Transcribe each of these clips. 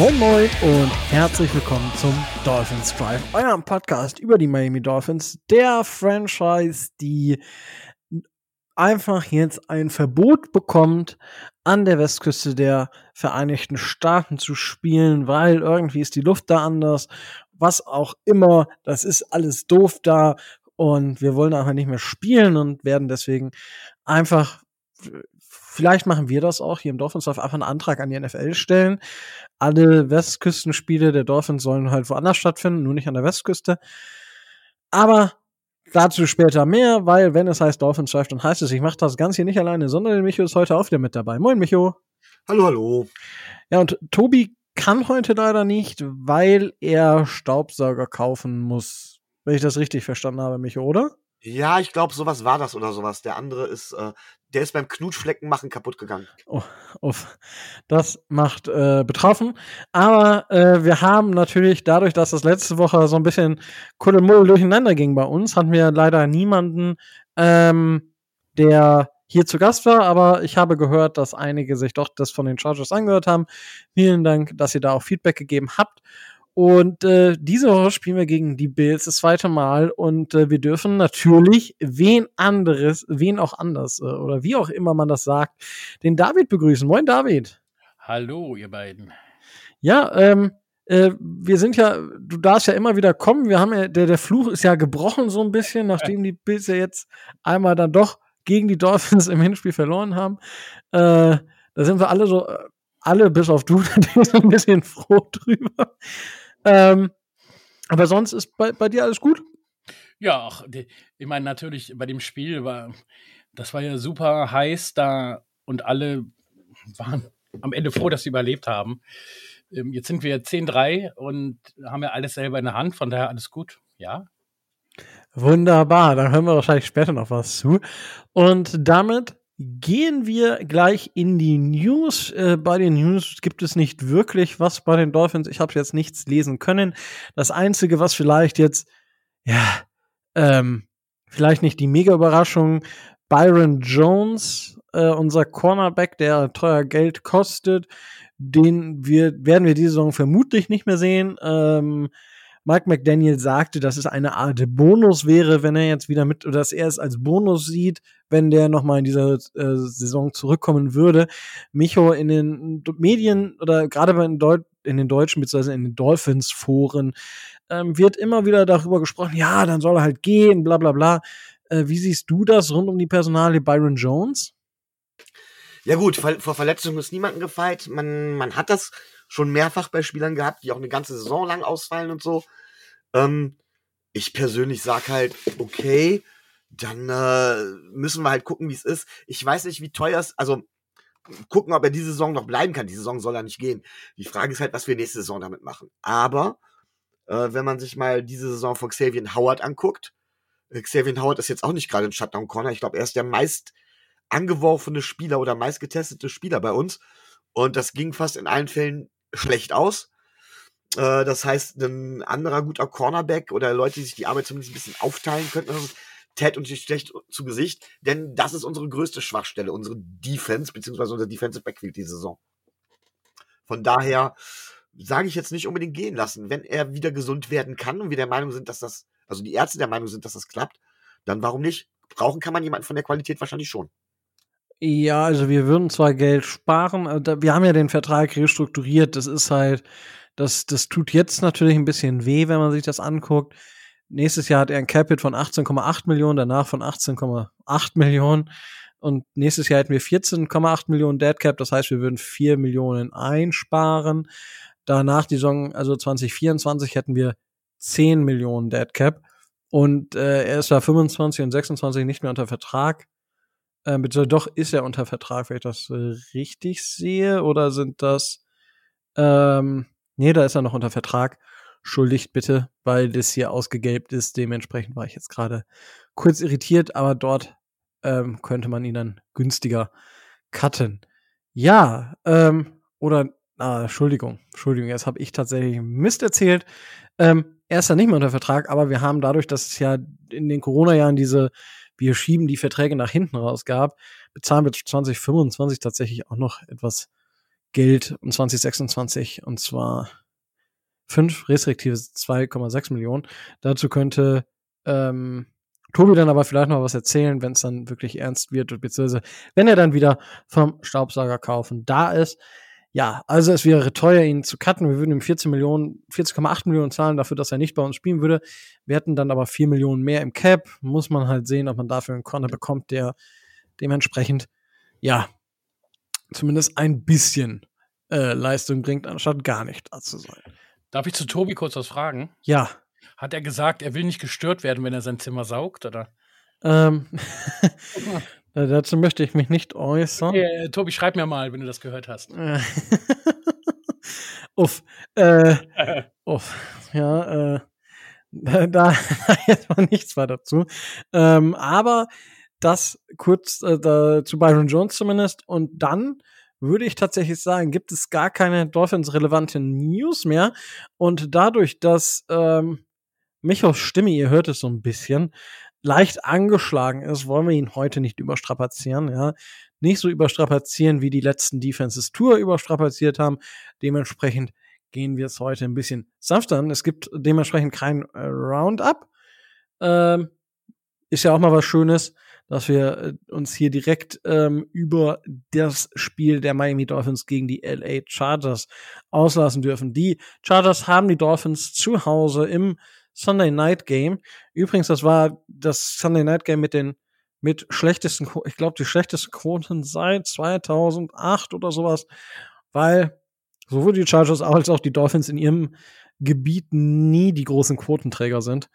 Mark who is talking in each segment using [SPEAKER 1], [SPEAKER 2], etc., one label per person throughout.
[SPEAKER 1] Moin Moin und herzlich willkommen zum Dolphins Drive, eurem Podcast über die Miami Dolphins, der Franchise, die einfach jetzt ein Verbot bekommt, an der Westküste der Vereinigten Staaten zu spielen, weil irgendwie ist die Luft da anders, was auch immer, das ist alles doof da und wir wollen einfach nicht mehr spielen und werden deswegen einfach Vielleicht machen wir das auch hier im Dolphins Dorf einfach einen Antrag an die NFL stellen. Alle Westküstenspiele der Dolphins sollen halt woanders stattfinden, nur nicht an der Westküste. Aber dazu später mehr, weil wenn es heißt Dolphins Drive, dann heißt es, ich mache das Ganze hier nicht alleine, sondern der Micho ist heute auch wieder mit dabei. Moin, Micho.
[SPEAKER 2] Hallo, hallo.
[SPEAKER 1] Ja, und Tobi kann heute leider nicht, weil er Staubsauger kaufen muss. Wenn ich das richtig verstanden habe, Micho, oder?
[SPEAKER 2] Ja, ich glaube, sowas war das oder sowas. Der andere ist, äh, der ist beim Knutschflecken machen kaputt gegangen.
[SPEAKER 1] Oh, uff. Das macht äh, betroffen. Aber äh, wir haben natürlich dadurch, dass das letzte Woche so ein bisschen Kuddelmuddel durcheinander ging bei uns, hatten wir leider niemanden, ähm, der hier zu Gast war, aber ich habe gehört, dass einige sich doch das von den Chargers angehört haben. Vielen Dank, dass ihr da auch Feedback gegeben habt. Und äh, diese Woche spielen wir gegen die Bills das zweite Mal und äh, wir dürfen natürlich wen anderes, wen auch anders äh, oder wie auch immer man das sagt, den David begrüßen. Moin David.
[SPEAKER 3] Hallo ihr beiden.
[SPEAKER 1] Ja, ähm, äh, wir sind ja, du darfst ja immer wieder kommen. Wir haben ja, der, der Fluch ist ja gebrochen so ein bisschen, nachdem die Bills ja jetzt einmal dann doch gegen die Dolphins im Hinspiel verloren haben. Äh, da sind wir alle so, äh, alle bis auf du, so ein bisschen froh drüber. Ähm, aber sonst ist bei, bei dir alles gut?
[SPEAKER 3] Ja, ach, ich meine, natürlich bei dem Spiel war, das war ja super heiß da und alle waren am Ende froh, dass sie überlebt haben. Ähm, jetzt sind wir 10-3 und haben ja alles selber in der Hand, von daher alles gut, ja.
[SPEAKER 1] Wunderbar, dann hören wir wahrscheinlich später noch was zu. Und damit Gehen wir gleich in die News. Äh, bei den News gibt es nicht wirklich was bei den Dolphins. Ich habe jetzt nichts lesen können. Das Einzige, was vielleicht jetzt, ja, ähm, vielleicht nicht die Mega-Überraschung, Byron Jones, äh, unser Cornerback, der teuer Geld kostet, den wir, werden wir diese Saison vermutlich nicht mehr sehen. Ähm, Mike McDaniel sagte, dass es eine Art Bonus wäre, wenn er jetzt wieder mit, oder dass er es als Bonus sieht, wenn der nochmal in dieser äh, Saison zurückkommen würde. Micho in den Medien oder gerade bei den, in den deutschen beziehungsweise in den Dolphins-Foren ähm, wird immer wieder darüber gesprochen, ja, dann soll er halt gehen, bla bla bla. Äh, wie siehst du das rund um die Personalie Byron Jones?
[SPEAKER 2] Ja gut, vor Verletzungen ist niemandem gefeit. Man, man hat das schon mehrfach bei Spielern gehabt, die auch eine ganze Saison lang ausfallen und so. Ähm, ich persönlich sag halt, okay, dann äh, müssen wir halt gucken, wie es ist. Ich weiß nicht, wie teuer es, also gucken, ob er diese Saison noch bleiben kann. Die Saison soll er nicht gehen. Die Frage ist halt, was wir nächste Saison damit machen. Aber äh, wenn man sich mal diese Saison von Xavier Howard anguckt, äh, Xavier Howard ist jetzt auch nicht gerade ein Shutdown Corner. Ich glaube, er ist der meist angeworfene Spieler oder meist getestete Spieler bei uns. Und das ging fast in allen Fällen schlecht aus. Äh, das heißt, ein anderer guter Cornerback oder Leute, die sich die Arbeit zumindest ein bisschen aufteilen könnten, uns nicht schlecht zu Gesicht, denn das ist unsere größte Schwachstelle, unsere Defense, beziehungsweise unser Defensive Backfield diese Saison. Von daher sage ich jetzt nicht unbedingt gehen lassen. Wenn er wieder gesund werden kann und wir der Meinung sind, dass das, also die Ärzte der Meinung sind, dass das klappt, dann warum nicht? Brauchen kann man jemanden von der Qualität wahrscheinlich schon.
[SPEAKER 1] Ja, also wir würden zwar Geld sparen, wir haben ja den Vertrag restrukturiert. Das ist halt, das, das tut jetzt natürlich ein bisschen weh, wenn man sich das anguckt. Nächstes Jahr hat er ein Capit von 18,8 Millionen, danach von 18,8 Millionen. Und nächstes Jahr hätten wir 14,8 Millionen Dead Cap, das heißt, wir würden 4 Millionen einsparen. Danach die Saison, also 2024, hätten wir 10 Millionen Dead Cap. Und äh, er ist ja 25 und 26 nicht mehr unter Vertrag. Äh, bitte doch ist er unter Vertrag, wenn ich das äh, richtig sehe, oder sind das ähm, nee, da ist er noch unter Vertrag. Schuldigt bitte, weil das hier ausgegelbt ist. Dementsprechend war ich jetzt gerade kurz irritiert, aber dort ähm, könnte man ihn dann günstiger cutten. Ja, ähm, oder, ah, Entschuldigung, Entschuldigung, jetzt habe ich tatsächlich Mist erzählt. Ähm, er ist ja nicht mehr unter Vertrag, aber wir haben dadurch, dass es ja in den Corona-Jahren diese wir schieben die Verträge nach hinten raus gab, bezahlen wir 2025 tatsächlich auch noch etwas Geld in 2026 und zwar fünf restriktive 2,6 Millionen. Dazu könnte ähm, Tobi dann aber vielleicht noch was erzählen, wenn es dann wirklich ernst wird, beziehungsweise wenn er dann wieder vom Staubsauger kaufen da ist. Ja, also es wäre teuer, ihn zu cutten. Wir würden ihm 14 Millionen, 14,8 Millionen zahlen dafür, dass er nicht bei uns spielen würde. Wir hätten dann aber 4 Millionen mehr im Cap. Muss man halt sehen, ob man dafür einen Corner bekommt, der dementsprechend, ja, zumindest ein bisschen äh, Leistung bringt, anstatt gar nicht da zu sein.
[SPEAKER 3] Darf ich zu Tobi kurz was fragen?
[SPEAKER 1] Ja.
[SPEAKER 3] Hat er gesagt, er will nicht gestört werden, wenn er sein Zimmer saugt, oder?
[SPEAKER 1] Ähm, dazu möchte ich mich nicht äußern.
[SPEAKER 3] Okay, Tobi, schreib mir mal, wenn du das gehört hast.
[SPEAKER 1] uff. Äh, uff. Ja, äh, da, da jetzt mal nichts weiter dazu. Ähm, aber das kurz äh, da, zu Byron Jones zumindest. Und dann würde ich tatsächlich sagen, gibt es gar keine Dolphins-relevante News mehr. Und dadurch, dass ähm, Michos Stimme, ihr hört es so ein bisschen, leicht angeschlagen ist, wollen wir ihn heute nicht überstrapazieren, ja. Nicht so überstrapazieren, wie die letzten Defenses Tour überstrapaziert haben. Dementsprechend gehen wir es heute ein bisschen sanfter an. Es gibt dementsprechend kein äh, Roundup. Ähm, ist ja auch mal was Schönes dass wir äh, uns hier direkt ähm, über das Spiel der Miami Dolphins gegen die LA Chargers auslassen dürfen. Die Chargers haben die Dolphins zu Hause im Sunday Night Game. Übrigens, das war das Sunday Night Game mit den mit schlechtesten, ich glaube, die schlechtesten Quoten seit 2008 oder sowas, weil sowohl die Chargers als auch die Dolphins in ihrem Gebiet nie die großen Quotenträger sind.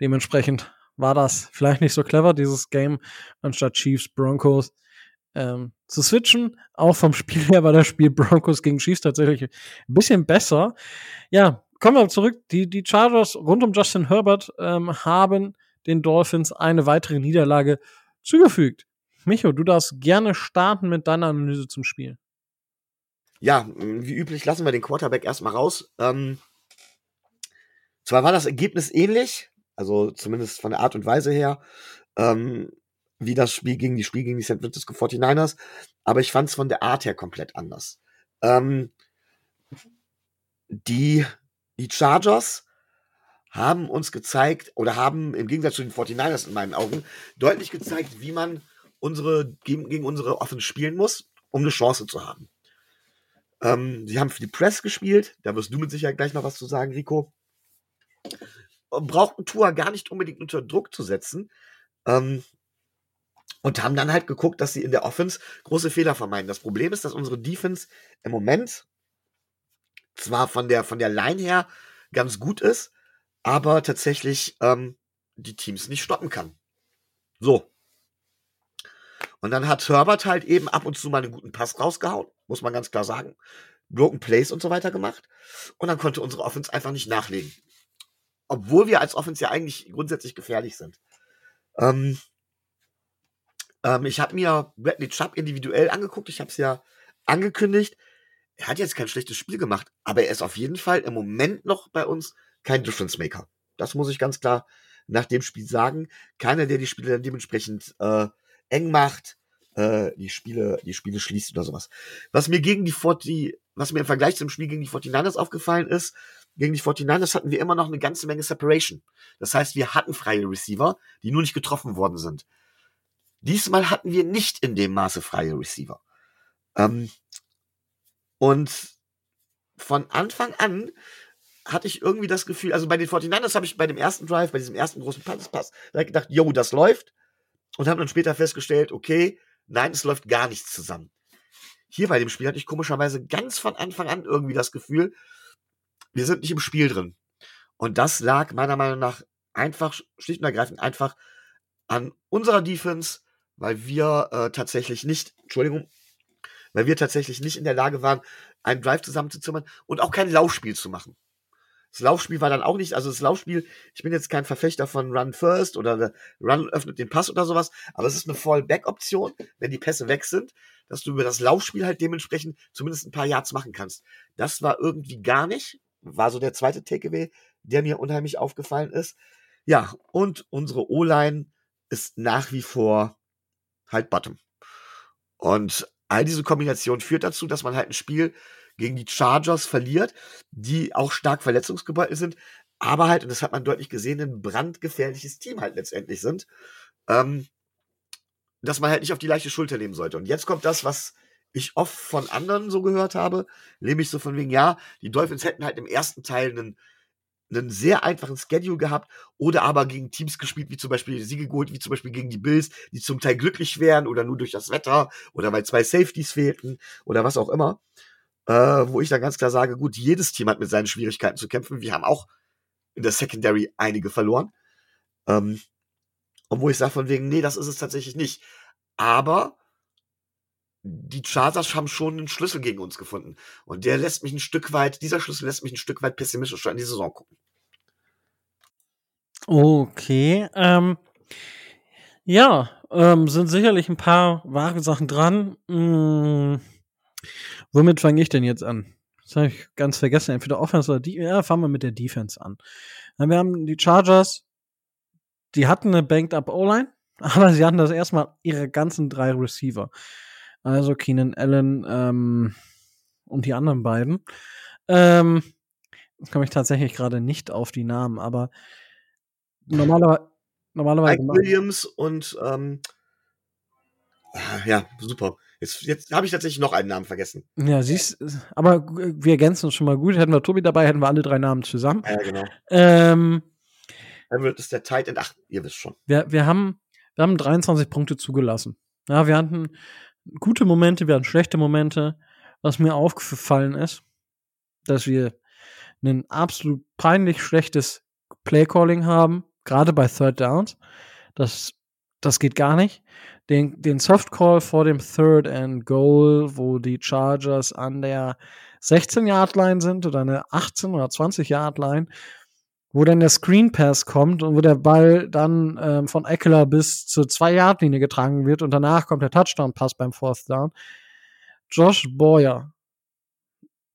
[SPEAKER 1] Dementsprechend war das vielleicht nicht so clever, dieses Game, anstatt Chiefs Broncos ähm, zu switchen. Auch vom Spiel her war das Spiel Broncos gegen Chiefs tatsächlich ein bisschen besser. Ja, kommen wir zurück. Die, die Chargers rund um Justin Herbert ähm, haben den Dolphins eine weitere Niederlage zugefügt. Micho, du darfst gerne starten mit deiner Analyse zum Spiel.
[SPEAKER 2] Ja, wie üblich lassen wir den Quarterback erstmal raus. Ähm, zwar war das Ergebnis ähnlich, also zumindest von der Art und Weise her, ähm, wie das Spiel gegen die Spiel gegen die St. Francisco 49ers. Aber ich fand es von der Art her komplett anders. Ähm, die, die Chargers haben uns gezeigt oder haben im Gegensatz zu den 49ers in meinen Augen deutlich gezeigt, wie man unsere, gegen, unsere Offense spielen muss, um eine Chance zu haben. Ähm, sie haben für die Press gespielt, da wirst du mit Sicherheit gleich noch was zu sagen, Rico braucht ein Tour gar nicht unbedingt unter Druck zu setzen. Ähm, und haben dann halt geguckt, dass sie in der Offense große Fehler vermeiden. Das Problem ist, dass unsere Defense im Moment zwar von der, von der Line her ganz gut ist, aber tatsächlich ähm, die Teams nicht stoppen kann. So. Und dann hat Herbert halt eben ab und zu mal einen guten Pass rausgehauen, muss man ganz klar sagen. Broken Plays und so weiter gemacht. Und dann konnte unsere Offense einfach nicht nachlegen obwohl wir als Offense ja eigentlich grundsätzlich gefährlich sind. Ähm, ähm, ich habe mir Bradley Chubb individuell angeguckt, ich habe es ja angekündigt. Er hat jetzt kein schlechtes Spiel gemacht, aber er ist auf jeden Fall im Moment noch bei uns kein Difference Maker. Das muss ich ganz klar nach dem Spiel sagen. Keiner, der die Spiele dann dementsprechend äh, eng macht, äh, die Spiele, die Spiele schließt oder sowas. Was mir gegen die 40, was mir im Vergleich zum Spiel gegen die 49ers aufgefallen ist, gegen die 49ers hatten wir immer noch eine ganze Menge Separation. Das heißt, wir hatten freie Receiver, die nur nicht getroffen worden sind. Diesmal hatten wir nicht in dem Maße freie Receiver. Ähm, und von Anfang an hatte ich irgendwie das Gefühl, also bei den 49ers habe ich bei dem ersten Drive, bei diesem ersten großen Pass, Pass gedacht, yo, das läuft. Und habe dann später festgestellt, okay, nein, es läuft gar nichts zusammen. Hier bei dem Spiel hatte ich komischerweise ganz von Anfang an irgendwie das Gefühl, wir sind nicht im Spiel drin. Und das lag meiner Meinung nach einfach, schlicht und ergreifend einfach an unserer Defense, weil wir äh, tatsächlich nicht, Entschuldigung, weil wir tatsächlich nicht in der Lage waren, einen Drive zusammenzuzimmern und auch kein Laufspiel zu machen. Das Laufspiel war dann auch nicht, also das Laufspiel, ich bin jetzt kein Verfechter von Run First oder Run öffnet den Pass oder sowas, aber es ist eine Fallback-Option, wenn die Pässe weg sind, dass du über das Laufspiel halt dementsprechend zumindest ein paar Yards machen kannst. Das war irgendwie gar nicht war so der zweite Takeaway, der mir unheimlich aufgefallen ist. Ja, und unsere O-Line ist nach wie vor halt Bottom. Und all diese Kombination führt dazu, dass man halt ein Spiel gegen die Chargers verliert, die auch stark verletzungsgebeutelt sind, aber halt, und das hat man deutlich gesehen, ein brandgefährliches Team halt letztendlich sind, ähm, dass man halt nicht auf die leichte Schulter nehmen sollte. Und jetzt kommt das, was ich oft von anderen so gehört habe, nämlich so von wegen, ja, die Dolphins hätten halt im ersten Teil einen, einen sehr einfachen Schedule gehabt oder aber gegen Teams gespielt, wie zum Beispiel Siege geholt, wie zum Beispiel gegen die Bills, die zum Teil glücklich wären oder nur durch das Wetter oder weil zwei Safeties fehlten oder was auch immer. Äh, wo ich dann ganz klar sage, gut, jedes Team hat mit seinen Schwierigkeiten zu kämpfen. Wir haben auch in der Secondary einige verloren. Ähm, und wo ich sage von wegen, nee, das ist es tatsächlich nicht. Aber die Chargers haben schon einen Schlüssel gegen uns gefunden. Und der lässt mich ein Stück weit, dieser Schlüssel lässt mich ein Stück weit pessimistisch in die Saison gucken.
[SPEAKER 1] Okay. Ähm, ja, ähm, sind sicherlich ein paar wahre Sachen dran. Hm, womit fange ich denn jetzt an? Das habe ich ganz vergessen. Entweder Offense oder die. Ja, fangen wir mit der Defense an. Wir haben die Chargers, die hatten eine Banked-up O-Line, aber sie hatten das erstmal ihre ganzen drei Receiver. Also Keenan Allen ähm, und die anderen beiden. Ähm, jetzt komme ich tatsächlich gerade nicht auf die Namen, aber normalerweise. normalerweise
[SPEAKER 2] Mike Williams und ähm, ja, super. Jetzt, jetzt habe ich tatsächlich noch einen Namen vergessen.
[SPEAKER 1] Ja, siehst aber wir ergänzen uns schon mal gut. Hätten wir Tobi dabei, hätten wir alle drei Namen zusammen.
[SPEAKER 2] Ja, genau.
[SPEAKER 1] Ähm,
[SPEAKER 2] Dann wird es der Tight End. Ach, ihr wisst schon.
[SPEAKER 1] Wir, wir, haben, wir haben 23 Punkte zugelassen. Ja, wir hatten gute Momente, wir hatten schlechte Momente. Was mir aufgefallen ist, dass wir ein absolut peinlich schlechtes Playcalling haben, gerade bei Third Downs. Das, das geht gar nicht den, den Softcall vor dem Third and Goal, wo die Chargers an der 16-Yard-Line sind oder eine 18- oder 20-Yard-Line, wo dann der Screen Pass kommt und wo der Ball dann ähm, von Eckler bis zur 2-Yard-Linie getragen wird und danach kommt der Touchdown-Pass beim Fourth Down. Josh Boyer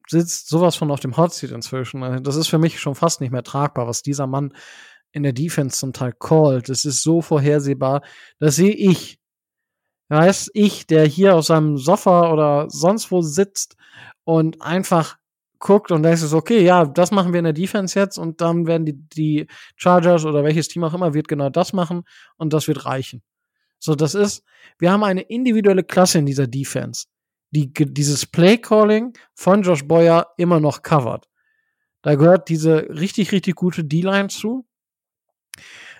[SPEAKER 1] sitzt sowas von auf dem Hot Seat inzwischen. Also das ist für mich schon fast nicht mehr tragbar, was dieser Mann in der Defense zum Teil callt. Das ist so vorhersehbar. Das sehe ich weiß ich, der hier auf seinem Sofa oder sonst wo sitzt und einfach guckt und denkt okay, ja, das machen wir in der Defense jetzt und dann werden die, die Chargers oder welches Team auch immer wird genau das machen und das wird reichen. So, das ist, wir haben eine individuelle Klasse in dieser Defense, die dieses Play-Calling von Josh Boyer immer noch covert. Da gehört diese richtig, richtig gute D-Line zu.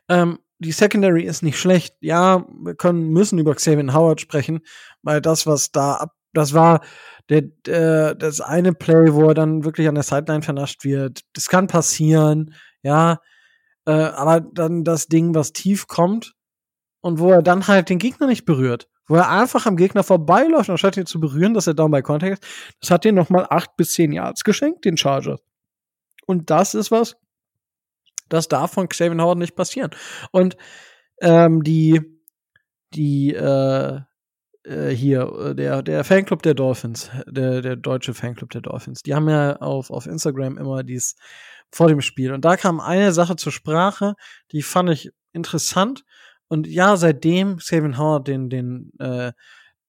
[SPEAKER 1] Ähm, die Secondary ist nicht schlecht. Ja, wir können, müssen über Xavier Howard sprechen, weil das, was da ab, das war der, der, das eine Play, wo er dann wirklich an der Sideline vernascht wird. Das kann passieren, ja. Äh, aber dann das Ding, was tief kommt und wo er dann halt den Gegner nicht berührt. Wo er einfach am Gegner vorbeiläuft, anstatt ihn zu berühren, dass er down by contact ist. Das hat dir nochmal acht bis zehn Yards geschenkt, den Chargers. Und das ist was, das darf von Xavier Howard nicht passieren. Und ähm, die, die, äh, äh, hier, äh, der, der Fanclub der Dolphins, der, der deutsche Fanclub der Dolphins, die haben ja auf, auf Instagram immer dies vor dem Spiel. Und da kam eine Sache zur Sprache, die fand ich interessant. Und ja, seitdem Xavier Howard den, den, äh,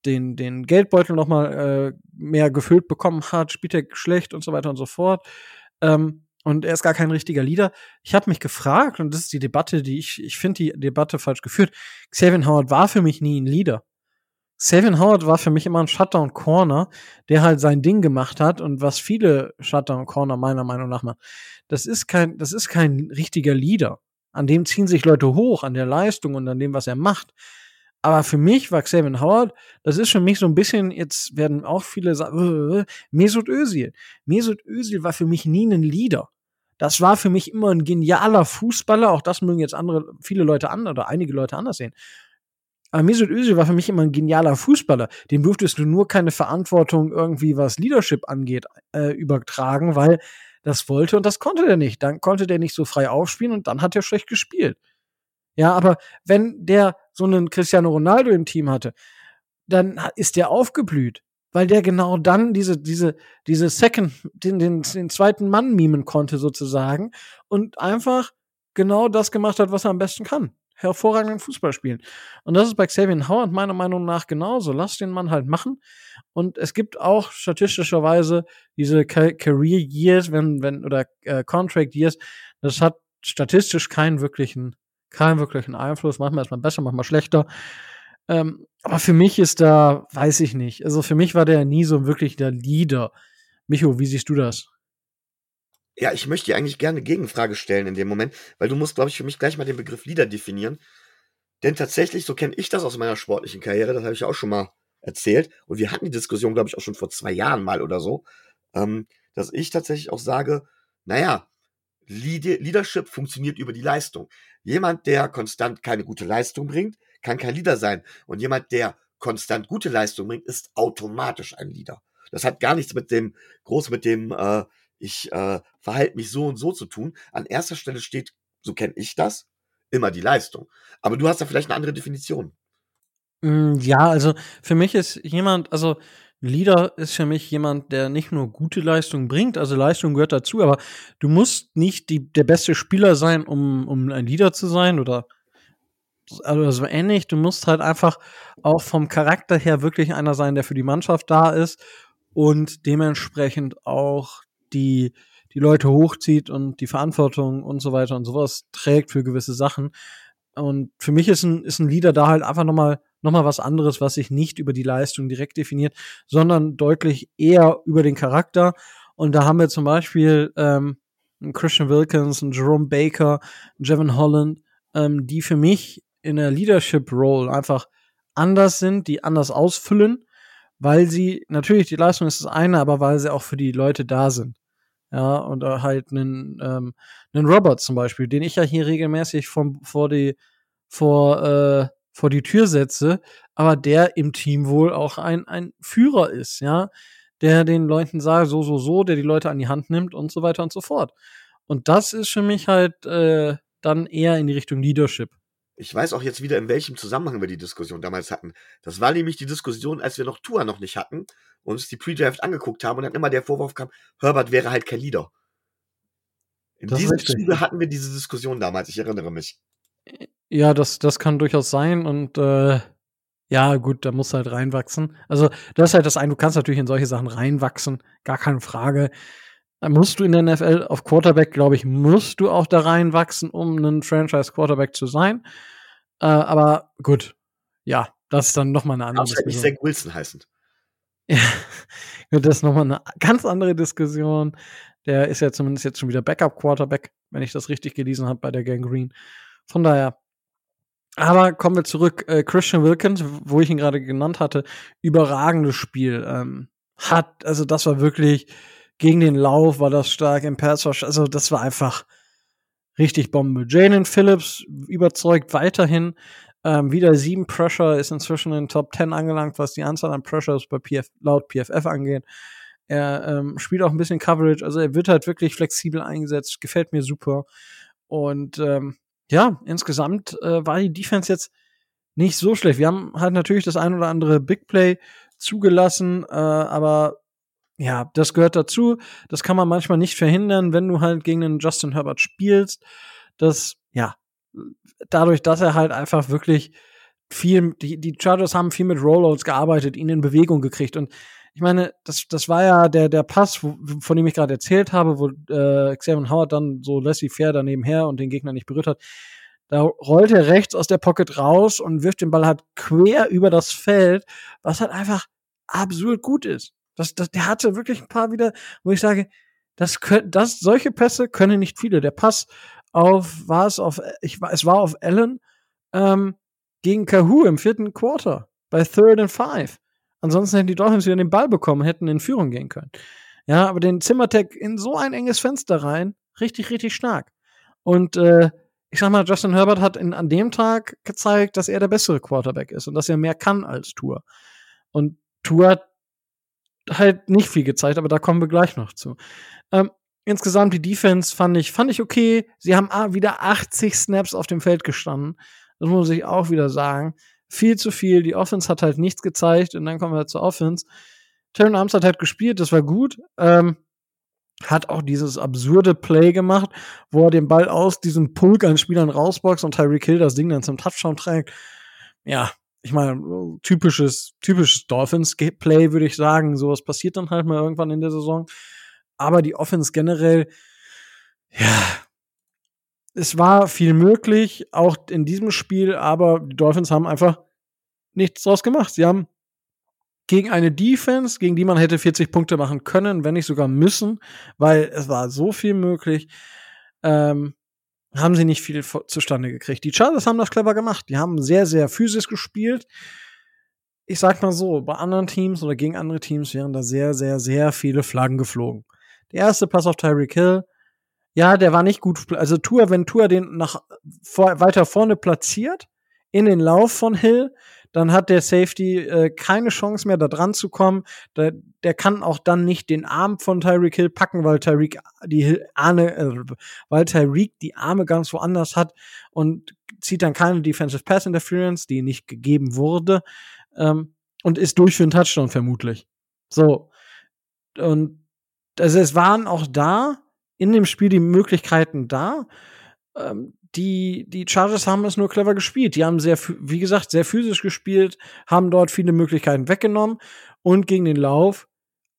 [SPEAKER 1] den, den Geldbeutel noch mal äh, mehr gefüllt bekommen hat, spielt er schlecht und so weiter und so fort. Ähm, und er ist gar kein richtiger Leader. Ich habe mich gefragt, und das ist die Debatte, die ich, ich finde die Debatte falsch geführt. Xavier Howard war für mich nie ein Leader. Xavier Howard war für mich immer ein Shutdown Corner, der halt sein Ding gemacht hat und was viele Shutdown Corner meiner Meinung nach machen. Das ist kein, das ist kein richtiger Leader. An dem ziehen sich Leute hoch, an der Leistung und an dem, was er macht. Aber für mich war Xavier Howard, das ist für mich so ein bisschen, jetzt werden auch viele sagen, Mesut Özil. Mesut Özil war für mich nie ein Leader. Das war für mich immer ein genialer Fußballer. Auch das mögen jetzt andere, viele Leute an oder einige Leute anders sehen. Aber Mesut Özil war für mich immer ein genialer Fußballer. Dem durftest du nur keine Verantwortung irgendwie, was Leadership angeht, äh, übertragen, weil das wollte und das konnte der nicht. Dann konnte der nicht so frei aufspielen und dann hat er schlecht gespielt. Ja, aber wenn der so einen Cristiano Ronaldo im Team hatte, dann ist der aufgeblüht weil der genau dann diese, diese, diese Second, den, den, den zweiten Mann mimen konnte sozusagen und einfach genau das gemacht hat, was er am besten kann. hervorragenden Fußball spielen. Und das ist bei Xavier Howard meiner Meinung nach genauso. Lass den Mann halt machen. Und es gibt auch statistischerweise diese Career Years, wenn, wenn, oder äh, Contract Years, das hat statistisch keinen wirklichen, keinen wirklichen Einfluss. Manchmal ist man besser, manchmal schlechter. Ähm, aber für mich ist da, weiß ich nicht. Also für mich war der nie so wirklich der Leader. Micho, wie siehst du das?
[SPEAKER 2] Ja, ich möchte dir eigentlich gerne eine Gegenfrage stellen in dem Moment, weil du musst, glaube ich, für mich gleich mal den Begriff Leader definieren. Denn tatsächlich, so kenne ich das aus meiner sportlichen Karriere, das habe ich ja auch schon mal erzählt. Und wir hatten die Diskussion, glaube ich, auch schon vor zwei Jahren mal oder so, ähm, dass ich tatsächlich auch sage, naja, Leadership funktioniert über die Leistung. Jemand, der konstant keine gute Leistung bringt, kann kein Leader sein. Und jemand, der konstant gute Leistung bringt, ist automatisch ein Leader. Das hat gar nichts mit dem, groß mit dem, äh, ich äh, verhalte mich so und so zu tun. An erster Stelle steht, so kenne ich das, immer die Leistung. Aber du hast da vielleicht eine andere Definition.
[SPEAKER 1] Mm, ja, also für mich ist jemand, also Leader ist für mich jemand, der nicht nur gute Leistung bringt, also Leistung gehört dazu, aber du musst nicht die, der beste Spieler sein, um, um ein Leader zu sein oder also so ähnlich. Du musst halt einfach auch vom Charakter her wirklich einer sein, der für die Mannschaft da ist und dementsprechend auch die, die Leute hochzieht und die Verantwortung und so weiter und sowas trägt für gewisse Sachen. Und für mich ist ein, ist ein Leader da halt einfach nochmal noch mal was anderes, was sich nicht über die Leistung direkt definiert, sondern deutlich eher über den Charakter. Und da haben wir zum Beispiel ähm, Christian Wilkins, einen Jerome Baker, einen Jevon Holland, ähm, die für mich in der Leadership Role einfach anders sind, die anders ausfüllen, weil sie natürlich die Leistung ist das eine, aber weil sie auch für die Leute da sind. Ja, und äh, halt einen, ähm, einen Robert zum Beispiel, den ich ja hier regelmäßig vom, vor die, vor, äh, vor die Tür setze, aber der im Team wohl auch ein, ein Führer ist, ja, der den Leuten sagt, so, so, so, der die Leute an die Hand nimmt und so weiter und so fort. Und das ist für mich halt äh, dann eher in die Richtung Leadership.
[SPEAKER 2] Ich weiß auch jetzt wieder, in welchem Zusammenhang wir die Diskussion damals hatten. Das war nämlich die Diskussion, als wir noch Tour noch nicht hatten und uns die Pre-Draft angeguckt haben und dann immer der Vorwurf kam, Herbert wäre halt kein Leader. In das diesem Zuge hatten wir diese Diskussion damals, ich erinnere mich.
[SPEAKER 1] Ja, das, das kann durchaus sein und äh, ja, gut, da musst du halt reinwachsen. Also, das ist halt das eine, du kannst natürlich in solche Sachen reinwachsen, gar keine Frage. Da musst du in der NFL auf Quarterback, glaube ich, musst du auch da reinwachsen, um ein Franchise-Quarterback zu sein. Äh, aber gut, ja, das ist dann nochmal eine andere
[SPEAKER 2] Diskussion. Nicht Zach Wilson heißen.
[SPEAKER 1] Ja, das ist nochmal eine ganz andere Diskussion. Der ist ja zumindest jetzt schon wieder Backup-Quarterback, wenn ich das richtig gelesen habe bei der Gang Green. Von daher. Aber kommen wir zurück. Äh, Christian Wilkins, wo ich ihn gerade genannt hatte, überragendes Spiel. Ähm, hat, also das war wirklich gegen den Lauf war das stark im Pass Also das war einfach richtig Bombe. Jalen Phillips überzeugt weiterhin. Ähm, wieder sieben Pressure ist inzwischen in den Top 10 angelangt, was die Anzahl an Pressures bei PF, laut PFF angeht. Er ähm, spielt auch ein bisschen Coverage, also er wird halt wirklich flexibel eingesetzt, gefällt mir super. Und ähm, ja, insgesamt äh, war die Defense jetzt nicht so schlecht. Wir haben halt natürlich das ein oder andere Big Play zugelassen, äh, aber ja, das gehört dazu. Das kann man manchmal nicht verhindern, wenn du halt gegen einen Justin Herbert spielst. Das, ja, dadurch, dass er halt einfach wirklich viel, die, die Chargers haben viel mit Rollouts gearbeitet, ihn in Bewegung gekriegt. Und ich meine, das, das war ja der, der Pass, wo, von dem ich gerade erzählt habe, wo äh, Xavier Howard dann so laissez-faire daneben her und den Gegner nicht berührt hat. Da rollt er rechts aus der Pocket raus und wirft den Ball halt quer über das Feld, was halt einfach absurd gut ist. Das, das, der hatte wirklich ein paar wieder, wo ich sage, das, das, solche Pässe können nicht viele. Der Pass auf, war es auf, ich, es war auf Allen ähm, gegen Kahoo im vierten Quarter bei Third and Five. Ansonsten hätten die Dolphins wieder den Ball bekommen, hätten in Führung gehen können. Ja, aber den Zimmertech in so ein enges Fenster rein, richtig, richtig stark. Und äh, ich sag mal, Justin Herbert hat in, an dem Tag gezeigt, dass er der bessere Quarterback ist und dass er mehr kann als Tour. Und Tour hat halt nicht viel gezeigt, aber da kommen wir gleich noch zu. Ähm, insgesamt die Defense fand ich, fand ich okay. Sie haben wieder 80 Snaps auf dem Feld gestanden. Das muss ich auch wieder sagen. Viel zu viel. Die Offense hat halt nichts gezeigt und dann kommen wir zur Offense. Terran Arms hat halt gespielt, das war gut. Ähm, hat auch dieses absurde Play gemacht, wo er den Ball aus diesem Pulk an Spielern rausboxt und Tyreek Hill das Ding dann zum Touchdown trägt. Ja, ich meine, typisches, typisches Dolphins-Play, würde ich sagen. Sowas passiert dann halt mal irgendwann in der Saison. Aber die Offense generell, ja, es war viel möglich, auch in diesem Spiel, aber die Dolphins haben einfach nichts draus gemacht. Sie haben gegen eine Defense, gegen die man hätte 40 Punkte machen können, wenn nicht sogar müssen, weil es war so viel möglich, ähm, haben sie nicht viel zustande gekriegt. Die Chargers haben das clever gemacht. Die haben sehr, sehr physisch gespielt. Ich sag mal so, bei anderen Teams oder gegen andere Teams wären da sehr, sehr, sehr viele Flaggen geflogen. Der erste Pass auf Tyreek Hill, ja, der war nicht gut. Also Tour, wenn Tour den nach vor, weiter vorne platziert, in den Lauf von Hill, dann hat der Safety äh, keine Chance mehr, da dran zu kommen. Der, der kann auch dann nicht den Arm von Tyreek Hill packen, weil Tyreek die Arme, äh, weil Tyreek die Arme ganz woanders hat und zieht dann keine Defensive Pass Interference, die nicht gegeben wurde, ähm, und ist durch für einen Touchdown vermutlich. So. Und also es waren auch da in dem Spiel die Möglichkeiten da. Ähm, die, die Chargers haben es nur clever gespielt. Die haben sehr, wie gesagt, sehr physisch gespielt, haben dort viele Möglichkeiten weggenommen und gegen den Lauf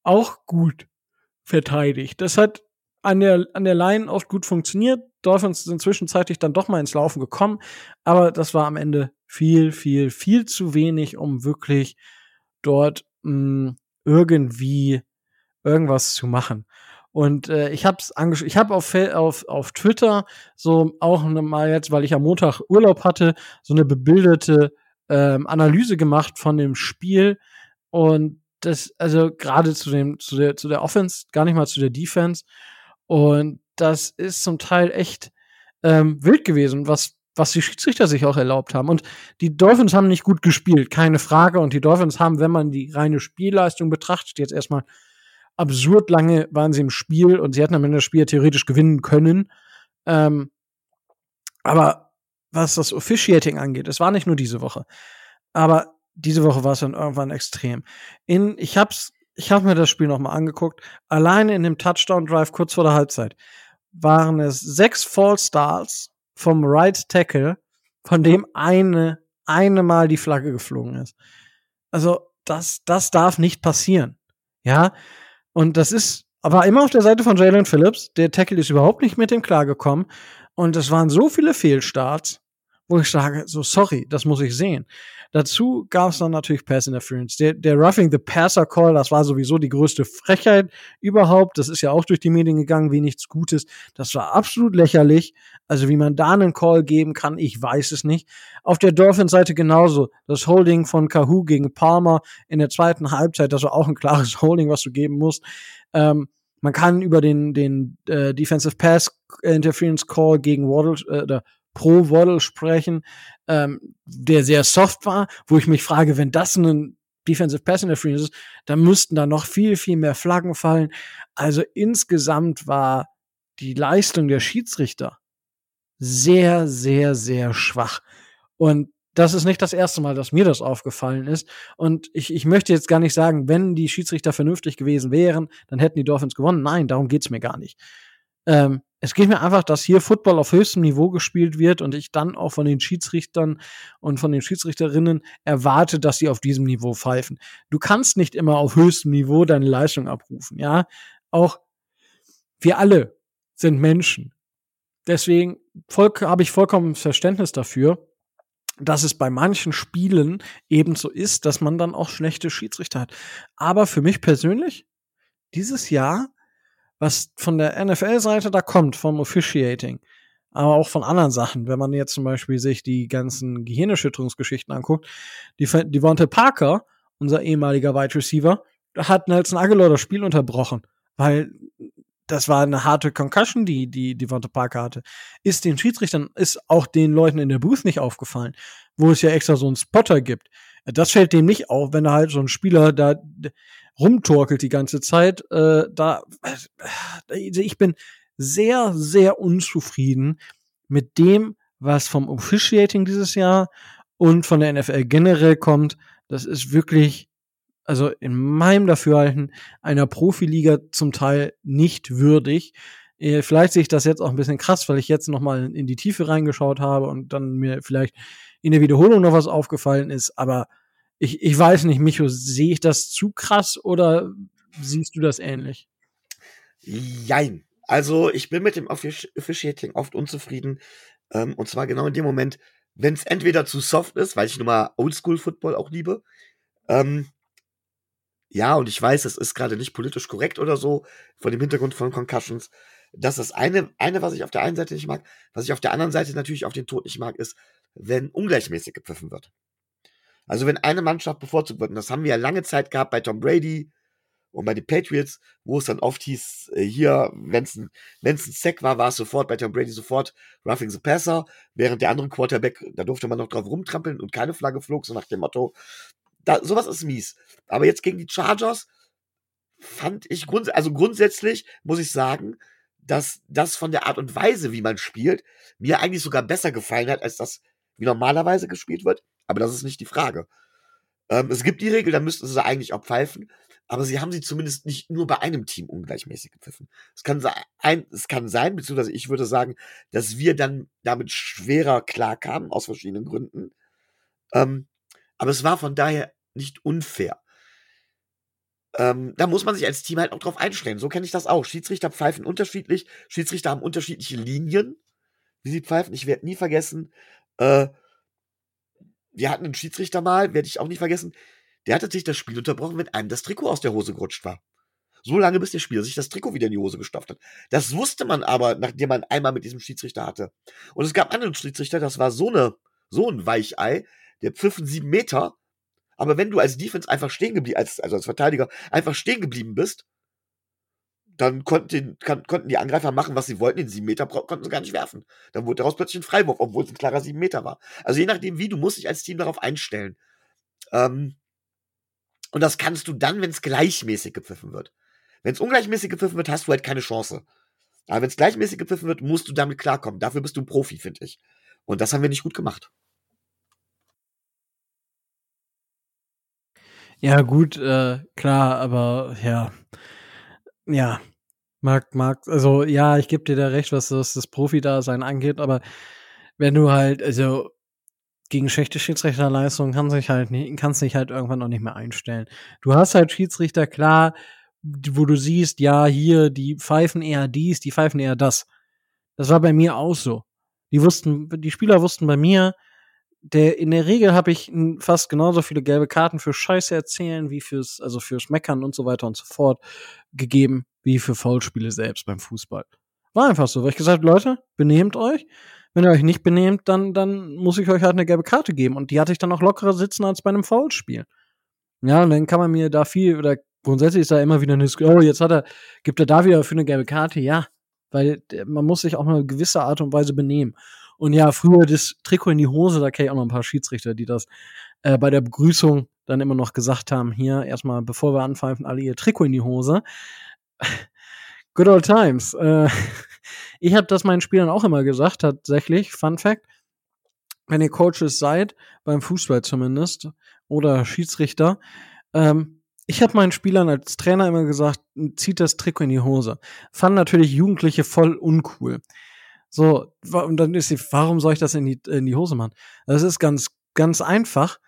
[SPEAKER 1] auch gut verteidigt. Das hat an der, an der Line oft gut funktioniert. Dolphins sind zwischenzeitlich dann doch mal ins Laufen gekommen, aber das war am Ende viel, viel, viel zu wenig, um wirklich dort mh, hm, irgendwie irgendwas zu machen. Und äh, ich habe ich habe auf, auf, auf Twitter so auch mal jetzt, weil ich am Montag Urlaub hatte, so eine bebilderte ähm, Analyse gemacht von dem Spiel und das, also gerade zu dem, zu der, zu der Offense, gar nicht mal zu der Defense. Und das ist zum Teil echt ähm, wild gewesen, was, was die Schiedsrichter sich auch erlaubt haben. Und die Dolphins haben nicht gut gespielt, keine Frage. Und die Dolphins haben, wenn man die reine Spielleistung betrachtet, jetzt erstmal absurd lange waren sie im Spiel und sie hätten am Ende das Spiel theoretisch gewinnen können. Ähm, aber was das Officiating angeht, es war nicht nur diese Woche, aber diese Woche war es dann irgendwann extrem. In, ich hab's, ich habe mir das Spiel nochmal angeguckt. Alleine in dem Touchdown Drive kurz vor der Halbzeit waren es sechs Fall Starts vom Right Tackle, von dem eine eine Mal die Flagge geflogen ist. Also das das darf nicht passieren. Ja, und das ist aber immer auf der Seite von Jalen Phillips. Der Tackle ist überhaupt nicht mit dem klargekommen. Und es waren so viele Fehlstarts, wo ich sage, so sorry, das muss ich sehen. Dazu gab es dann natürlich Pass Interference. Der, der Roughing the Passer Call, das war sowieso die größte Frechheit überhaupt. Das ist ja auch durch die Medien gegangen, wie nichts Gutes. Das war absolut lächerlich. Also wie man da einen Call geben kann, ich weiß es nicht. Auf der Dolphins-Seite genauso. Das Holding von Kahoo gegen Palmer in der zweiten Halbzeit, das war auch ein klares Holding, was du geben musst. Ähm, man kann über den, den äh, Defensive Pass Interference Call gegen Waddle, äh, pro Waddle sprechen, ähm, der sehr soft war, wo ich mich frage, wenn das ein Defensive Pass Interference ist, dann müssten da noch viel, viel mehr Flaggen fallen. Also insgesamt war die Leistung der Schiedsrichter sehr, sehr, sehr schwach. Und das ist nicht das erste Mal, dass mir das aufgefallen ist. Und ich, ich möchte jetzt gar nicht sagen, wenn die Schiedsrichter vernünftig gewesen wären, dann hätten die Dolphins gewonnen. Nein, darum geht's mir gar nicht. Ähm, es geht mir einfach, dass hier Football auf höchstem Niveau gespielt wird und ich dann auch von den Schiedsrichtern und von den Schiedsrichterinnen erwarte, dass sie auf diesem Niveau pfeifen. Du kannst nicht immer auf höchstem Niveau deine Leistung abrufen, ja. Auch wir alle sind Menschen. Deswegen habe ich vollkommen Verständnis dafür, dass es bei manchen Spielen eben so ist, dass man dann auch schlechte Schiedsrichter hat. Aber für mich persönlich, dieses Jahr was von der NFL-Seite da kommt, vom Officiating, aber auch von anderen Sachen, wenn man jetzt zum Beispiel sich die ganzen Gehirnerschütterungsgeschichten anguckt, die Devonta Parker, unser ehemaliger Wide Receiver, hat Nelson Aguilar das Spiel unterbrochen, weil das war eine harte Concussion, die die Devonta Parker hatte. Ist den Schiedsrichtern, ist auch den Leuten in der Booth nicht aufgefallen, wo es ja extra so einen Spotter gibt. Das fällt dem nicht auf, wenn da halt so ein Spieler da rumtorkelt die ganze Zeit. Äh, da, äh, ich bin sehr, sehr unzufrieden mit dem, was vom Officiating dieses Jahr und von der NFL generell kommt. Das ist wirklich also in meinem Dafürhalten einer Profiliga zum Teil nicht würdig. Äh, vielleicht sehe ich das jetzt auch ein bisschen krass, weil ich jetzt noch mal in die Tiefe reingeschaut habe und dann mir vielleicht in der Wiederholung noch was aufgefallen ist. Aber ich, ich weiß nicht, Micho, sehe ich das zu krass oder siehst du das ähnlich?
[SPEAKER 2] Jein. Also ich bin mit dem Officiating oft unzufrieden. Ähm, und zwar genau in dem Moment, wenn es entweder zu soft ist, weil ich nun mal Oldschool-Football auch liebe. Ähm, ja, und ich weiß, es ist gerade nicht politisch korrekt oder so, vor dem Hintergrund von Concussions. Das ist eine, eine, was ich auf der einen Seite nicht mag. Was ich auf der anderen Seite natürlich auf den Tod nicht mag, ist, wenn ungleichmäßig gepfiffen wird. Also wenn eine Mannschaft bevorzugt wird, und das haben wir ja lange Zeit gehabt bei Tom Brady und bei den Patriots, wo es dann oft hieß, äh, hier, wenn es ein, ein Sack war, war es sofort bei Tom Brady sofort Roughing the Passer, während der andere Quarterback, da durfte man noch drauf rumtrampeln und keine Flagge flog, so nach dem Motto, da, sowas ist mies. Aber jetzt gegen die Chargers fand ich grunds also grundsätzlich muss ich sagen, dass das von der Art und Weise, wie man spielt, mir eigentlich sogar besser gefallen hat, als das, wie normalerweise gespielt wird. Aber das ist nicht die Frage. Ähm, es gibt die Regel, da müssten sie eigentlich auch pfeifen, aber sie haben sie zumindest nicht nur bei einem Team ungleichmäßig gepfiffen. Es kann sein, es kann sein, beziehungsweise ich würde sagen, dass wir dann damit schwerer klarkamen, aus verschiedenen Gründen. Ähm, aber es war von daher nicht unfair. Ähm, da muss man sich als Team halt auch drauf einstellen. So kenne ich das auch. Schiedsrichter pfeifen unterschiedlich. Schiedsrichter haben unterschiedliche Linien, wie sie pfeifen. Ich werde nie vergessen, äh, wir hatten einen Schiedsrichter mal, werde ich auch nie vergessen, der hatte sich das Spiel unterbrochen, wenn einem das Trikot aus der Hose gerutscht war. So lange, bis der Spieler sich das Trikot wieder in die Hose gestopft hat. Das wusste man aber, nachdem man einmal mit diesem Schiedsrichter hatte. Und es gab anderen Schiedsrichter, das war so, eine, so ein Weichei, der pfiffen sieben Meter aber wenn du als Defense einfach stehen geblieben, als, also als Verteidiger einfach stehen geblieben bist, dann konnten, kann, konnten die Angreifer machen, was sie wollten. Den sieben Meter konnten sie gar nicht werfen. Dann wurde daraus plötzlich ein Freiwurf, obwohl es ein klarer sieben Meter war. Also je nachdem, wie, du musst dich als Team darauf einstellen. Ähm, und das kannst du dann, wenn es gleichmäßig gepfiffen wird. Wenn es ungleichmäßig gepfiffen wird, hast du halt keine Chance. Aber wenn es gleichmäßig gepfiffen wird, musst du damit klarkommen. Dafür bist du ein Profi, finde ich. Und das haben wir nicht gut gemacht.
[SPEAKER 1] Ja, gut, äh, klar, aber ja. Ja. Mag, mag, also ja, ich gebe dir da recht, was das, das Profi-Dasein angeht, aber wenn du halt, also gegen schlechte Schiedsrichterleistungen kannst dich halt nicht, kannst dich halt irgendwann auch nicht mehr einstellen. Du hast halt Schiedsrichter, klar, wo du siehst, ja, hier, die pfeifen eher dies, die pfeifen eher das. Das war bei mir auch so. Die wussten, die Spieler wussten bei mir, der, in der Regel habe ich fast genauso viele gelbe Karten für Scheiße erzählen, wie fürs, also fürs Meckern und so weiter und so fort gegeben, wie für Foulspiele selbst beim Fußball. War einfach so, weil ich gesagt Leute, benehmt euch. Wenn ihr euch nicht benehmt, dann, dann muss ich euch halt eine gelbe Karte geben. Und die hatte ich dann auch lockerer sitzen als bei einem Foulspiel. Ja, und dann kann man mir da viel, oder grundsätzlich ist da immer wieder eine, oh, jetzt hat er, gibt er da wieder für eine gelbe Karte. Ja, weil man muss sich auch eine gewisse Art und Weise benehmen. Und ja, früher das Trikot in die Hose, da kenne ich auch noch ein paar Schiedsrichter, die das äh, bei der Begrüßung dann immer noch gesagt haben, hier erstmal, bevor wir anpfeifen, alle ihr Trikot in die Hose. Good old times. Äh, ich habe das meinen Spielern auch immer gesagt, tatsächlich. Fun Fact. Wenn ihr Coaches seid, beim Fußball zumindest, oder Schiedsrichter, ähm, ich habe meinen Spielern als Trainer immer gesagt, zieht das Trikot in die Hose. Fanden natürlich Jugendliche voll uncool. So, und dann ist die, warum soll ich das in die, in die Hose machen? Das ist ganz, ganz einfach,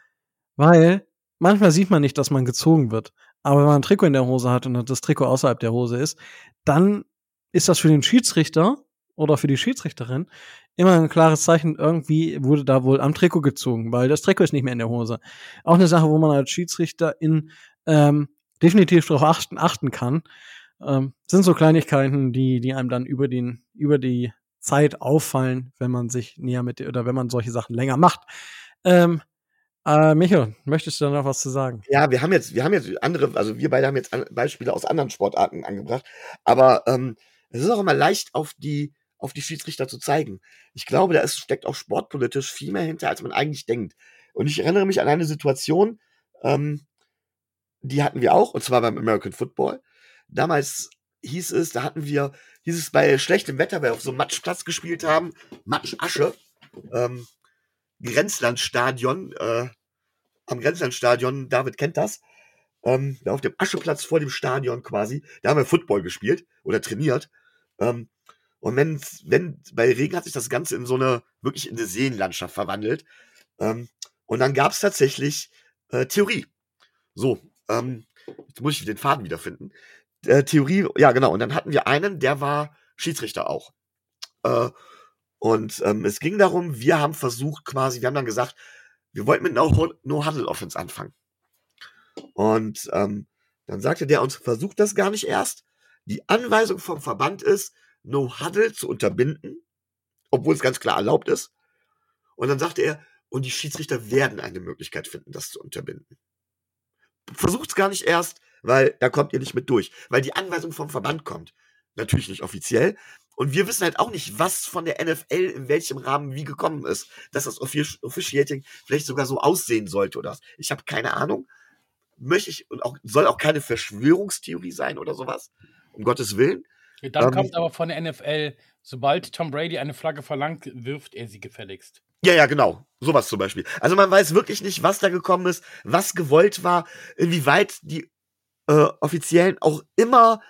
[SPEAKER 1] weil manchmal sieht man nicht, dass man gezogen wird. Aber wenn man ein Trikot in der Hose hat und das Trikot außerhalb der Hose ist, dann ist das für den Schiedsrichter oder für die Schiedsrichterin immer ein klares Zeichen, irgendwie wurde da wohl am Trikot gezogen, weil das Trikot ist nicht mehr in der Hose. Auch eine Sache, wo man als Schiedsrichter in ähm, definitiv darauf achten, achten kann. Ähm, sind so Kleinigkeiten, die, die einem dann über den, über die Zeit auffallen, wenn man sich näher mit oder wenn man solche Sachen länger macht. Ähm, äh, Micho, möchtest du da noch was zu sagen?
[SPEAKER 2] Ja, wir haben jetzt, wir haben jetzt andere, also wir beide haben jetzt Beispiele aus anderen Sportarten angebracht, aber ähm, es ist auch immer leicht auf die auf die Schiedsrichter zu zeigen. Ich glaube, da ist, steckt auch sportpolitisch viel mehr hinter, als man eigentlich denkt. Und ich erinnere mich an eine Situation, ähm, die hatten wir auch, und zwar beim American Football. Damals hieß es, da hatten wir, hieß es bei schlechtem Wetter, weil wir auf so einem Matschplatz gespielt haben, Matschasche, ähm, Grenzlandstadion, äh, am Grenzlandstadion, David kennt das. ähm, auf dem Ascheplatz vor dem Stadion quasi, da haben wir Football gespielt oder trainiert. Ähm, und wenn, wenn, bei Regen hat sich das Ganze in so eine, wirklich in eine Seenlandschaft verwandelt. Ähm, und dann gab es tatsächlich äh, Theorie. So, ähm, jetzt muss ich den Faden wiederfinden. Äh, Theorie, ja genau, und dann hatten wir einen, der war Schiedsrichter auch. Äh, und ähm, es ging darum, wir haben versucht quasi, wir haben dann gesagt, wir wollten mit No-Huddle-Offense anfangen. Und ähm, dann sagte der uns, versucht das gar nicht erst. Die Anweisung vom Verband ist, No-Huddle zu unterbinden, obwohl es ganz klar erlaubt ist. Und dann sagte er, und die Schiedsrichter werden eine Möglichkeit finden, das zu unterbinden. Versucht es gar nicht erst, weil da kommt ihr nicht mit durch. Weil die Anweisung vom Verband kommt. Natürlich nicht offiziell. Und wir wissen halt auch nicht, was von der NFL in welchem Rahmen wie gekommen ist. Dass das Officiating vielleicht sogar so aussehen sollte oder was. Ich habe keine Ahnung möchte ich und auch soll auch keine Verschwörungstheorie sein oder sowas. Um Gottes Willen.
[SPEAKER 3] Dann ähm, kommt aber von der NFL, sobald Tom Brady eine Flagge verlangt, wirft er sie gefälligst.
[SPEAKER 2] Ja, ja, genau. Sowas zum Beispiel. Also man weiß wirklich nicht, was da gekommen ist, was gewollt war, inwieweit die äh, Offiziellen auch immer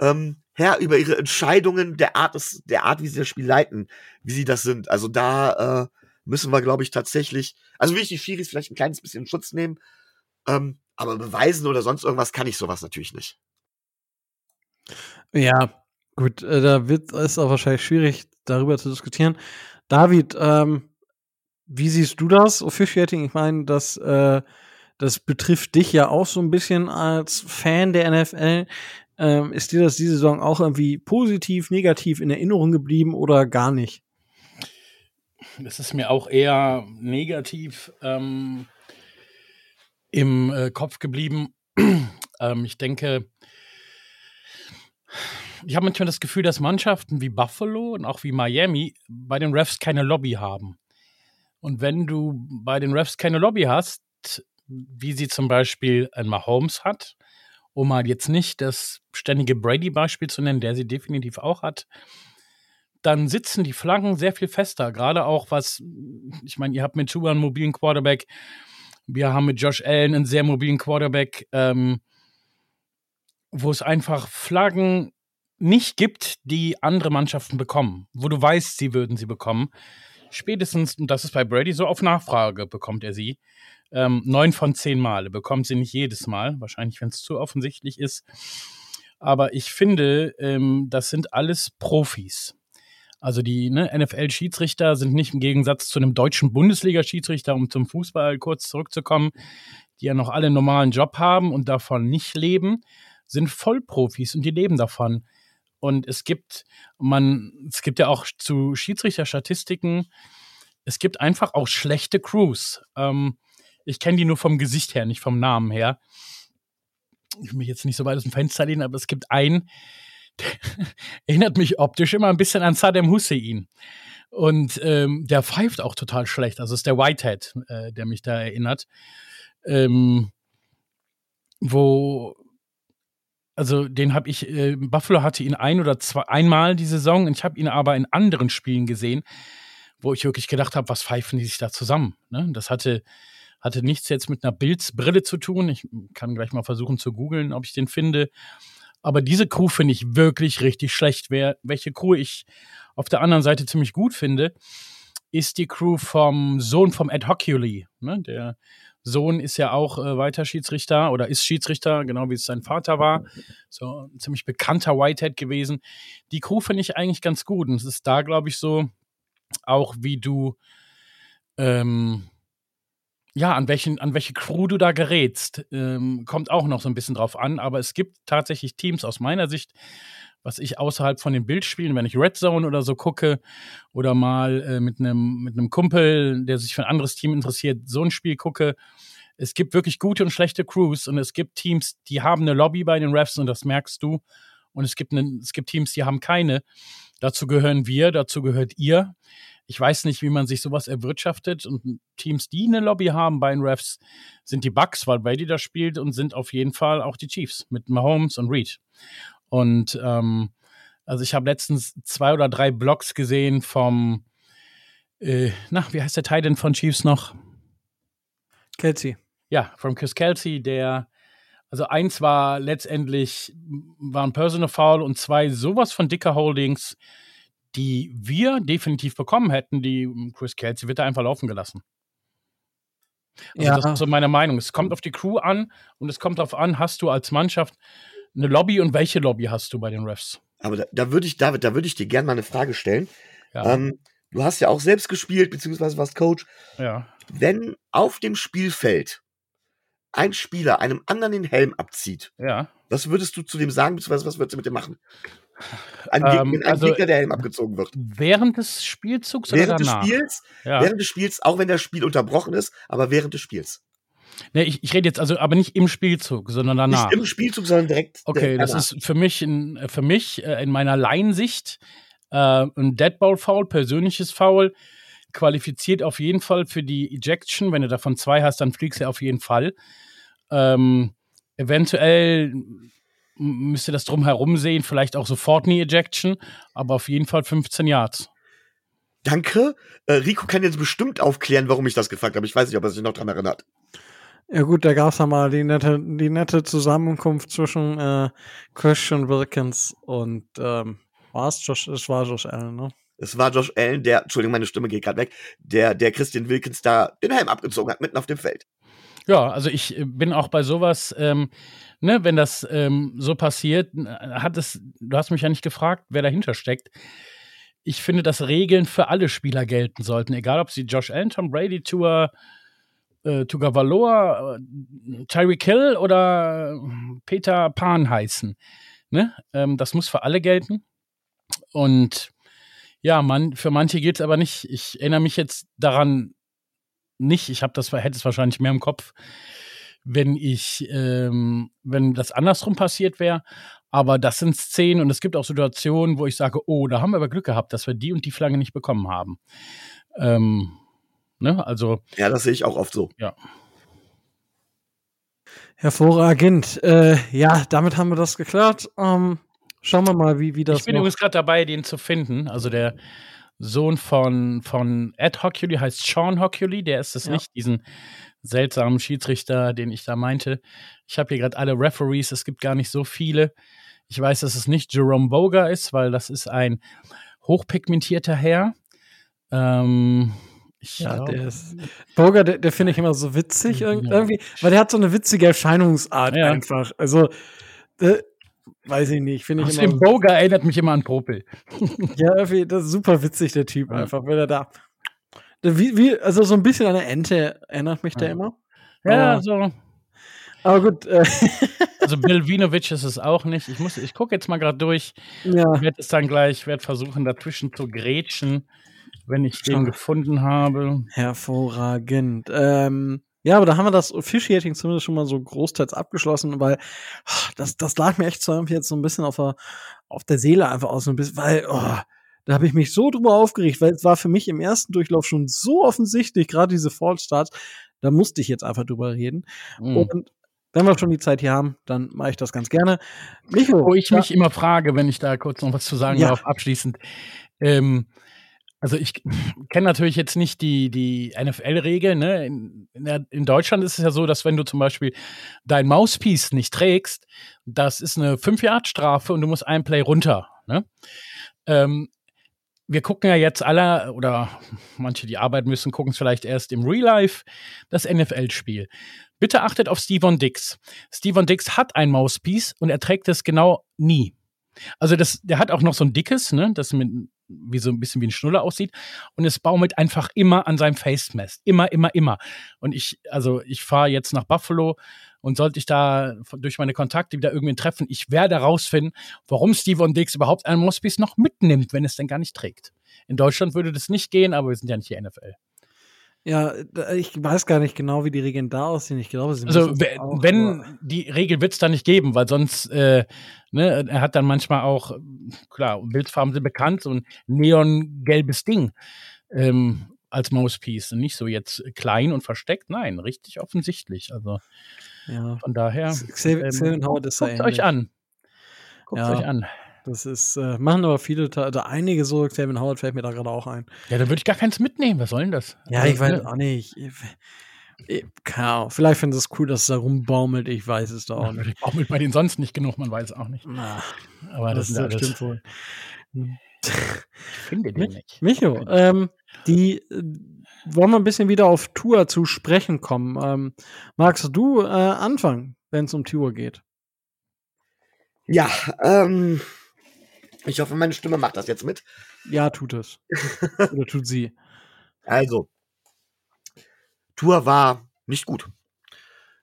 [SPEAKER 2] ähm, Herr über ihre Entscheidungen der Art, des, der Art, wie sie das Spiel leiten, wie sie das sind. Also da äh, müssen wir, glaube ich, tatsächlich, also will ich die Schiris vielleicht ein kleines bisschen in Schutz nehmen. Ähm, aber beweisen oder sonst irgendwas kann ich sowas natürlich nicht.
[SPEAKER 1] Ja, gut, äh, da wird es auch wahrscheinlich schwierig, darüber zu diskutieren. David, ähm, wie siehst du das, Officiating? Ich meine, das, äh, das betrifft dich ja auch so ein bisschen als Fan der NFL. Ähm, ist dir das diese Saison auch irgendwie positiv, negativ in Erinnerung geblieben oder gar nicht?
[SPEAKER 3] Es ist mir auch eher negativ. Ähm im äh, Kopf geblieben. ähm, ich denke, ich habe manchmal das Gefühl, dass Mannschaften wie Buffalo und auch wie Miami bei den Refs keine Lobby haben. Und wenn du bei den Refs keine Lobby hast, wie sie zum Beispiel ein Mahomes hat, um mal jetzt nicht das ständige Brady-Beispiel zu nennen, der sie definitiv auch hat, dann sitzen die Flaggen sehr viel fester. Gerade auch was, ich meine, ihr habt mit Chuba einen mobilen Quarterback, wir haben mit Josh Allen einen sehr mobilen Quarterback, ähm, wo es einfach Flaggen nicht gibt, die andere Mannschaften bekommen, wo du weißt, sie würden sie bekommen. Spätestens, und das ist bei Brady so, auf Nachfrage bekommt er sie. Ähm, neun von zehn Male bekommt sie nicht jedes Mal, wahrscheinlich, wenn es zu offensichtlich ist. Aber ich finde, ähm, das sind alles Profis. Also die ne, NFL-Schiedsrichter sind nicht im Gegensatz zu einem deutschen Bundesliga-Schiedsrichter, um zum Fußball kurz zurückzukommen, die ja noch alle einen normalen Job haben und davon nicht leben, sind Vollprofis und die leben davon. Und es gibt, man, es gibt ja auch zu Schiedsrichterstatistiken, es gibt einfach auch schlechte Crews. Ähm, ich kenne die nur vom Gesicht her, nicht vom Namen her. Ich will mich jetzt nicht so weit aus dem Fenster lehnen, aber es gibt einen, erinnert mich optisch immer ein bisschen an Saddam Hussein. Und ähm, der pfeift auch total schlecht. Also ist der Whitehead, äh, der mich da erinnert. Ähm, wo, also den habe ich, äh, Buffalo hatte ihn ein oder zwei, einmal die Saison ich habe ihn aber in anderen Spielen gesehen, wo ich wirklich gedacht habe, was pfeifen die sich da zusammen? Ne? Das hatte, hatte nichts jetzt mit einer Bildsbrille zu tun. Ich kann gleich mal versuchen zu googeln, ob ich den finde. Aber diese Crew finde ich wirklich richtig schlecht. Wer, welche Crew ich auf der anderen Seite ziemlich gut finde, ist die Crew vom Sohn vom Ed Hockley. Ne? Der Sohn ist ja auch äh, weiter Schiedsrichter oder ist Schiedsrichter, genau wie es sein Vater war. So ein ziemlich bekannter Whitehead gewesen. Die Crew finde ich eigentlich ganz gut. Und es ist da, glaube ich, so, auch wie du ähm, ja, an, welchen, an welche Crew du da gerätst, ähm, kommt auch noch so ein bisschen drauf an. Aber es gibt tatsächlich Teams aus meiner Sicht, was ich außerhalb von den Bildspielen, wenn ich Red Zone oder so gucke oder mal äh, mit einem mit einem Kumpel, der sich für ein anderes Team interessiert, so ein Spiel gucke. Es gibt wirklich gute und schlechte Crews und es gibt Teams, die haben eine Lobby bei den Refs und das merkst du. Und es gibt, eine, es gibt Teams, die haben keine. Dazu gehören wir, dazu gehört ihr. Ich weiß nicht, wie man sich sowas erwirtschaftet. Und Teams, die eine Lobby haben bei den Refs, sind die Bucks, weil Brady da spielt und sind auf jeden Fall auch die Chiefs mit Mahomes und Reed. Und ähm, also ich habe letztens zwei oder drei Blogs gesehen vom, äh, na, wie heißt der Teil denn von Chiefs noch?
[SPEAKER 1] Kelsey.
[SPEAKER 3] Ja, von Chris Kelsey, der Also eins war letztendlich war ein Personal Foul und zwei sowas von dicker Holdings, die wir definitiv bekommen hätten, die Chris Kelsey wird da einfach laufen gelassen. Also
[SPEAKER 1] Ja.
[SPEAKER 3] das ist so meine Meinung. Es kommt auf die Crew an und es kommt darauf an, hast du als Mannschaft eine Lobby und welche Lobby hast du bei den Refs?
[SPEAKER 2] Aber da, da würde ich, David, da würde ich dir gerne mal eine Frage stellen.
[SPEAKER 3] Ja,
[SPEAKER 2] Ähm, du hast ja auch selbst gespielt, beziehungsweise warst Coach.
[SPEAKER 3] ja.
[SPEAKER 2] Wenn auf dem Spielfeld ein Spieler einem anderen den Helm abzieht,
[SPEAKER 3] ja.
[SPEAKER 2] was würdest du zu dem sagen, beziehungsweise was würdest du mit dem machen? Ein,
[SPEAKER 3] Ähm,
[SPEAKER 2] Gegner, ein
[SPEAKER 3] also-
[SPEAKER 2] Gegner, der Helm abgezogen wird.
[SPEAKER 3] Während des Spielzugs oder
[SPEAKER 2] Während des
[SPEAKER 3] danach?
[SPEAKER 2] Spiels,
[SPEAKER 3] ja.
[SPEAKER 2] während des Spiels, auch wenn das Spiel unterbrochen ist, aber während des Spiels.
[SPEAKER 3] Nee, ich, ich rede jetzt also aber nicht im Spielzug, sondern danach.
[SPEAKER 2] Nicht im Spielzug, sondern direkt.
[SPEAKER 3] Okay,
[SPEAKER 2] direkt
[SPEAKER 3] das
[SPEAKER 2] danach.
[SPEAKER 3] ist für mich in, für mich äh, in meiner Laiensicht äh, ein Deadball Foul, persönliches Foul, qualifiziert auf jeden Fall für die Ejection. Wenn du davon zwei hast, dann fliegst du auf jeden Fall. Ähm, eventuell müsste das drumherum sehen, vielleicht auch sofort eine Ejection, aber auf jeden Fall 15 Yards.
[SPEAKER 2] Danke. Äh, Rico kann jetzt bestimmt aufklären, warum ich das gefragt habe. Ich weiß nicht, ob er sich noch dran erinnert.
[SPEAKER 1] Ja gut, da gab's ja mal die nette, die nette Zusammenkunft zwischen äh, Christian Wilkins und ähm, war's Josh, es war Josh Allen, ne?
[SPEAKER 2] Es war Josh Allen, der, Entschuldigung, meine Stimme geht gerade weg, der, der Christian Wilkins da den Helm abgezogen hat, mitten auf dem Feld.
[SPEAKER 3] Ja, also ich äh, bin auch bei sowas, ähm, ne, wenn das ähm, so passiert, äh, hat es, du hast mich ja nicht gefragt, wer dahinter steckt. Ich finde, dass Regeln für alle Spieler gelten sollten, egal ob sie Josh Allen, Tom Brady, Tua, äh, Tuga Valor, äh, Tyreek Hill oder äh, Peter Pan heißen. Ne? Ähm, das muss für alle gelten. Und ja, man, für manche gilt es aber nicht. Ich erinnere mich jetzt daran nicht. Ich habe das, hätte es wahrscheinlich mehr im Kopf, wenn ich, ähm, wenn das andersrum passiert wäre. Aber das sind Szenen und es gibt auch Situationen, wo ich sage, oh, da haben wir aber Glück gehabt, dass wir die und die Flagge nicht bekommen haben. Ähm, ne? Also,
[SPEAKER 2] Ja, das sehe ich auch oft so.
[SPEAKER 1] Hervorragend. Äh, ja, damit haben wir das geklärt. Ähm, schauen wir mal, wie, wie das
[SPEAKER 3] ich bin
[SPEAKER 1] noch-
[SPEAKER 3] übrigens gerade dabei, den zu finden. Also der Sohn von, von Ed Hockley heißt Sean Hockley, der ist es
[SPEAKER 1] Ja.
[SPEAKER 3] nicht, diesen seltsamen Schiedsrichter, den ich da meinte. Ich habe hier gerade alle Referees, es gibt gar nicht so viele. Ich weiß, dass es nicht Jerome Boger ist, weil das ist ein hochpigmentierter Herr. Ähm, ich
[SPEAKER 1] Ja,
[SPEAKER 3] glaub-
[SPEAKER 1] der ist. Boger, der, der finde ich immer so witzig
[SPEAKER 3] Ja.
[SPEAKER 1] irgendwie, weil der hat so eine witzige Erscheinungsart
[SPEAKER 3] Ja.
[SPEAKER 1] einfach. Also, äh, weiß ich nicht, finde ich
[SPEAKER 3] Außerdem
[SPEAKER 1] immer.
[SPEAKER 3] Boger erinnert mich immer an Popel.
[SPEAKER 1] Ja, das ist super witzig, der Typ
[SPEAKER 3] Ja.
[SPEAKER 1] einfach, wenn er da. der Wie, wie, also so ein bisschen an eine Ente erinnert mich der
[SPEAKER 3] Ja.
[SPEAKER 1] immer.
[SPEAKER 3] Ja,
[SPEAKER 1] Aber-
[SPEAKER 3] so.
[SPEAKER 1] Aber gut, äh,
[SPEAKER 3] Also Bill Vinovich ist es auch nicht. Ich muss, ich gucke jetzt mal gerade durch.
[SPEAKER 1] ja.
[SPEAKER 3] Ich werde es dann gleich, werde versuchen, dazwischen zu grätschen, wenn ich den gefunden habe.
[SPEAKER 1] Hervorragend. Ähm, ja, aber da haben wir das Officiating zumindest schon mal so großteils abgeschlossen, weil ah, das, das lag mir echt so jetzt so ein bisschen auf der, auf der Seele einfach aus, so ein bisschen, weil, oh, da habe ich mich so drüber aufgeregt, weil es war für mich im ersten Durchlauf schon so offensichtlich, gerade diese Fallstarts, da musste ich jetzt einfach drüber reden.
[SPEAKER 3] Mhm.
[SPEAKER 1] Und wenn wir schon die Zeit hier haben, dann mache ich das ganz gerne. Micho,
[SPEAKER 3] Wo ich mich immer frage, wenn ich da kurz noch was zu sagen
[SPEAKER 1] Ja.
[SPEAKER 3] darf, abschließend. Ähm, also ich kenne natürlich jetzt nicht die, die NFL-Regeln. Ne? In, in, in Deutschland ist es ja so, dass wenn du zum Beispiel dein Mouthpiece nicht trägst, das ist eine 5-Yard-Strafe und du musst ein Play runter. Ne? Ähm, wir gucken ja jetzt alle, oder manche, die arbeiten müssen, gucken es vielleicht erst im Real Life, das NFL-Spiel. Bitte achtet auf Steven Dix. Steven Dix hat ein Mouthpiece und er trägt es genau nie. Also das, der hat auch noch so ein dickes, ne, das mit, wie so ein bisschen wie ein Schnuller aussieht. Und es baumelt einfach immer an seinem Face Mask. Immer, immer, immer. Und ich, also ich fahre jetzt nach Buffalo und sollte ich da durch meine Kontakte wieder irgendwen treffen, ich werde herausfinden, warum Steven Dix überhaupt ein Mouthpiece noch mitnimmt, wenn es denn gar nicht trägt. In Deutschland würde das nicht gehen, aber wir sind ja nicht die NFL.
[SPEAKER 1] Ja, ich weiß gar nicht genau, wie die Regeln da aussehen. Ich glaube, sie
[SPEAKER 3] Also
[SPEAKER 1] müssen
[SPEAKER 3] we-
[SPEAKER 1] auch,
[SPEAKER 3] wenn die Regel wird es da nicht geben, weil sonst äh, ne, er hat dann manchmal auch klar Bildfarben sind bekannt so ein neongelbes Ding ähm, als Mouthpiece und nicht so jetzt klein und versteckt, nein, richtig offensichtlich. Also
[SPEAKER 1] ja.
[SPEAKER 3] von daher
[SPEAKER 1] Xavier
[SPEAKER 3] ähm,
[SPEAKER 1] Howard ist
[SPEAKER 3] guckt euch an, guckt
[SPEAKER 1] Ja.
[SPEAKER 3] euch an.
[SPEAKER 1] Das ist, äh, machen aber viele, oder einige so, Xavier Howard fällt mir da gerade auch ein.
[SPEAKER 3] Ja, da würde ich gar keins mitnehmen. Was soll denn das?
[SPEAKER 1] Ja,
[SPEAKER 3] Also,
[SPEAKER 1] ich weiß
[SPEAKER 3] ne?
[SPEAKER 1] auch nicht. Ich- Keine Ahnung. Vielleicht finden sie es cool, dass es da rumbaumelt. Ich weiß es doch auch nicht.
[SPEAKER 3] Vielleicht baumelt bei denen sonst nicht genug, man weiß auch nicht.
[SPEAKER 1] Na,
[SPEAKER 3] Aber das,
[SPEAKER 1] das, das
[SPEAKER 3] alles,
[SPEAKER 1] stimmt wohl.
[SPEAKER 3] ich finde den
[SPEAKER 1] Mich-
[SPEAKER 3] nicht.
[SPEAKER 1] Micho, ähm, die äh, wollen wir ein bisschen wieder auf Tour zu sprechen kommen. Ähm, magst du äh, anfangen, wenn es um Tour geht?
[SPEAKER 2] Ja, ähm, ich hoffe, meine Stimme macht das jetzt mit.
[SPEAKER 1] Ja, tut es. Oder tut sie.
[SPEAKER 2] Also, Tour war nicht gut.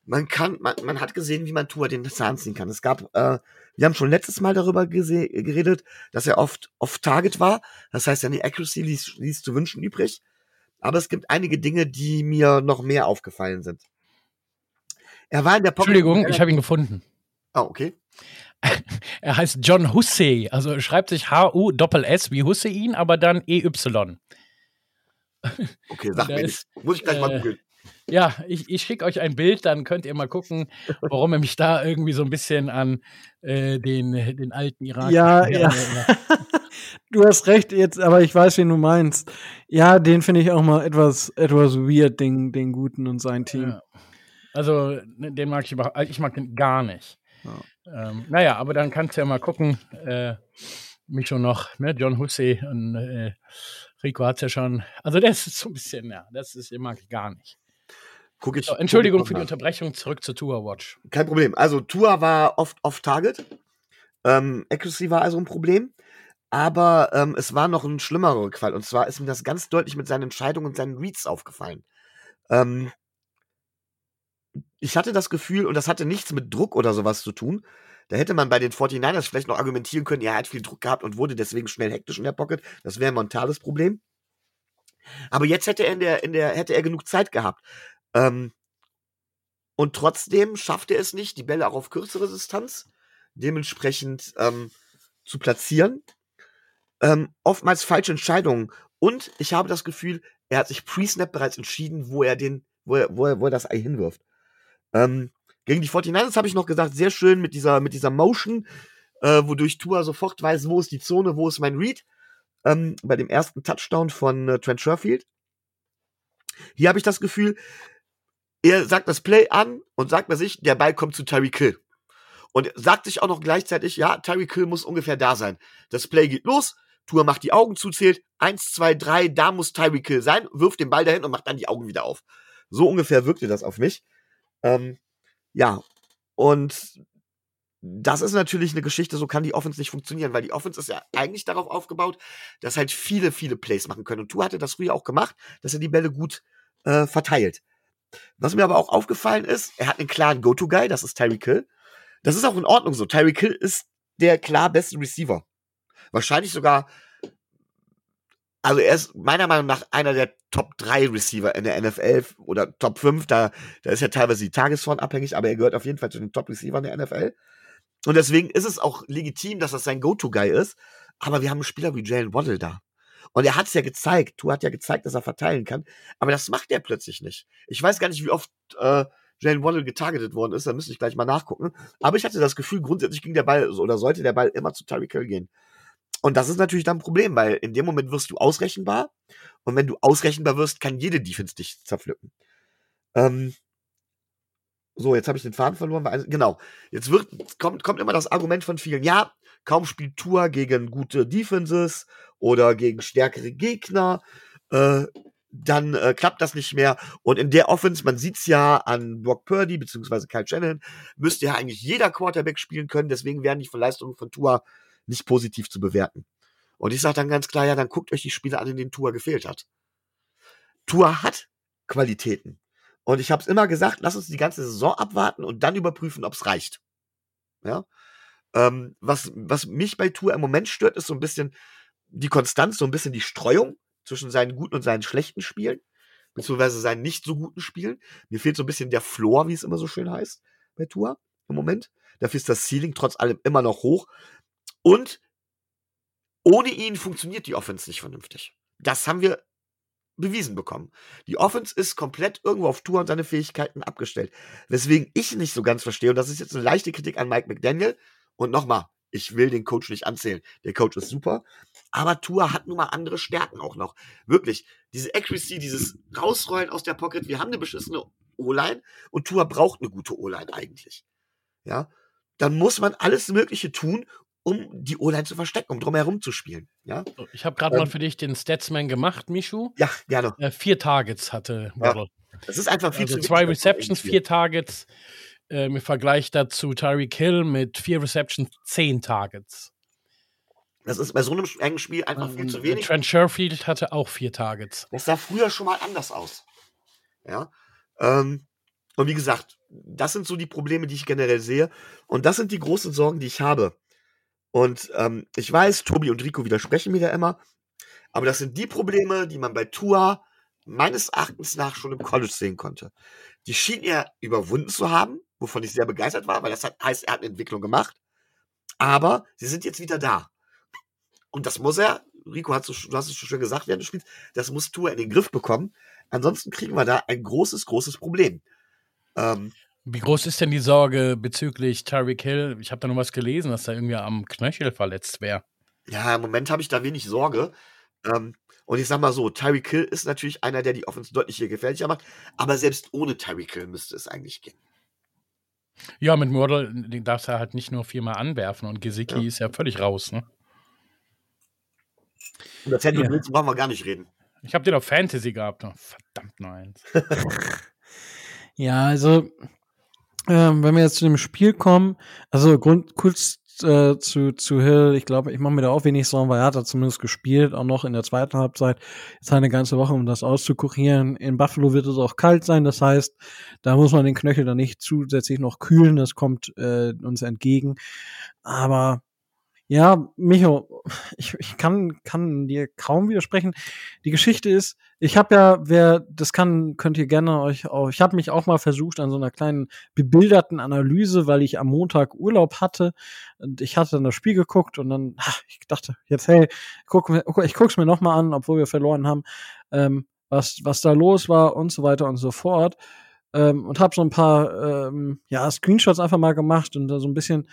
[SPEAKER 2] Man kann, man, man hat gesehen, wie man Tour den Zahn ziehen kann. Es gab, äh, wir haben schon letztes Mal darüber geredet, dass er oft off-target war. Das heißt, seine Accuracy ließ, ließ zu wünschen übrig. Aber es gibt einige Dinge, die mir noch mehr aufgefallen sind. Er war in der Pocket.
[SPEAKER 3] Entschuldigung, ich habe ihn gefunden.
[SPEAKER 2] Oh, okay.
[SPEAKER 3] Er heißt John Hussey, also schreibt sich H-U-S-S wie Hussein, aber dann E E-Y.
[SPEAKER 2] Okay, sag mir
[SPEAKER 3] ist,
[SPEAKER 2] nicht. Muss ich gleich mal
[SPEAKER 3] äh,
[SPEAKER 2] googeln.
[SPEAKER 3] Ja, ich, ich schicke euch ein Bild, dann könnt ihr mal gucken, warum er mich da irgendwie so ein bisschen an äh, den, den alten Irak.
[SPEAKER 1] Ja, ja. Du hast recht jetzt, aber ich weiß, wen du meinst. Ja, den finde ich auch mal etwas, etwas weird, den, den Guten und sein Team.
[SPEAKER 3] Ja. Also, ne, den mag ich überhaupt, ich mag den gar nicht. Ähm, naja, aber dann kannst du ja mal gucken, äh, mich schon noch, ne, John Hussey und äh, Rico hat's ja schon. Also, das ist so ein bisschen, ja, das ist, mag ich gar nicht.
[SPEAKER 2] Guck ich,
[SPEAKER 3] So, Entschuldigung
[SPEAKER 2] guck ich
[SPEAKER 3] für die. Unterbrechung, zurück zur Tour Watch.
[SPEAKER 2] Kein Problem. Also Tour war oft off-target. Ähm, Accuracy war also ein Problem. Aber ähm, es war noch ein schlimmerer Fall. Und zwar ist mir das ganz deutlich mit seinen Entscheidungen und seinen Reads aufgefallen. Ähm, ich hatte das Gefühl, und das hatte nichts mit Druck oder sowas zu tun. Da hätte man bei den 49ers vielleicht noch argumentieren können, ja, er hat viel Druck gehabt und wurde deswegen schnell hektisch in der Pocket. Das wäre ein mentales Problem. Aber jetzt hätte er in der, in der, hätte er genug Zeit gehabt. Ähm, und trotzdem schafft er es nicht, die Bälle auch auf kürzere Distanz dementsprechend ähm, zu platzieren. Ähm, oftmals falsche Entscheidungen. Und ich habe das Gefühl, er hat sich pre-snap bereits entschieden, wo er den, wo er, wo er, wo er das Ei hinwirft. Ähm, gegen die 49ers habe ich noch gesagt, sehr schön mit dieser, mit dieser Motion, äh, wodurch Tua sofort weiß, wo ist die Zone, wo ist mein Read. Ähm, bei dem ersten Touchdown von äh, Trent Sherfield. Hier habe ich das Gefühl, er sagt das Play an und sagt bei sich, der Ball kommt zu Tyreek Hill. Und sagt sich auch noch gleichzeitig, ja, Tyreek Hill muss ungefähr da sein. Das Play geht los, Tour macht die Augen zu, zählt eins, zwei, drei, da muss Tyreek Hill sein, wirft den Ball dahin und macht dann die Augen wieder auf. So ungefähr wirkte das auf mich. Ähm, ja, und das ist natürlich eine Geschichte, so kann die Offense nicht funktionieren, weil die Offense ist ja eigentlich darauf aufgebaut, dass halt viele, viele Plays machen können. Und Tour hatte das früher auch gemacht, dass er die Bälle gut äh, verteilt. Was mir aber auch aufgefallen ist, er hat einen klaren Go-To-Guy, das ist Tyreek Hill. Das ist auch in Ordnung so. Tyreek Hill ist der klar beste Receiver. Wahrscheinlich sogar, also er ist meiner Meinung nach einer der Top 3 Receiver in der NFL oder Top 5. Da, da ist ja teilweise die Tagesform abhängig, aber er gehört auf jeden Fall zu den Top Receivern der NFL. Und deswegen ist es auch legitim, dass das sein Go-To-Guy ist. Aber wir haben einen Spieler wie Jalen Waddle da. Und er hat es ja gezeigt. Tu hat ja gezeigt, dass er verteilen kann. Aber das macht er plötzlich nicht. Ich weiß gar nicht, wie oft äh, Jalen Waddle getargetet worden ist. Da müsste ich gleich mal nachgucken. Aber ich hatte das Gefühl, grundsätzlich ging der Ball oder sollte der Ball immer zu Tyreek Hill gehen. Und das ist natürlich dann ein Problem, weil in dem Moment wirst du ausrechenbar. Und wenn du ausrechenbar wirst, kann jede Defense dich zerpflücken. Ähm, so, jetzt habe ich den Faden verloren. Weil, genau. Jetzt wird, kommt, kommt immer das Argument von vielen, ja, kaum spielt Tour gegen gute Defenses oder gegen stärkere Gegner, äh, dann äh, klappt das nicht mehr. Und in der Offense, man sieht's ja an Brock Purdy beziehungsweise Kyle Shannon, müsste ja eigentlich jeder Quarterback spielen können. Deswegen wären die Leistungen von Tour nicht positiv zu bewerten. Und ich sage dann ganz klar, ja, dann guckt euch die Spiele an, in denen Tour gefehlt hat. Tour hat Qualitäten. Und ich habe es immer gesagt, lass uns die ganze Saison abwarten und dann überprüfen, ob es reicht. Ja. Ähm, was, was mich bei Tour im Moment stört, ist so ein bisschen die Konstanz, so ein bisschen die Streuung zwischen seinen guten und seinen schlechten Spielen, beziehungsweise seinen nicht so guten Spielen. Mir fehlt so ein bisschen der Floor, wie es immer so schön heißt, bei Tour im Moment. Dafür ist das Ceiling trotz allem immer noch hoch. Und ohne ihn funktioniert die Offense nicht vernünftig. Das haben wir bewiesen bekommen. Die Offense ist komplett irgendwo auf Tour und seine Fähigkeiten abgestellt. Weswegen ich nicht so ganz verstehe, und das ist jetzt eine leichte Kritik an Mike McDaniel. Und nochmal, ich will den Coach nicht anzählen. Der Coach ist super. Aber Tour hat nun mal andere Stärken auch noch. Wirklich. Diese Accuracy, dieses Rausrollen aus der Pocket. Wir haben eine beschissene O-Line und Tua braucht eine gute O-Line eigentlich. Ja, dann muss man alles Mögliche tun, um die O-Line zu verstecken, um drumherum zu spielen. Ja?
[SPEAKER 3] Ich habe gerade ähm, mal für dich den Statsman gemacht, Michu.
[SPEAKER 2] Ja, gerne.
[SPEAKER 3] Äh, vier Targets hatte
[SPEAKER 2] Waddle. Ja. Das ist einfach viel
[SPEAKER 3] also
[SPEAKER 2] zu
[SPEAKER 3] Zwei Receptions, vier Targets. Äh, Im Vergleich dazu Tyreek Hill mit vier Receptions, zehn Targets.
[SPEAKER 2] Das ist bei so einem engen Spiel einfach viel zu wenig.
[SPEAKER 3] Trent Sherfield hatte auch vier Targets.
[SPEAKER 2] Das sah früher schon mal anders aus. Ja. Ähm, und wie gesagt, das sind so die Probleme, die ich generell sehe. Und das sind die großen Sorgen, die ich habe. Und ähm, ich weiß, Tobi und Rico widersprechen mir da immer. Aber das sind die Probleme, die man bei Tua meines Erachtens nach schon im College sehen konnte. Die schien er überwunden zu haben, wovon ich sehr begeistert war, weil das heißt, er hat eine Entwicklung gemacht. Aber sie sind jetzt wieder da. Und das muss er, Rico, hast du, du hast es schon gesagt während des Spiels, das muss Tua in den Griff bekommen. Ansonsten kriegen wir da ein großes, großes Problem.
[SPEAKER 3] Ähm, Wie groß ist denn die Sorge bezüglich Tyreek Hill? Ich habe da noch was gelesen, dass er irgendwie am Knöchel verletzt wäre.
[SPEAKER 2] Ja, im Moment habe ich da wenig Sorge. Ähm, und ich sag mal so, Tyreek Hill ist natürlich einer, der die Offense deutlich hier gefährlicher macht, aber selbst ohne Tyreek Hill müsste es eigentlich gehen.
[SPEAKER 3] Ja, mit Mordel, darfst du halt nicht nur viermal anwerfen und Gesicki ja. ist ja völlig raus, ne?
[SPEAKER 2] Und das Henry ja. Wilson brauchen wir gar nicht reden.
[SPEAKER 3] Ich habe den auf Fantasy gehabt. Oh, verdammt nein.
[SPEAKER 1] ja, also, ähm, wenn wir jetzt zu dem Spiel kommen, also Grund, kurz äh, zu, zu Hill, ich glaube, ich mache mir da auch wenig Sorgen, weil er hat da zumindest gespielt, auch noch in der zweiten Halbzeit. Jetzt eine ganze Woche, um das auszukurieren. In Buffalo wird es auch kalt sein, das heißt, da muss man den Knöchel dann nicht zusätzlich noch kühlen, das kommt äh, uns entgegen. Aber ja, Micho, ich, ich kann, kann dir kaum widersprechen. Die Geschichte ist, ich habe ja, wer das kann, könnt ihr gerne euch auch, ich habe mich auch mal versucht an so einer kleinen bebilderten Analyse, weil ich am Montag Urlaub hatte und ich hatte dann das Spiel geguckt und dann, ach, ich dachte, jetzt, hey, guck, ich guck's mir nochmal an, obwohl wir verloren haben, ähm, was, was da los war und so weiter und so fort. Ähm, und habe so ein paar ähm, ja, Screenshots einfach mal gemacht und da so ein bisschen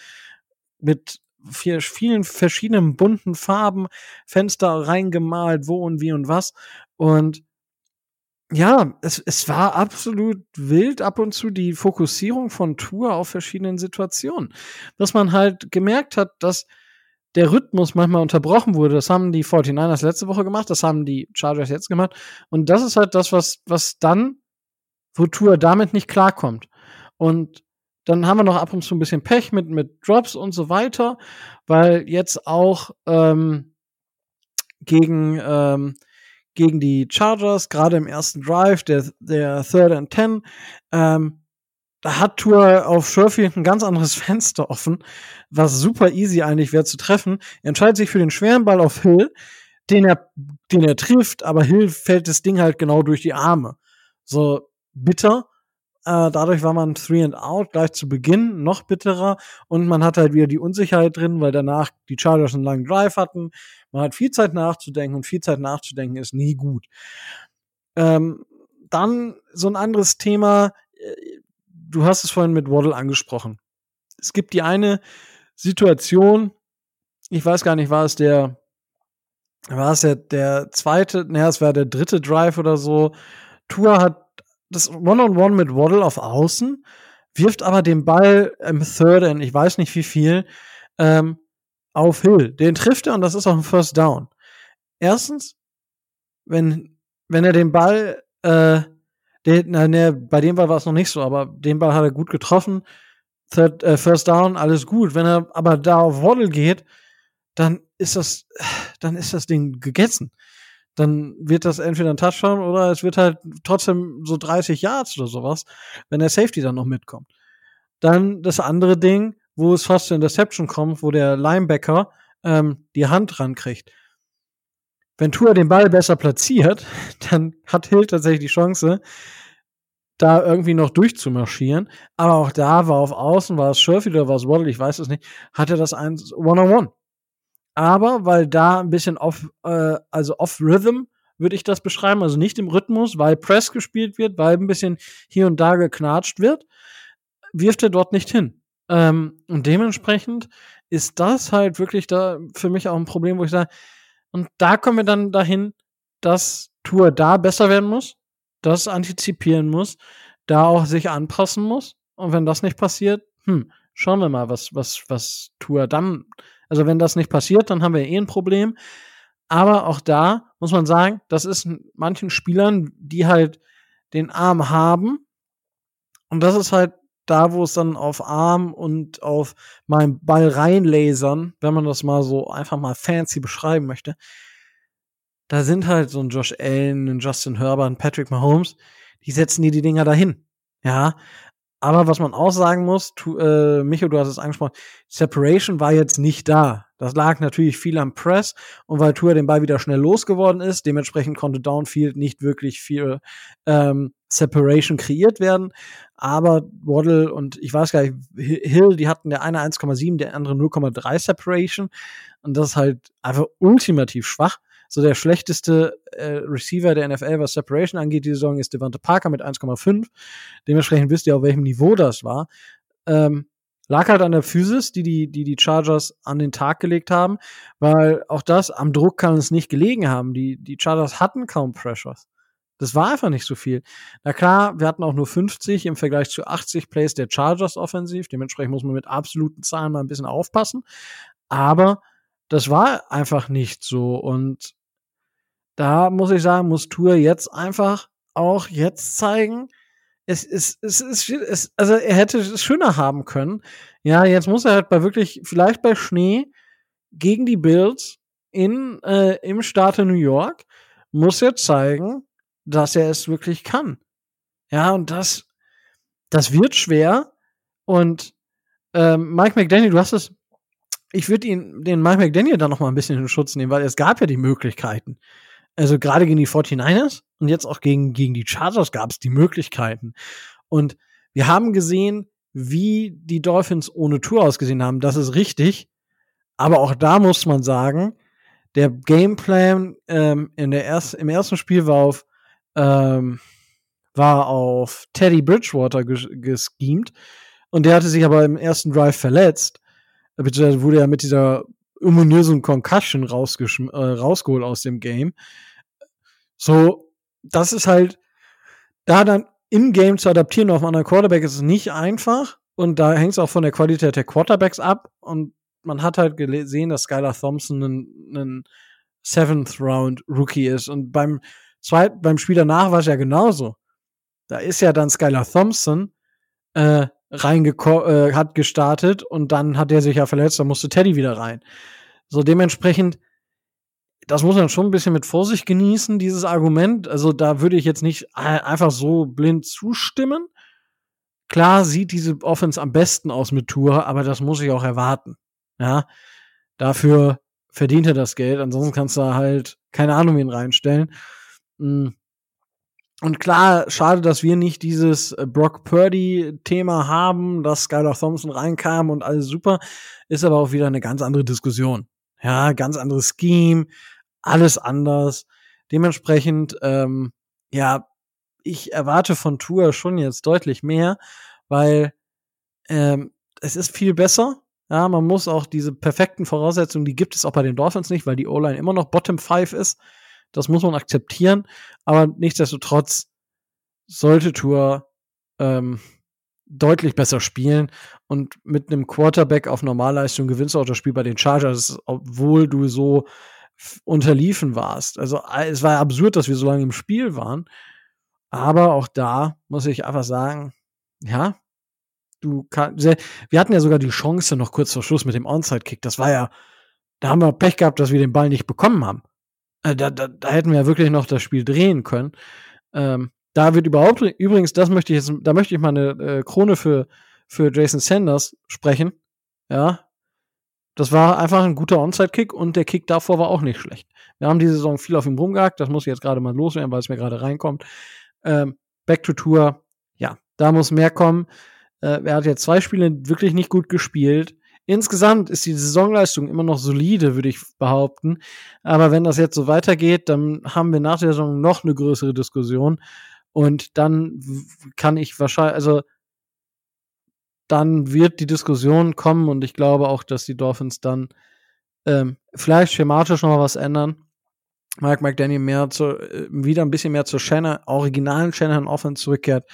[SPEAKER 1] mit vier, vielen verschiedenen bunten Farben Fenster reingemalt, wo und wie und was. Und ja, es, es war absolut wild ab und zu die Fokussierung von Tour auf verschiedenen Situationen. Dass man halt gemerkt hat, dass der Rhythmus manchmal unterbrochen wurde. Das haben die 49ers letzte Woche gemacht, das haben die Chargers jetzt gemacht. Und das ist halt das, was, was dann, wo Tour damit nicht klarkommt. Und dann haben wir noch ab und zu ein bisschen Pech mit, mit Drops und so weiter, weil jetzt auch ähm, gegen, ähm, gegen die Chargers, gerade im ersten Drive, der, der Third and Ten, ähm, da hat Tour auf Sherfield ein ganz anderes Fenster offen, was super easy eigentlich wäre zu treffen. Er entscheidet sich für den schweren Ball auf Hill, den er, den er trifft, aber Hill fällt das Ding halt genau durch die Arme. So bitter. Äh, dadurch war man three and out gleich zu Beginn noch bitterer und man hat halt wieder die Unsicherheit drin, weil danach die Chargers einen langen Drive hatten. Man hat viel Zeit nachzudenken und viel Zeit nachzudenken ist nie gut. Ähm, dann so ein anderes Thema. Äh, du hast es vorhin mit Waddle angesprochen. Es gibt die eine Situation, ich weiß gar nicht, war es der, war es der, der zweite, naja, es war der dritte Drive oder so. Tour hat das One-on-One mit Waddle auf Außen, wirft aber den Ball im Third and ich weiß nicht wie viel ähm, auf Hill. Den trifft er und das ist auch ein First Down. Erstens, wenn, wenn er den Ball, äh, den, na, ne, bei dem Ball war es noch nicht so, aber den Ball hat er gut getroffen. Third, äh, First Down, alles gut. Wenn er aber da auf Waddle geht, dann ist das, dann ist das Ding gegessen dann wird das entweder ein Touchdown oder es wird halt trotzdem so 30 Yards oder sowas, wenn der Safety dann noch mitkommt. Dann das andere Ding, wo es fast zur Interception kommt, wo der Linebacker ähm, die Hand rankriegt. Wenn Tua den Ball besser platziert, dann hat Hill tatsächlich die Chance, da irgendwie noch durchzumarschieren. Aber auch da war auf Außen, war es Sherfield oder war es Waddle, ich weiß es nicht, hatte das eins One-on-One. Aber weil da ein bisschen off, äh, also off-Rhythm würde ich das beschreiben, also nicht im Rhythmus, weil Press gespielt wird, weil ein bisschen hier und da geknatscht wird, wirft er dort nicht hin. Ähm, und dementsprechend ist das halt wirklich da für mich auch ein Problem, wo ich sage, und da kommen wir dann dahin, dass Tour da besser werden muss, das antizipieren muss, da auch sich anpassen muss. Und wenn das nicht passiert, hm, schauen wir mal, was, was, was Tour dann. Also wenn das nicht passiert, dann haben wir eh ein Problem. Aber auch da muss man sagen, das ist manchen Spielern, die halt den Arm haben. Und das ist halt da, wo es dann auf Arm und auf meinen Ball reinlasern, wenn man das mal so einfach mal fancy beschreiben möchte, da sind halt so ein Josh Allen, ein Justin Herbert, ein Patrick Mahomes, die setzen dir die Dinger dahin. Ja, aber was man auch sagen muss, tu, äh, Micho, du hast es angesprochen, Separation war jetzt nicht da. Das lag natürlich viel am Press und weil Tour den Ball wieder schnell losgeworden ist, dementsprechend konnte Downfield nicht wirklich viel ähm, Separation kreiert werden. Aber Waddle und ich weiß gar nicht, Hill, die hatten der eine 1,7, der andere 0,3 Separation. Und das ist halt einfach ultimativ schwach. So der schlechteste äh, Receiver der NFL, was Separation angeht, die Saison ist Devante Parker mit 1,5. Dementsprechend wisst ihr, auf welchem Niveau das war. Ähm, lag halt an der Physis, die die, die die Chargers an den Tag gelegt haben, weil auch das am Druck kann es nicht gelegen haben. Die, die Chargers hatten kaum Pressures. Das war einfach nicht so viel. Na klar, wir hatten auch nur 50 im Vergleich zu 80 Plays der Chargers offensiv. Dementsprechend muss man mit absoluten Zahlen mal ein bisschen aufpassen. Aber das war einfach nicht so. Und da muss ich sagen, muss Tour jetzt einfach auch jetzt zeigen, es ist, es ist, es, also er hätte es schöner haben können. Ja, jetzt muss er halt bei wirklich, vielleicht bei Schnee gegen die Bills in, äh, im Staate New York, muss er zeigen, dass er es wirklich kann. Ja, und das, das wird schwer. Und ähm, Mike McDaniel, du hast es, ich würde ihn, den Mike McDaniel da noch mal ein bisschen in Schutz nehmen, weil es gab ja die Möglichkeiten. Also gerade gegen die 49ers und jetzt auch gegen, gegen die Chargers gab es die Möglichkeiten. Und wir haben gesehen, wie die Dolphins ohne Tour ausgesehen haben. Das ist richtig. Aber auch da muss man sagen, der Gameplan ähm, in der erst, im ersten Spiel war auf, ähm, war auf Teddy Bridgewater ges geschemt. Und der hatte sich aber im ersten Drive verletzt. Beziehungsweise wurde er mit dieser ominösen Concussion äh, rausgeholt aus dem Game. So, das ist halt, da dann in-game zu adaptieren auf einen anderen Quarterback ist nicht einfach. Und da hängt es auch von der Qualität der Quarterbacks ab. Und man hat halt gesehen, dass Skylar Thompson ein, ein Seventh Round Rookie ist. Und beim zweiten, beim Spiel danach war es ja genauso. Da ist ja dann Skylar Thompson äh, äh, hat gestartet und dann hat er sich ja verletzt, dann musste Teddy wieder rein. So dementsprechend, das muss man schon ein bisschen mit Vorsicht genießen, dieses Argument. Also da würde ich jetzt nicht einfach so blind zustimmen. Klar sieht diese Offense am besten aus mit Tour, aber das muss ich auch erwarten. Ja, dafür verdient er das Geld. Ansonsten kannst du halt keine Ahnung wen reinstellen. Hm. Und klar, schade, dass wir nicht dieses äh, Brock Purdy-Thema haben, dass Skylar Thompson reinkam und alles super. Ist aber auch wieder eine ganz andere Diskussion. Ja, ganz anderes Scheme, alles anders. Dementsprechend, ähm, ja, ich erwarte von Tour schon jetzt deutlich mehr, weil ähm, es ist viel besser. Ja, man muss auch diese perfekten Voraussetzungen, die gibt es auch bei den Dolphins nicht, weil die O-Line immer noch Bottom 5 ist. Das muss man akzeptieren. Aber nichtsdestotrotz sollte Tour ähm, deutlich besser spielen. Und mit einem Quarterback auf Normalleistung gewinnst du auch das Spiel bei den Chargers, obwohl du so unterliefen warst. Also es war absurd, dass wir so lange im Spiel waren. Aber auch da muss ich einfach sagen, ja, du kannst, wir hatten ja sogar die Chance noch kurz vor Schluss mit dem Onside-Kick. Das war ja, da haben wir Pech gehabt, dass wir den Ball nicht bekommen haben. Äh, da, da, da hätten wir ja wirklich noch das Spiel drehen können. Ähm, da wird überhaupt, übrigens, das möchte ich jetzt, da möchte ich mal eine äh, Krone für, für Jason Sanders sprechen. Ja. Das war einfach ein guter Onside-Kick und der Kick davor war auch nicht schlecht. Wir haben diese Saison viel auf ihm rumgehakt, das muss ich jetzt gerade mal loswerden, weil es mir gerade reinkommt. Ähm, Back to Tour, ja, da muss mehr kommen. Äh, er hat jetzt zwei Spiele wirklich nicht gut gespielt. Insgesamt ist die Saisonleistung immer noch solide, würde ich behaupten. Aber wenn das jetzt so weitergeht, dann haben wir nach der Saison noch eine größere Diskussion. Und dann kann ich wahrscheinlich, also dann wird die Diskussion kommen und ich glaube auch, dass die Dolphins dann ähm, vielleicht schematisch noch mal was ändern. Mike McDaniel mehr zu, äh, wieder ein bisschen mehr zur Shannon, originalen Shannon Offense zurückkehrt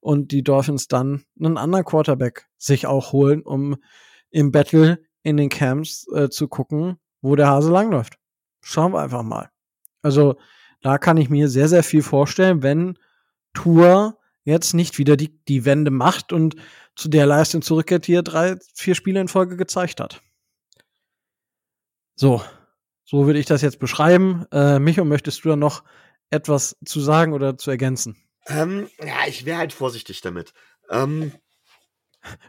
[SPEAKER 1] und die Dolphins dann einen anderen Quarterback sich auch holen, um im Battle in den Camps äh, zu gucken, wo der Hase langläuft. Schauen wir einfach mal. Also da kann ich mir sehr, sehr viel vorstellen, wenn Tour jetzt nicht wieder die, die Wende macht und zu der Leistung zurückkehrt, die er drei, vier Spiele in Folge gezeigt hat. So, so würde ich das jetzt beschreiben. Äh, Micho, möchtest du da noch etwas zu sagen oder zu ergänzen?
[SPEAKER 2] Ähm, ja, ich wäre halt vorsichtig damit. Ähm,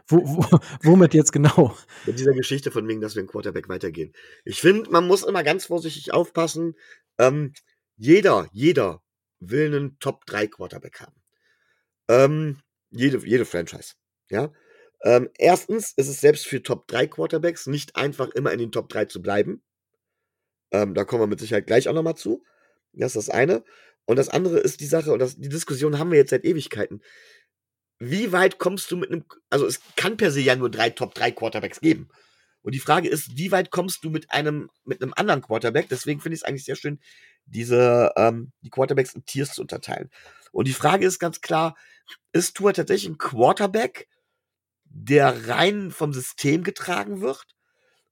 [SPEAKER 1] wo, wo, womit jetzt genau?
[SPEAKER 2] Mit dieser Geschichte von wegen, dass wir in Quarterback weitergehen. Ich finde, man muss immer ganz vorsichtig aufpassen. Ähm, jeder, jeder will einen Top 3 Quarterback haben. Ähm, jede, jede Franchise. Ja. Ähm, erstens ist es selbst für Top 3 Quarterbacks nicht einfach immer in den Top 3 zu bleiben. Ähm, da kommen wir mit Sicherheit gleich auch nochmal zu. Das ist das eine. Und das andere ist die Sache, und das, die Diskussion haben wir jetzt seit Ewigkeiten. Wie weit kommst du mit einem, also es kann per se ja nur drei Top 3 Quarterbacks geben. Und die Frage ist, wie weit kommst du mit einem, mit einem anderen Quarterback? Deswegen finde ich es eigentlich sehr schön, diese, ähm, die Quarterbacks in Tiers zu unterteilen. Und die Frage ist ganz klar, ist Tua tatsächlich ein Quarterback, der rein vom System getragen wird?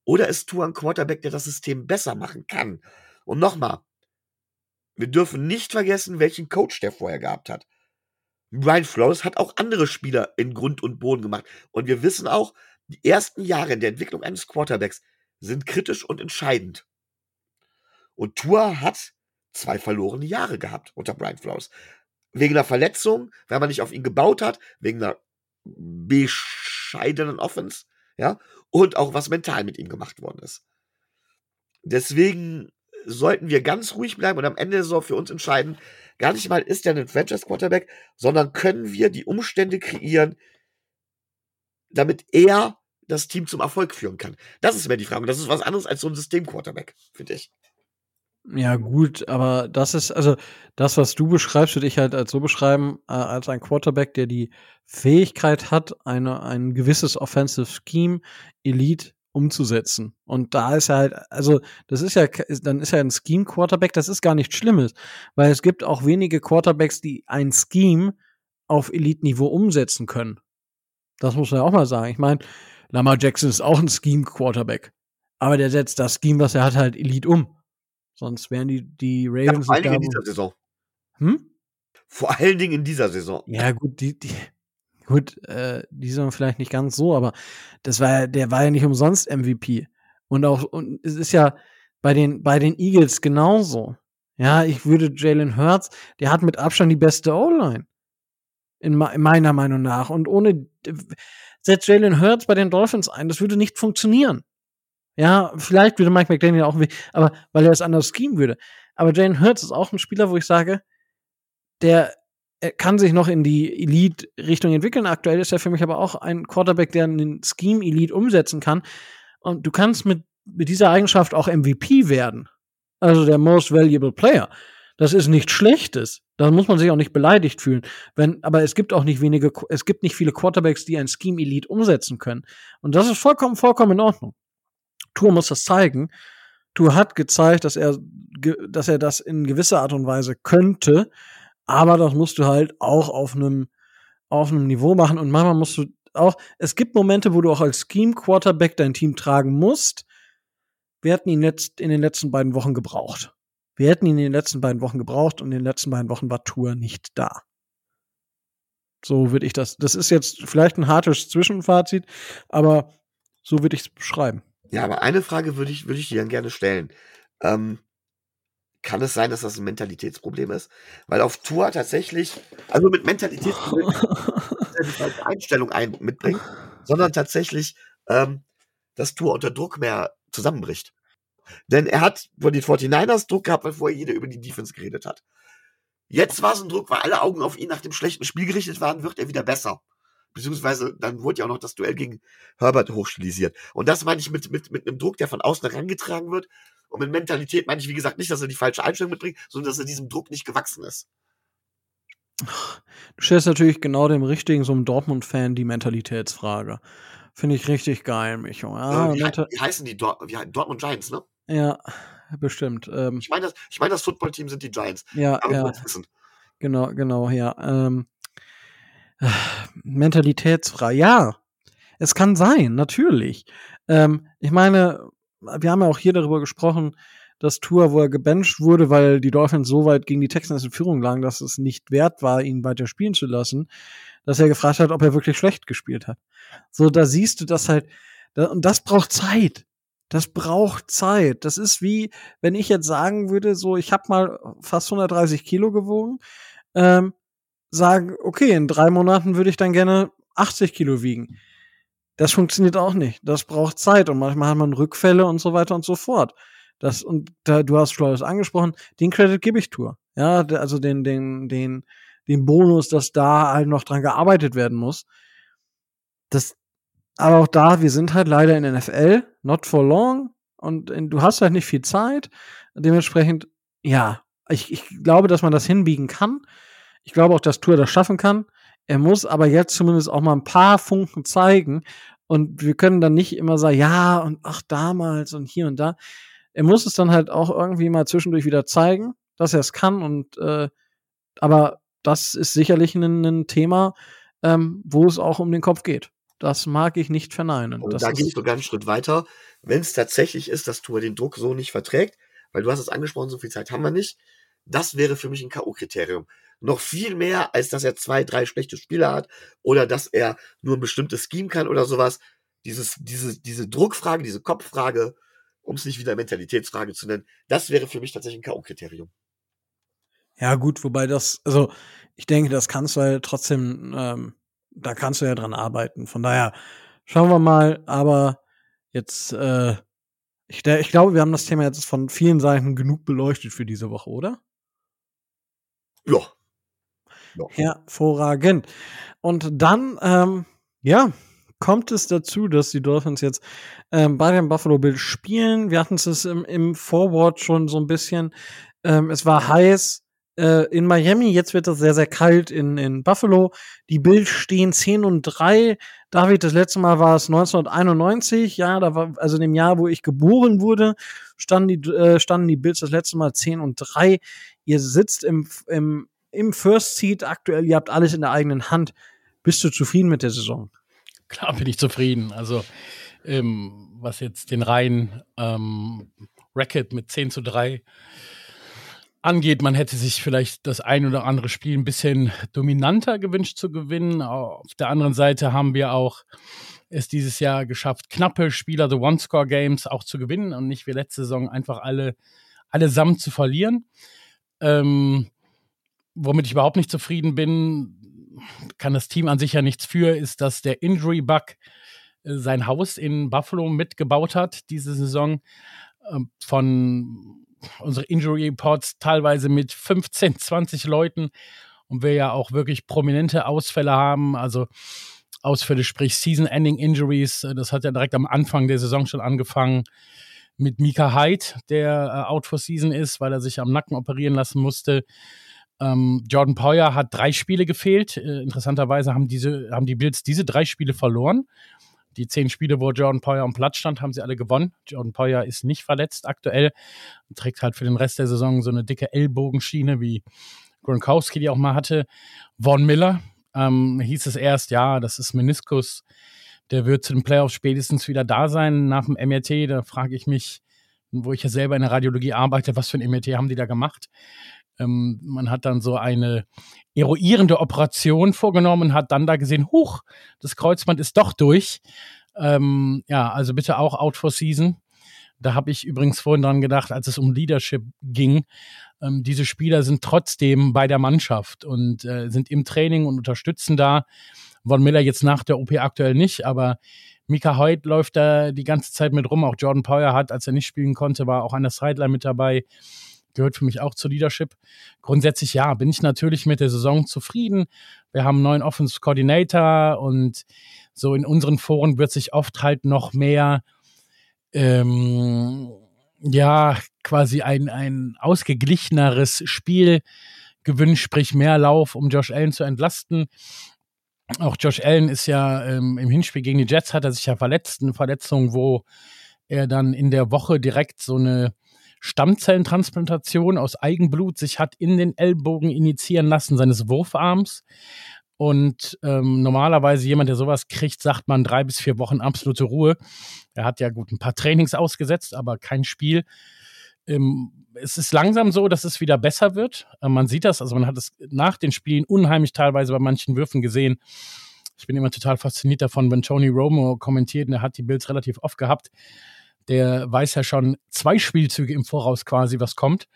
[SPEAKER 2] Oder ist Tua ein Quarterback, der das System besser machen kann? Und nochmal, wir dürfen nicht vergessen, welchen Coach der vorher gehabt hat. Brian Flores hat auch andere Spieler in Grund und Boden gemacht. Und wir wissen auch, die ersten Jahre in der Entwicklung eines Quarterbacks sind kritisch und entscheidend. Und Tua hat zwei verlorene Jahre gehabt unter Brian Flores. Wegen einer Verletzung, weil man nicht auf ihn gebaut hat, wegen einer bescheidenen Offense, ja, und auch was mental mit ihm gemacht worden ist. Deswegen sollten wir ganz ruhig bleiben und am Ende so für uns entscheiden, gar nicht mal ist er ein Franchise Quarterback, sondern können wir die Umstände kreieren, damit er das Team zum Erfolg führen kann. Das ist mir die Frage. Und das ist was anderes als so ein System-Quarterback, finde ich.
[SPEAKER 1] Ja, gut, aber das ist, also das, was du beschreibst, würde ich halt als so beschreiben, äh, als ein Quarterback, der die Fähigkeit hat, eine, ein gewisses Offensive Scheme Elite umzusetzen. Und da ist er halt, also das ist ja, dann ist er ein Scheme-Quarterback, das ist gar nichts Schlimmes, weil es gibt auch wenige Quarterbacks, die ein Scheme auf Elite-Niveau umsetzen können. Das muss man ja auch mal sagen. Ich meine, Lamar Jackson ist auch ein Scheme-Quarterback. Aber der setzt das Scheme, was er hat, halt Elite um. Sonst wären die, die Ravens. Ja,
[SPEAKER 2] vor allen Dingen in dieser Saison.
[SPEAKER 1] Hm?
[SPEAKER 2] Vor allen Dingen in dieser Saison.
[SPEAKER 1] Ja, gut, die, die, gut, äh, die sind vielleicht nicht ganz so, aber das war der war ja nicht umsonst MVP. Und auch, und es ist ja bei den, bei den Eagles genauso. Ja, ich würde Jalen Hurts, der hat mit Abstand die beste O-Line. In, in, meiner Meinung nach. Und ohne, setzt Jalen Hurts bei den Dolphins ein, das würde nicht funktionieren. Ja, vielleicht würde Mike McDaniel auch, aber weil er es anders schemen würde. Aber Jalen Hurts ist auch ein Spieler, wo ich sage, der kann sich noch in die Elite-Richtung entwickeln. Aktuell ist er für mich aber auch ein Quarterback, der einen Scheme-Elite umsetzen kann. Und du kannst mit, mit dieser Eigenschaft auch MVP werden. Also der Most Valuable Player. Das ist nichts Schlechtes. Da muss man sich auch nicht beleidigt fühlen. Wenn, aber es gibt auch nicht wenige, es gibt nicht viele Quarterbacks, die ein Scheme Elite umsetzen können. Und das ist vollkommen, vollkommen in Ordnung. Tour muss das zeigen. Tour hat gezeigt, dass er, dass er das in gewisser Art und Weise könnte. Aber das musst du halt auch auf einem, auf einem Niveau machen. Und manchmal musst du auch, es gibt Momente, wo du auch als Scheme Quarterback dein Team tragen musst. Wir hätten ihn jetzt in den letzten beiden Wochen gebraucht. Wir hätten ihn in den letzten beiden Wochen gebraucht und in den letzten beiden Wochen war Tour nicht da. So würde ich das. Das ist jetzt vielleicht ein hartes Zwischenfazit, aber so würde ich es beschreiben.
[SPEAKER 2] Ja, aber eine Frage würde ich, würde ich dir dann gerne stellen. Ähm, kann es sein, dass das ein Mentalitätsproblem ist? Weil auf Tour tatsächlich, also mit Mentalitätsproblem die Einstellung ein, mitbringt, sondern tatsächlich, ähm, dass Tour unter Druck mehr zusammenbricht. Denn er hat vor die 49ers Druck gehabt, weil vorher jeder über die Defense geredet hat. Jetzt war es ein Druck, weil alle Augen auf ihn nach dem schlechten Spiel gerichtet waren, wird er wieder besser. Beziehungsweise dann wurde ja auch noch das Duell gegen Herbert hochstilisiert. Und das meine ich mit, mit, mit einem Druck, der von außen herangetragen wird. Und mit Mentalität meine ich, wie gesagt, nicht, dass er die falsche Einstellung mitbringt, sondern dass er diesem Druck nicht gewachsen ist.
[SPEAKER 1] Du stellst natürlich genau dem richtigen, so einem Dortmund-Fan, die Mentalitätsfrage. Finde ich richtig geil, Micho.
[SPEAKER 2] Ja, äh, wie, wie, heißen die Dor wie, Dortmund Giants, ne?
[SPEAKER 1] Ja, bestimmt. Ähm,
[SPEAKER 2] ich meine, das, ich mein, das Footballteam sind die Giants.
[SPEAKER 1] Ja, ja. Genau, genau, ja. Ähm, mentalitätsfrei. Ja, es kann sein, natürlich. Ähm, ich meine, wir haben ja auch hier darüber gesprochen, dass Tour, wo er gebencht wurde, weil die Dolphins so weit gegen die Texans in Führung lagen, dass es nicht wert war, ihn weiter spielen zu lassen, dass er gefragt hat, ob er wirklich schlecht gespielt hat. So, da siehst du das halt, da, und das braucht Zeit. Das braucht Zeit. Das ist wie, wenn ich jetzt sagen würde, so, ich habe mal fast 130 Kilo gewogen, ähm, sagen, okay, in drei Monaten würde ich dann gerne 80 Kilo wiegen. Das funktioniert auch nicht. Das braucht Zeit und manchmal hat man Rückfälle und so weiter und so fort. Das, und da, du hast Flores angesprochen, den Credit gebe ich Tour. Ja, also den, den, den, den Bonus, dass da halt noch dran gearbeitet werden muss. Das, aber auch da, wir sind halt leider in NFL, not for long, und in, du hast halt nicht viel Zeit. Dementsprechend, ja, ich, ich glaube, dass man das hinbiegen kann. Ich glaube auch, dass Tour das schaffen kann. Er muss aber jetzt zumindest auch mal ein paar Funken zeigen. Und wir können dann nicht immer sagen, ja, und ach, damals und hier und da. Er muss es dann halt auch irgendwie mal zwischendurch wieder zeigen, dass er es kann. Und äh, aber das ist sicherlich ein, ein Thema, ähm, wo es auch um den Kopf geht. Das mag ich nicht verneinen.
[SPEAKER 2] Und da gehe ich sogar einen Schritt weiter. Wenn es tatsächlich ist, dass Tour den Druck so nicht verträgt, weil du hast es angesprochen, so viel Zeit haben wir nicht, das wäre für mich ein K.O.-Kriterium. Noch viel mehr, als dass er zwei, drei schlechte Spieler hat oder dass er nur ein bestimmtes Scheme kann oder sowas. Dieses, diese, diese Druckfrage, diese Kopffrage, um es nicht wieder Mentalitätsfrage zu nennen, das wäre für mich tatsächlich ein K.O.-Kriterium.
[SPEAKER 1] Ja, gut, wobei das, also ich denke, das kannst du halt trotzdem, ähm, da kannst du ja dran arbeiten. Von daher schauen wir mal, aber jetzt, äh, ich, ich glaube, wir haben das Thema jetzt von vielen Seiten genug beleuchtet für diese Woche, oder?
[SPEAKER 2] Ja.
[SPEAKER 1] Ja. Hervorragend. Und dann, ähm, ja, kommt es dazu, dass die Dolphins jetzt ähm, bei dem Buffalo Bills spielen. Wir hatten es im, im Forward schon so ein bisschen. Ähm, es war heiß äh, in Miami, jetzt wird es sehr, sehr kalt in, in Buffalo. Die Bills stehen 10 und 3. David, das letzte Mal war es 1991, ja, da war, also in dem Jahr, wo ich geboren wurde, standen die, äh, standen die Bills das letzte Mal 10 und 3. Ihr sitzt im, im, im First Seat aktuell, ihr habt alles in der eigenen Hand. Bist du zufrieden mit der Saison?
[SPEAKER 3] Klar bin ich zufrieden. Also, ähm, was jetzt den reinen ähm, Racket mit 10 zu 3 angeht, man hätte sich vielleicht das ein oder andere Spiel ein bisschen dominanter gewünscht zu gewinnen. Auf der anderen Seite haben wir auch es dieses Jahr geschafft, knappe Spieler, The One-Score-Games auch zu gewinnen und nicht wie letzte Saison einfach alle allesamt zu verlieren. Ähm, womit ich überhaupt nicht zufrieden bin, kann das Team an sich ja nichts für, ist, dass der Injury Bug äh, sein Haus in Buffalo mitgebaut hat diese Saison. Äh, von unsere Injury Reports teilweise mit 15, 20 Leuten und wir ja auch wirklich prominente Ausfälle haben, also Ausfälle, sprich Season-Ending Injuries. Äh, das hat ja direkt am Anfang der Saison schon angefangen mit Mika Hyde, der out for season ist, weil er sich am Nacken operieren lassen musste. Ähm, Jordan Poyer hat drei Spiele gefehlt. Äh, interessanterweise haben, diese, haben die Bills diese drei Spiele verloren. Die zehn Spiele, wo Jordan Poyer am Platz stand, haben sie alle gewonnen. Jordan Poyer ist nicht verletzt aktuell und trägt halt für den Rest der Saison so eine dicke Ellbogenschiene, wie Gronkowski die auch mal hatte. Von Miller ähm, hieß es erst, ja, das ist Meniskus. Der wird zu den Playoffs spätestens wieder da sein nach dem MRT. Da frage ich mich, wo ich ja selber in der Radiologie arbeite, was für ein MRT haben die da gemacht? Ähm, man hat dann so eine eruierende Operation vorgenommen, hat dann da gesehen, huch, das Kreuzband ist doch durch. Ähm, ja, also bitte auch out for season. Da habe ich übrigens vorhin dran gedacht, als es um Leadership ging. Ähm, diese Spieler sind trotzdem bei der Mannschaft und äh, sind im Training und unterstützen da. Von Miller jetzt nach der OP aktuell nicht, aber Mika Hoyt läuft da die ganze Zeit mit rum. Auch Jordan Poyer hat, als er nicht spielen konnte, war auch an der Sideline mit dabei gehört für mich auch zu Leadership. Grundsätzlich ja, bin ich natürlich mit der Saison zufrieden. Wir haben einen neuen Offensive Coordinator und so in unseren Foren wird sich oft halt noch mehr, ähm, ja, quasi ein, ein ausgeglicheneres Spiel gewünscht, sprich mehr Lauf, um Josh Allen zu entlasten. Auch Josh Allen ist ja ähm, im Hinspiel gegen die Jets hat er sich ja verletzt, eine Verletzung, wo er dann in der Woche direkt so eine Stammzellentransplantation aus Eigenblut sich hat in den Ellbogen initiieren lassen seines Wurfarms. Und ähm, normalerweise jemand, der sowas kriegt, sagt man drei bis vier Wochen absolute Ruhe. Er hat ja gut ein paar Trainings ausgesetzt, aber kein Spiel. Ähm, es ist langsam so, dass es wieder besser wird. Äh, man sieht das, also man hat es nach den Spielen unheimlich teilweise bei manchen Würfen gesehen. Ich bin immer total fasziniert davon, wenn Tony Romo kommentiert, und er hat die Bills relativ oft gehabt. Der weiß ja schon zwei Spielzüge im Voraus quasi, was kommt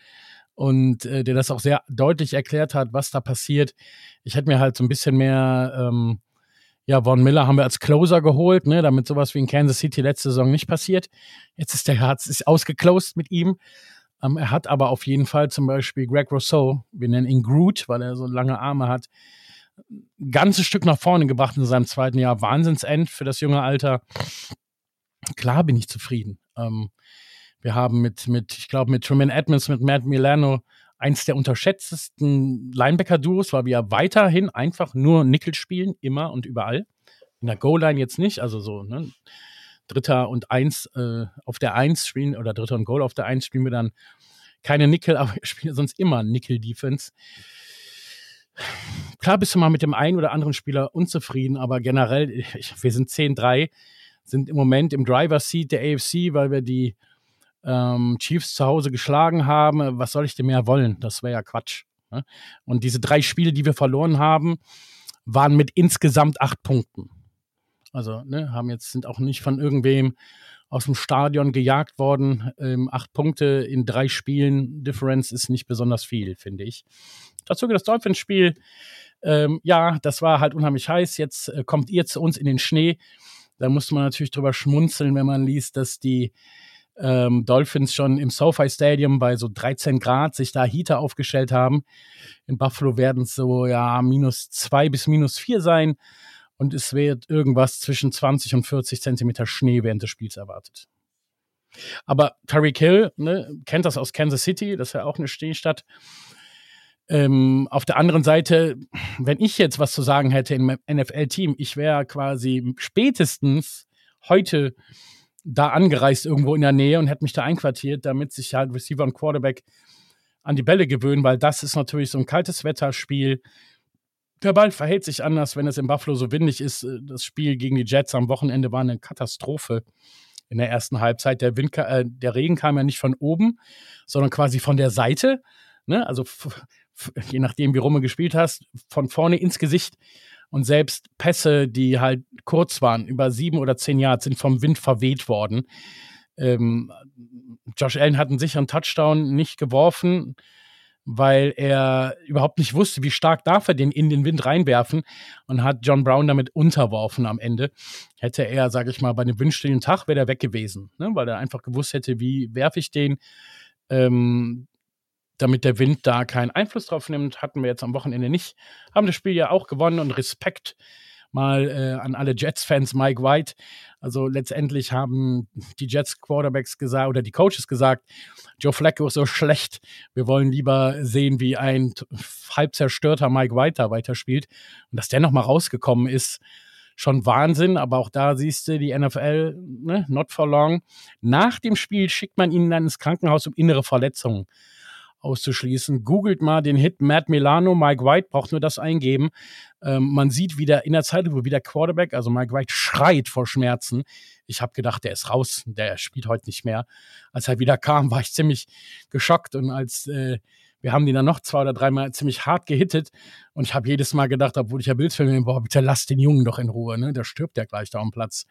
[SPEAKER 3] und äh, der das auch sehr deutlich erklärt hat, was da passiert. Ich hätte mir halt so ein bisschen mehr, ähm, ja, Von Miller haben wir als Closer geholt, ne, damit sowas wie in Kansas City letzte Saison nicht passiert. Jetzt ist der Herz ist ausgeclosed mit ihm. Ähm, er hat aber auf jeden Fall zum Beispiel Greg Rousseau, wir nennen ihn Groot, weil er so lange Arme hat, ein ganzes Stück nach vorne gebracht in seinem zweiten Jahr. Wahnsinnsend für das junge Alter. Klar bin ich zufrieden. Ähm, wir haben mit, mit ich glaube, mit Truman Edmonds, mit Matt Milano eins der unterschätztesten Linebacker-Duos, weil wir weiterhin einfach nur Nickel spielen, immer und überall. In der Goal-Line jetzt nicht, also so, ne? Dritter und Eins äh, auf der Eins spielen oder Dritter und Goal auf der Eins spielen wir dann keine Nickel, aber wir spielen sonst immer Nickel-Defense. Klar bist du mal mit dem einen oder anderen Spieler unzufrieden, aber generell, ich, wir sind 10-3, sind im Moment im Driver-Seat der AFC, weil wir die ähm, Chiefs zu Hause geschlagen haben, was soll ich denn mehr wollen? Das wäre ja Quatsch. Ne? Und diese drei Spiele, die wir verloren haben, waren mit insgesamt acht Punkten. Also, ne, haben jetzt, sind auch nicht von irgendwem aus dem Stadion gejagt worden. Ähm, acht Punkte in drei Spielen, Difference ist nicht besonders viel, finde ich. Dazu das Dolphins-Spiel. Ähm, ja, das war halt unheimlich heiß. Jetzt äh, kommt ihr zu uns in den Schnee. Da musste man natürlich drüber schmunzeln, wenn man liest, dass die ähm, Dolphins schon im SoFi Stadium bei so 13 Grad sich da Heater aufgestellt haben. In Buffalo werden es so ja minus zwei bis minus vier sein und es wird irgendwas zwischen 20 und 40 Zentimeter Schnee während des Spiels erwartet. Aber Tyreek Hill ne, kennt das aus Kansas City, das ist ja auch eine Stehstadt. Ähm, auf der anderen Seite, wenn ich jetzt was zu sagen hätte im NFL-Team, ich wäre quasi spätestens heute da angereist irgendwo in der Nähe und hätte mich da einquartiert, damit sich halt Receiver und Quarterback an die Bälle gewöhnen, weil das ist natürlich so ein kaltes Wetterspiel. Der Ball verhält sich anders, wenn es in Buffalo so windig ist. Das Spiel gegen die Jets am Wochenende war eine Katastrophe in der ersten Halbzeit. Der, Wind, äh, der Regen kam ja nicht von oben, sondern quasi von der Seite. Ne? Also je nachdem, wie rum du gespielt hast, von vorne ins Gesicht. Und selbst Pässe, die halt kurz waren, über sieben oder zehn Jahre, sind vom Wind verweht worden. Ähm, Josh Allen hat einen sicheren Touchdown nicht geworfen, weil er überhaupt nicht wusste, wie stark darf er den in den Wind reinwerfen und hat John Brown damit unterworfen am Ende. Hätte er, sage ich mal, bei einem windstillen Tag wäre er weg gewesen, ne? weil er einfach gewusst hätte, wie werfe ich den. Ähm, damit der Wind da keinen Einfluss drauf nimmt, hatten wir jetzt am Wochenende nicht. Haben das Spiel ja auch gewonnen und Respekt mal äh, an alle Jets-Fans, Mike White. Also letztendlich haben die Jets-Quarterbacks gesagt oder die Coaches gesagt, Joe Flacco ist so schlecht. Wir wollen lieber sehen, wie ein halb zerstörter Mike White da weiterspielt. Und dass der nochmal rausgekommen ist, schon Wahnsinn. Aber auch da siehst du die NFL, ne, not for long. Nach dem Spiel schickt man ihn dann ins Krankenhaus um innere Verletzungen auszuschließen. Googelt mal den Hit Matt Milano, Mike White, braucht nur das eingeben. Ähm, man sieht wieder in der Zeit, wo wieder Quarterback, also Mike White schreit vor Schmerzen. Ich habe gedacht, der ist raus, der spielt heute nicht mehr. Als er wieder kam, war ich ziemlich geschockt und als äh, wir haben den dann noch zwei oder dreimal ziemlich hart gehittet und ich habe jedes Mal gedacht, obwohl ich ja Bildfilme bin, boah, bitte lass den Jungen doch in Ruhe, ne? Der stirbt ja gleich da am Platz.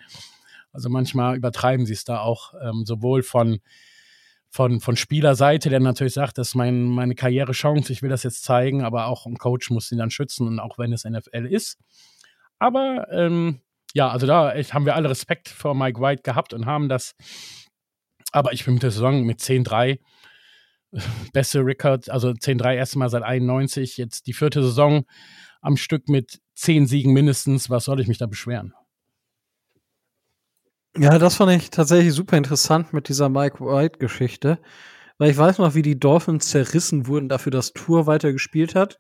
[SPEAKER 3] Also manchmal übertreiben sie es da auch, ähm, sowohl von von, von Spielerseite, der natürlich sagt, das ist mein, meine Karrierechance, ich will das jetzt zeigen, aber auch ein Coach muss ihn dann schützen und auch wenn es NFL ist. Aber ähm, ja, also da haben wir alle Respekt vor Mike White gehabt und haben das. Aber ich bin mit der Saison mit 10-3 beste Record, also 10-3 erstmal seit 91, jetzt die vierte Saison am Stück mit 10 Siegen mindestens. Was soll ich mich da beschweren?
[SPEAKER 1] Ja, das fand ich tatsächlich super interessant mit dieser Mike White-Geschichte. Weil ich weiß noch, wie die Dolphins zerrissen wurden dafür, dass Tour weiter gespielt hat.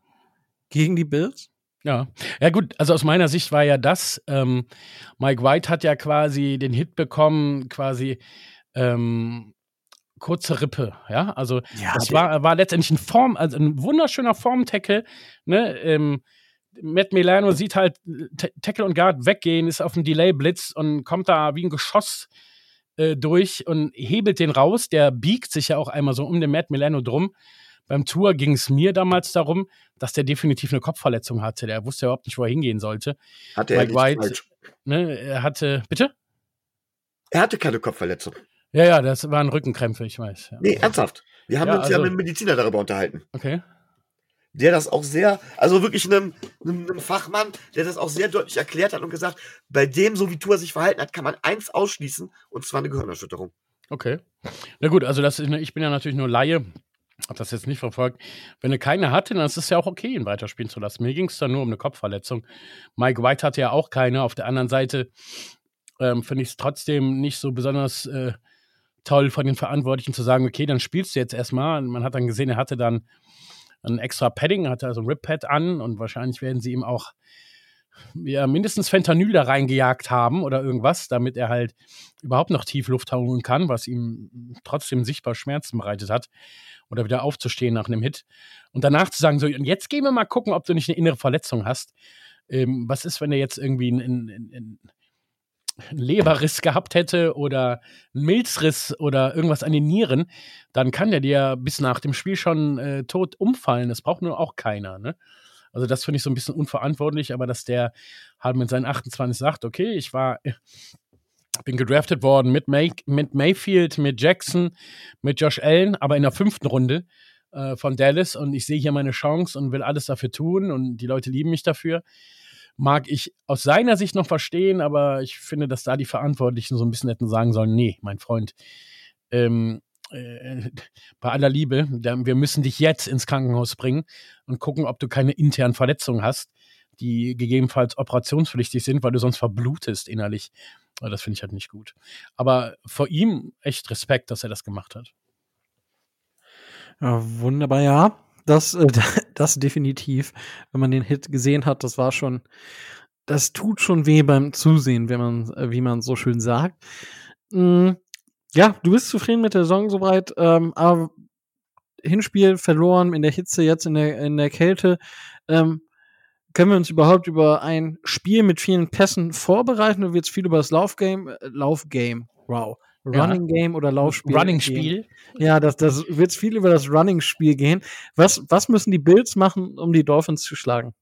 [SPEAKER 1] Gegen die Bills.
[SPEAKER 3] Ja, ja gut, also aus meiner Sicht war ja das, ähm, Mike White hat ja quasi den Hit bekommen, quasi ähm, kurze Rippe, ja, also ja, das war, war letztendlich ein Form, also ein wunderschöner Form-Tackle, ne, ähm, Matt Milano sieht halt Tackle und Guard weggehen, ist auf dem Delay-Blitz und kommt da wie ein Geschoss äh, durch und hebelt den raus. Der biegt sich ja auch einmal so um den Matt Milano drum. Beim Tour ging es mir damals darum, dass der definitiv eine Kopfverletzung hatte. Der wusste überhaupt nicht, wo er hingehen sollte.
[SPEAKER 2] Hatte er Mike White, falsch.
[SPEAKER 3] Ne, er hatte, bitte?
[SPEAKER 2] Er hatte keine Kopfverletzung.
[SPEAKER 3] Ja, ja, das waren Rückenkrämpfe, ich weiß. Ja.
[SPEAKER 2] Nee, ernsthaft. Wir haben ja, uns also, ja mit einem Mediziner darüber unterhalten.
[SPEAKER 3] Okay.
[SPEAKER 2] Der das auch sehr, also wirklich einem, einem, einem, Fachmann, der das auch sehr deutlich erklärt hat und gesagt, bei dem, so wie Tua sich verhalten hat, kann man eins ausschließen, und zwar eine Gehirnerschütterung.
[SPEAKER 3] Okay. Na gut, also das ich bin ja natürlich nur Laie, habe das jetzt nicht verfolgt. Wenn er keine hatte, dann ist es ja auch okay, ihn weiterspielen zu lassen. Mir ging es dann nur um eine Kopfverletzung. Mike White hatte ja auch keine. Auf der anderen Seite ähm, finde ich es trotzdem nicht so besonders äh, toll von den Verantwortlichen zu sagen, okay, dann spielst du jetzt erstmal. Man hat dann gesehen, er hatte dann ein extra Padding, hatte also ein Rip-Pad an und wahrscheinlich werden sie ihm auch ja, mindestens Fentanyl da reingejagt haben oder irgendwas, damit er halt überhaupt noch tief Luft holen kann, was ihm trotzdem sichtbar Schmerzen bereitet hat. Oder wieder aufzustehen nach einem Hit. Und danach zu sagen, so, und jetzt gehen wir mal gucken, ob du nicht eine innere Verletzung hast. Ähm, was ist, wenn er jetzt irgendwie ein, ein, ein, Leberriss gehabt hätte oder einen Milzriss oder irgendwas an den Nieren, dann kann der dir bis nach dem Spiel schon äh, tot umfallen. Das braucht nur auch keiner. Ne? Also das finde ich so ein bisschen unverantwortlich, aber dass der halt mit seinen 28 sagt, okay, ich war, bin gedraftet worden mit, May, mit Mayfield, mit Jackson, mit Josh Allen, aber in der fünften Runde äh, von Dallas und ich sehe hier meine Chance und will alles dafür tun und die Leute lieben mich dafür mag ich aus seiner Sicht noch verstehen, aber ich finde, dass da die Verantwortlichen so ein bisschen hätten sagen sollen, nee, mein Freund, ähm, äh, bei aller Liebe, wir müssen dich jetzt ins Krankenhaus bringen und gucken, ob du keine internen Verletzungen hast, die gegebenenfalls operationspflichtig sind, weil du sonst verblutest innerlich. Das finde ich halt nicht gut. Aber vor ihm echt Respekt, dass er das gemacht hat.
[SPEAKER 1] Ja, wunderbar, ja. Das, äh, das definitiv. Wenn man den Hit gesehen hat, das war schon, das tut schon weh beim Zusehen, wenn man, äh, wie man so schön sagt. Mhm. Ja, du bist zufrieden mit der Saison soweit, ähm, aber Hinspiel verloren in der Hitze, jetzt in der, in der Kälte. Ähm, können wir uns überhaupt über ein Spiel mit vielen Pässen vorbereiten wird es viel über das Laufgame, äh, Laufgame, wow, Running ja. Game oder Laufspiel.
[SPEAKER 3] Running Spiel.
[SPEAKER 1] Ja, das, das wird viel über das Running Spiel gehen. Was, was müssen die Bills machen, um die Dolphins zu schlagen?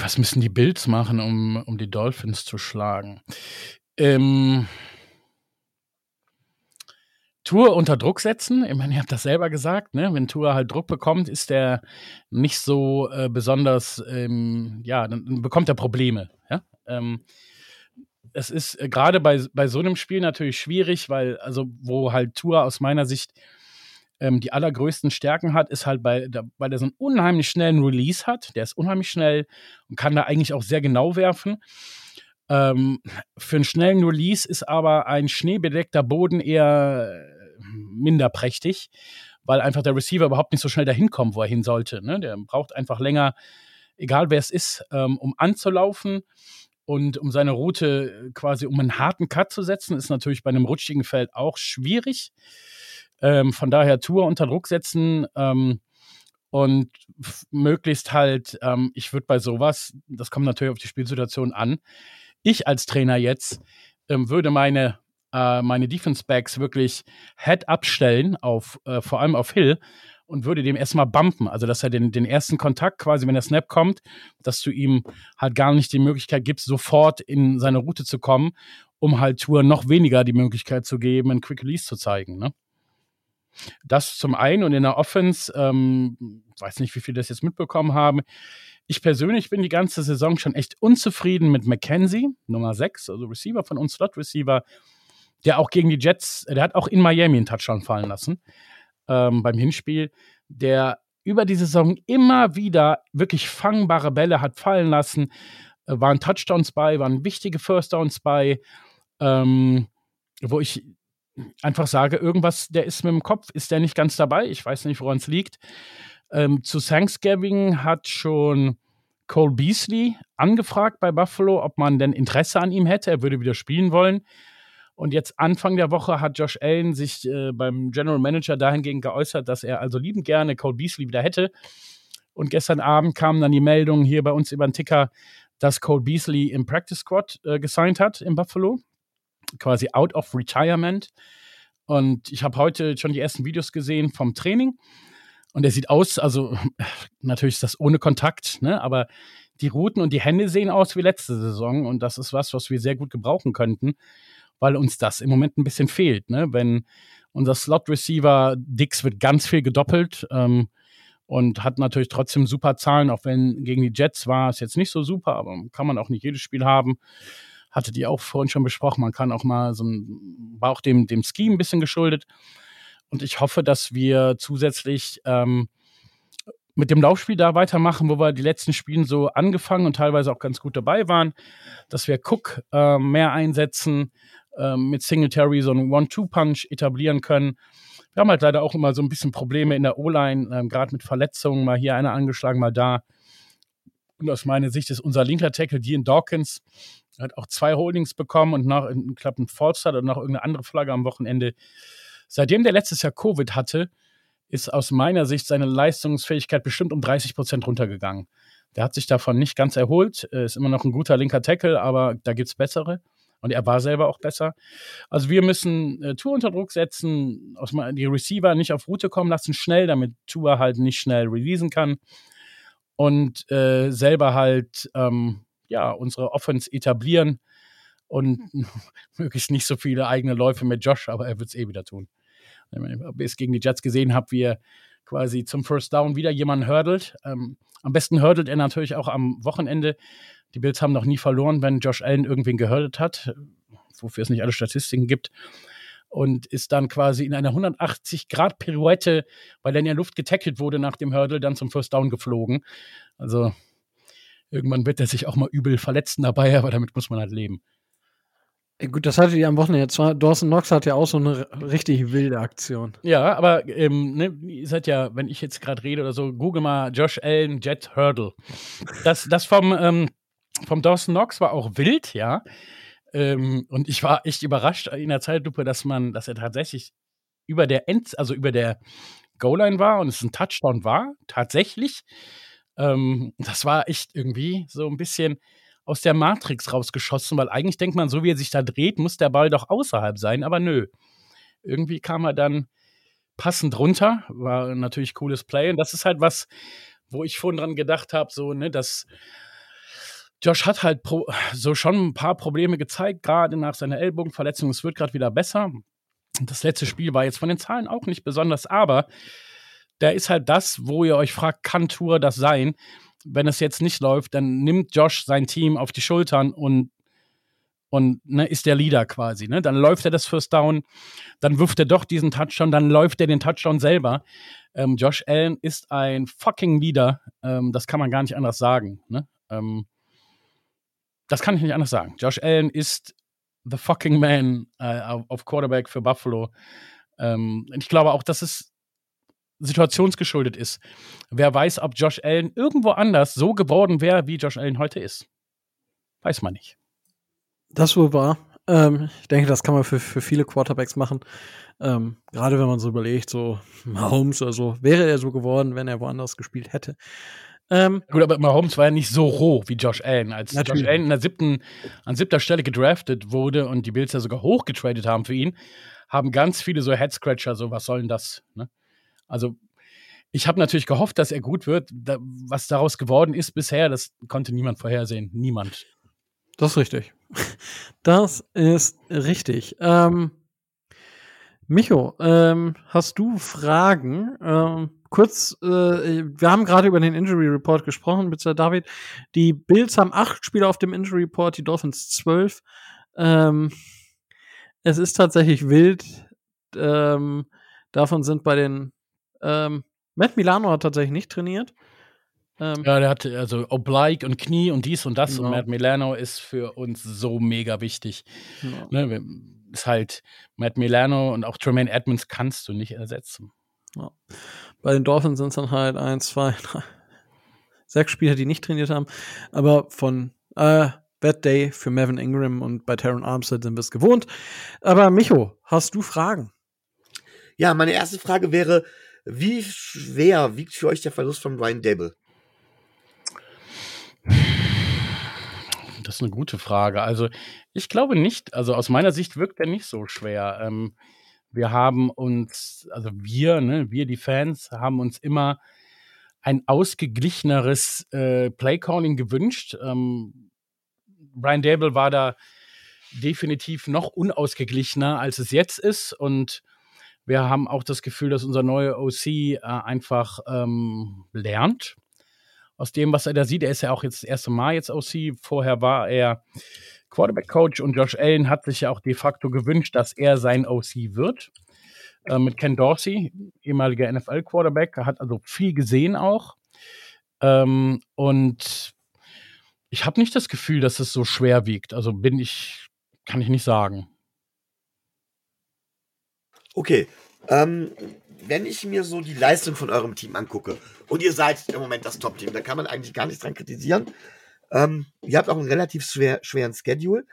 [SPEAKER 3] Was müssen die Bills machen, um, um die Dolphins zu schlagen? Ähm, Tour unter Druck setzen. Ich meine, ihr habt das selber gesagt, ne? Wenn Tour halt Druck bekommt, ist der nicht so äh, besonders, ähm, ja, dann bekommt er Probleme. Ja? Ähm, es ist äh, gerade bei, bei so einem Spiel natürlich schwierig, weil, also, wo halt Tour aus meiner Sicht ähm, die allergrößten Stärken hat, ist halt, bei, da, weil er so einen unheimlich schnellen Release hat. Der ist unheimlich schnell und kann da eigentlich auch sehr genau werfen. Ähm, für einen schnellen Release ist aber ein schneebedeckter Boden eher äh, minder prächtig, weil einfach der Receiver überhaupt nicht so schnell dahin kommt, wo er hin sollte. Ne? Der braucht einfach länger, egal wer es ist, ähm, um anzulaufen. Und um seine Route äh, quasi um einen harten Cut zu setzen, ist natürlich bei einem rutschigen Feld auch schwierig. Ähm, von daher Tour unter Druck setzen ähm, und möglichst halt, ähm, ich würde bei sowas, das kommt natürlich auf die Spielsituation an, ich als Trainer jetzt ähm, würde meine, äh, meine Defense Backs wirklich Head abstellen, auf, äh, vor allem auf Hill und würde dem erstmal bumpen. Also, dass er den, den ersten Kontakt quasi, wenn der Snap kommt, dass du ihm halt gar nicht die Möglichkeit gibst, sofort in seine Route zu kommen, um halt Tour noch weniger die Möglichkeit zu geben, einen Quick Release zu zeigen. Ne? Das zum einen und in der Offense, ähm, weiß nicht, wie viele das jetzt mitbekommen haben. Ich persönlich bin die ganze Saison schon echt unzufrieden mit McKenzie, Nummer 6, also Receiver von uns, Slot Receiver, der auch gegen die Jets, der hat auch in Miami einen Touchdown fallen lassen ähm, beim Hinspiel, der über die Saison immer wieder wirklich fangbare Bälle hat fallen lassen. Äh, waren Touchdowns bei, waren wichtige First Downs bei, ähm, wo ich einfach sage, irgendwas, der ist mit dem Kopf, ist der nicht ganz dabei. Ich weiß nicht, woran es liegt. Ähm, zu Thanksgiving hat schon Cole Beasley angefragt bei Buffalo, ob man denn Interesse an ihm hätte. Er würde wieder spielen wollen. Und jetzt Anfang der Woche hat Josh Allen sich äh, beim General Manager dahingehend geäußert, dass er also liebend gerne Cole Beasley wieder hätte. Und gestern Abend kam dann die Meldung hier bei uns über den Ticker, dass Cole Beasley im Practice Squad äh, gesigned hat in Buffalo. Quasi out of retirement. Und ich habe heute schon die ersten Videos gesehen vom Training. Und er sieht aus, also natürlich ist das ohne Kontakt, ne? aber die Routen und die Hände sehen aus wie letzte Saison. Und das ist was, was wir sehr gut gebrauchen könnten, weil uns das im Moment ein bisschen fehlt. Ne? Wenn unser Slot-Receiver Dix wird ganz viel gedoppelt ähm, und hat natürlich trotzdem super Zahlen, auch wenn gegen die Jets war es jetzt nicht so super, aber kann man auch nicht jedes Spiel haben hatte die auch vorhin schon besprochen. Man kann auch mal so ein, war auch dem, dem Ski ein bisschen geschuldet. Und ich hoffe, dass wir zusätzlich ähm, mit dem Laufspiel da weitermachen, wo wir die letzten Spiele so angefangen und teilweise auch ganz gut dabei waren, dass wir Cook äh, mehr einsetzen, äh, mit Singletary so einen One-Two-Punch etablieren können. Wir haben halt leider auch immer so ein bisschen Probleme in der O-Line, äh, gerade mit Verletzungen, mal hier einer angeschlagen, mal da. Und aus meiner Sicht ist unser linker Tackle, Dean Dawkins, hat auch zwei Holdings bekommen und noch einen klappen Fallstart und noch irgendeine andere Flagge am Wochenende. Seitdem der letztes Jahr Covid hatte, ist aus meiner Sicht seine Leistungsfähigkeit bestimmt um 30 Prozent runtergegangen. Der hat sich davon nicht ganz erholt, ist immer noch ein guter linker Tackle, aber da gibt es bessere. Und er war selber auch besser. Also wir müssen äh, Tour unter Druck setzen, aus, die Receiver nicht auf Route kommen lassen, schnell, damit Tour halt nicht schnell releasen kann. Und äh, selber halt ähm, ja, unsere Offense etablieren und möglichst nicht so viele eigene Läufe mit Josh, aber er wird es eh wieder tun. Ob ihr es gegen die Jets gesehen habt, wie er quasi zum First Down wieder jemanden hurdelt. Ähm, am besten hurdelt er natürlich auch am Wochenende. Die Bills haben noch nie verloren, wenn Josh Allen irgendwen gehurdelt hat, wofür es nicht alle Statistiken gibt. Und ist dann quasi in einer 180-Grad-Pirouette, weil er in der Luft getackelt wurde nach dem Hurdle, dann zum First Down geflogen. Also Irgendwann wird er sich auch mal übel verletzen dabei, aber damit muss man halt leben.
[SPEAKER 1] Gut, das hatte die am Wochenende. Zwar, Dawson Knox hat ja auch so eine richtig wilde Aktion.
[SPEAKER 3] Ja, aber ähm, ne, ihr seid ja, wenn ich jetzt gerade rede oder so, google mal Josh Allen Jet Hurdle. Das, das vom, ähm, vom Dawson Knox war auch wild, ja. Ähm, und ich war echt überrascht in der Zeitlupe, dass man, dass er tatsächlich über der End, also über der Goal-Line war und es ein Touchdown war, tatsächlich. Ähm, das war echt irgendwie so ein bisschen aus der Matrix rausgeschossen, weil eigentlich denkt man, so wie er sich da dreht, muss der Ball doch außerhalb sein, aber nö. Irgendwie kam er dann passend runter, war natürlich cooles Play und das ist halt was, wo ich vorhin dran gedacht habe, so, ne, dass Josh hat halt pro, so schon ein paar Probleme gezeigt, gerade nach seiner Ellbogenverletzung. Es wird gerade wieder besser. Das letzte Spiel war jetzt von den Zahlen auch nicht besonders, aber da ist halt das, wo ihr euch fragt, kann Tour das sein? Wenn es jetzt nicht läuft, dann nimmt Josh sein Team auf die Schultern und und ne, ist der Leader quasi. Ne? Dann läuft er das First Down, dann wirft er doch diesen Touchdown, dann läuft er den Touchdown selber. Ähm, Josh Allen ist ein fucking Leader. Ähm, das kann man gar nicht anders sagen. Ne? Ähm, das kann ich nicht anders sagen. Josh Allen ist the fucking man äh, auf Quarterback für Buffalo. Ähm, ich glaube auch, dass es situationsgeschuldet ist. Wer weiß, ob Josh Allen irgendwo anders so geworden wäre, wie Josh Allen heute ist. Weiß man nicht.
[SPEAKER 1] Das wohl wahr. Ähm, ich denke, das kann man für, für viele Quarterbacks machen. Ähm, Gerade wenn man so überlegt, so Mahomes oder so, wäre er so geworden, wenn er woanders gespielt hätte.
[SPEAKER 3] Ähm, Gut, aber Mahomes war ja nicht so roh wie Josh Allen. Als natürlich. Josh Allen in der siebten, an siebter Stelle gedraftet wurde und die Bills ja sogar hochgetradet haben für ihn, haben ganz viele so Head-Scratcher, so was soll denn das? Ne? Also ich habe natürlich gehofft, dass er gut wird. Da, was daraus geworden ist bisher, das konnte niemand vorhersehen. Niemand.
[SPEAKER 1] Das ist richtig. Das ist richtig. Ähm, Micho, ähm, hast du Fragen? Ähm, kurz, äh, wir haben gerade über den Injury Report gesprochen, bitte David. Die Bills haben acht Spieler auf dem Injury Report, die Dolphins zwölf. Ähm, es ist tatsächlich wild. Ähm, davon sind bei den ähm, Matt Milano hat tatsächlich nicht trainiert.
[SPEAKER 3] Ähm, ja, der hatte also Oblique und Knie und dies und das. Genau. Und Matt Milano ist für uns so mega wichtig. Genau. Ne, ist halt Matt Milano und auch Tremaine Edmonds kannst du nicht ersetzen.
[SPEAKER 1] Ja. Bei den Dolphins sind es dann halt eins, zwei, drei, sechs Spieler, die nicht trainiert haben. Aber von äh, Bad Day für Melvin Ingram und bei Taron Armstead sind wir es gewohnt. Aber Micho, hast du Fragen?
[SPEAKER 2] Ja, meine erste Frage wäre, wie schwer wiegt für euch der Verlust von Brian Dable?
[SPEAKER 3] Das ist eine gute Frage. Also ich glaube nicht, also aus meiner Sicht wirkt er nicht so schwer. Ähm, wir haben uns, also wir, ne, wir die Fans, haben uns immer ein ausgeglicheneres äh, Playcalling gewünscht. Ähm, Brian Dable war da definitiv noch unausgeglichener, als es jetzt ist. Und wir haben auch das Gefühl, dass unser neuer OC, äh, einfach, ähm, lernt aus dem, was er da sieht. Er ist ja auch jetzt das erste Mal jetzt OC. Vorher war er Quarterback-Coach und Josh Allen hat sich ja auch de facto gewünscht, dass er sein OC wird. Äh, mit Ken Dorsey, ehemaliger NFL-Quarterback, hat also viel gesehen auch. Ähm, und ich habe nicht das Gefühl, dass es so schwer wiegt. Also bin ich, kann ich nicht sagen.
[SPEAKER 2] Okay. Ähm, wenn ich mir so die Leistung von eurem Team angucke, und ihr seid im Moment das Top-Team, da kann man eigentlich gar nichts dran kritisieren. Ähm, ihr habt auch einen relativ schwer, schweren Schedule.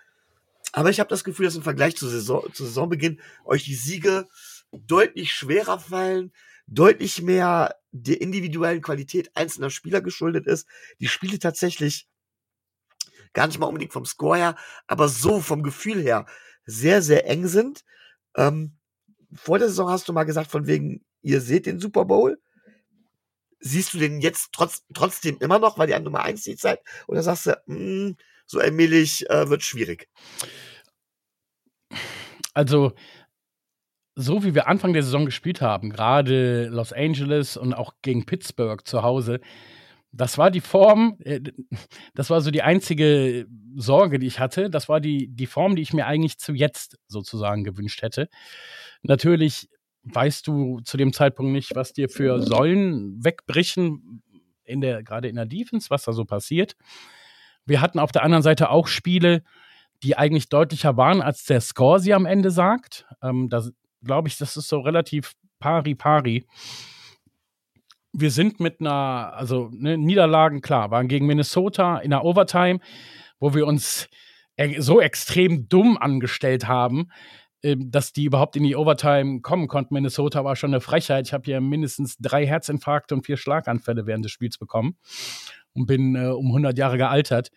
[SPEAKER 2] Aber ich habe das Gefühl, dass im Vergleich zu, Saison, zu Saisonbeginn euch die Siege deutlich schwerer fallen, deutlich mehr der individuellen Qualität einzelner Spieler geschuldet ist. Die Spiele tatsächlich gar nicht mal unbedingt vom Score her, aber so vom Gefühl her sehr, sehr eng sind. Ähm, vor der Saison hast du mal gesagt, von wegen, ihr seht den Super Bowl. Siehst du den jetzt trotz, trotzdem immer noch, weil ihr an Nummer 1 seid? Oder sagst du, mh, hm, so allmählich äh, wird schwierig?
[SPEAKER 3] Also, so wie wir Anfang der Saison gespielt haben, gerade Los Angeles und auch gegen Pittsburgh zu Hause, das war die Form, äh, das war so die einzige Sorge, die ich hatte. Das war die, die Form, die ich mir eigentlich zu jetzt sozusagen gewünscht hätte. Natürlich weißt du zu dem Zeitpunkt nicht, was dir für Säulen wegbrechen, in der, gerade in der Defense, was da so passiert. Wir hatten auf der anderen Seite auch Spiele, die eigentlich deutlicher waren, als der Score sie am Ende sagt. Ähm, da glaube ich, das ist so relativ pari-pari wir sind mit einer, also ne, Niederlagen, klar, waren gegen Minnesota in der Overtime, wo wir uns e so extrem dumm angestellt haben, äh, dass die überhaupt in die Overtime kommen konnten. Minnesota war schon eine Frechheit. Ich habe hier mindestens drei Herzinfarkte und vier Schlaganfälle während des Spiels bekommen und bin äh, um 100 Jahre gealtert.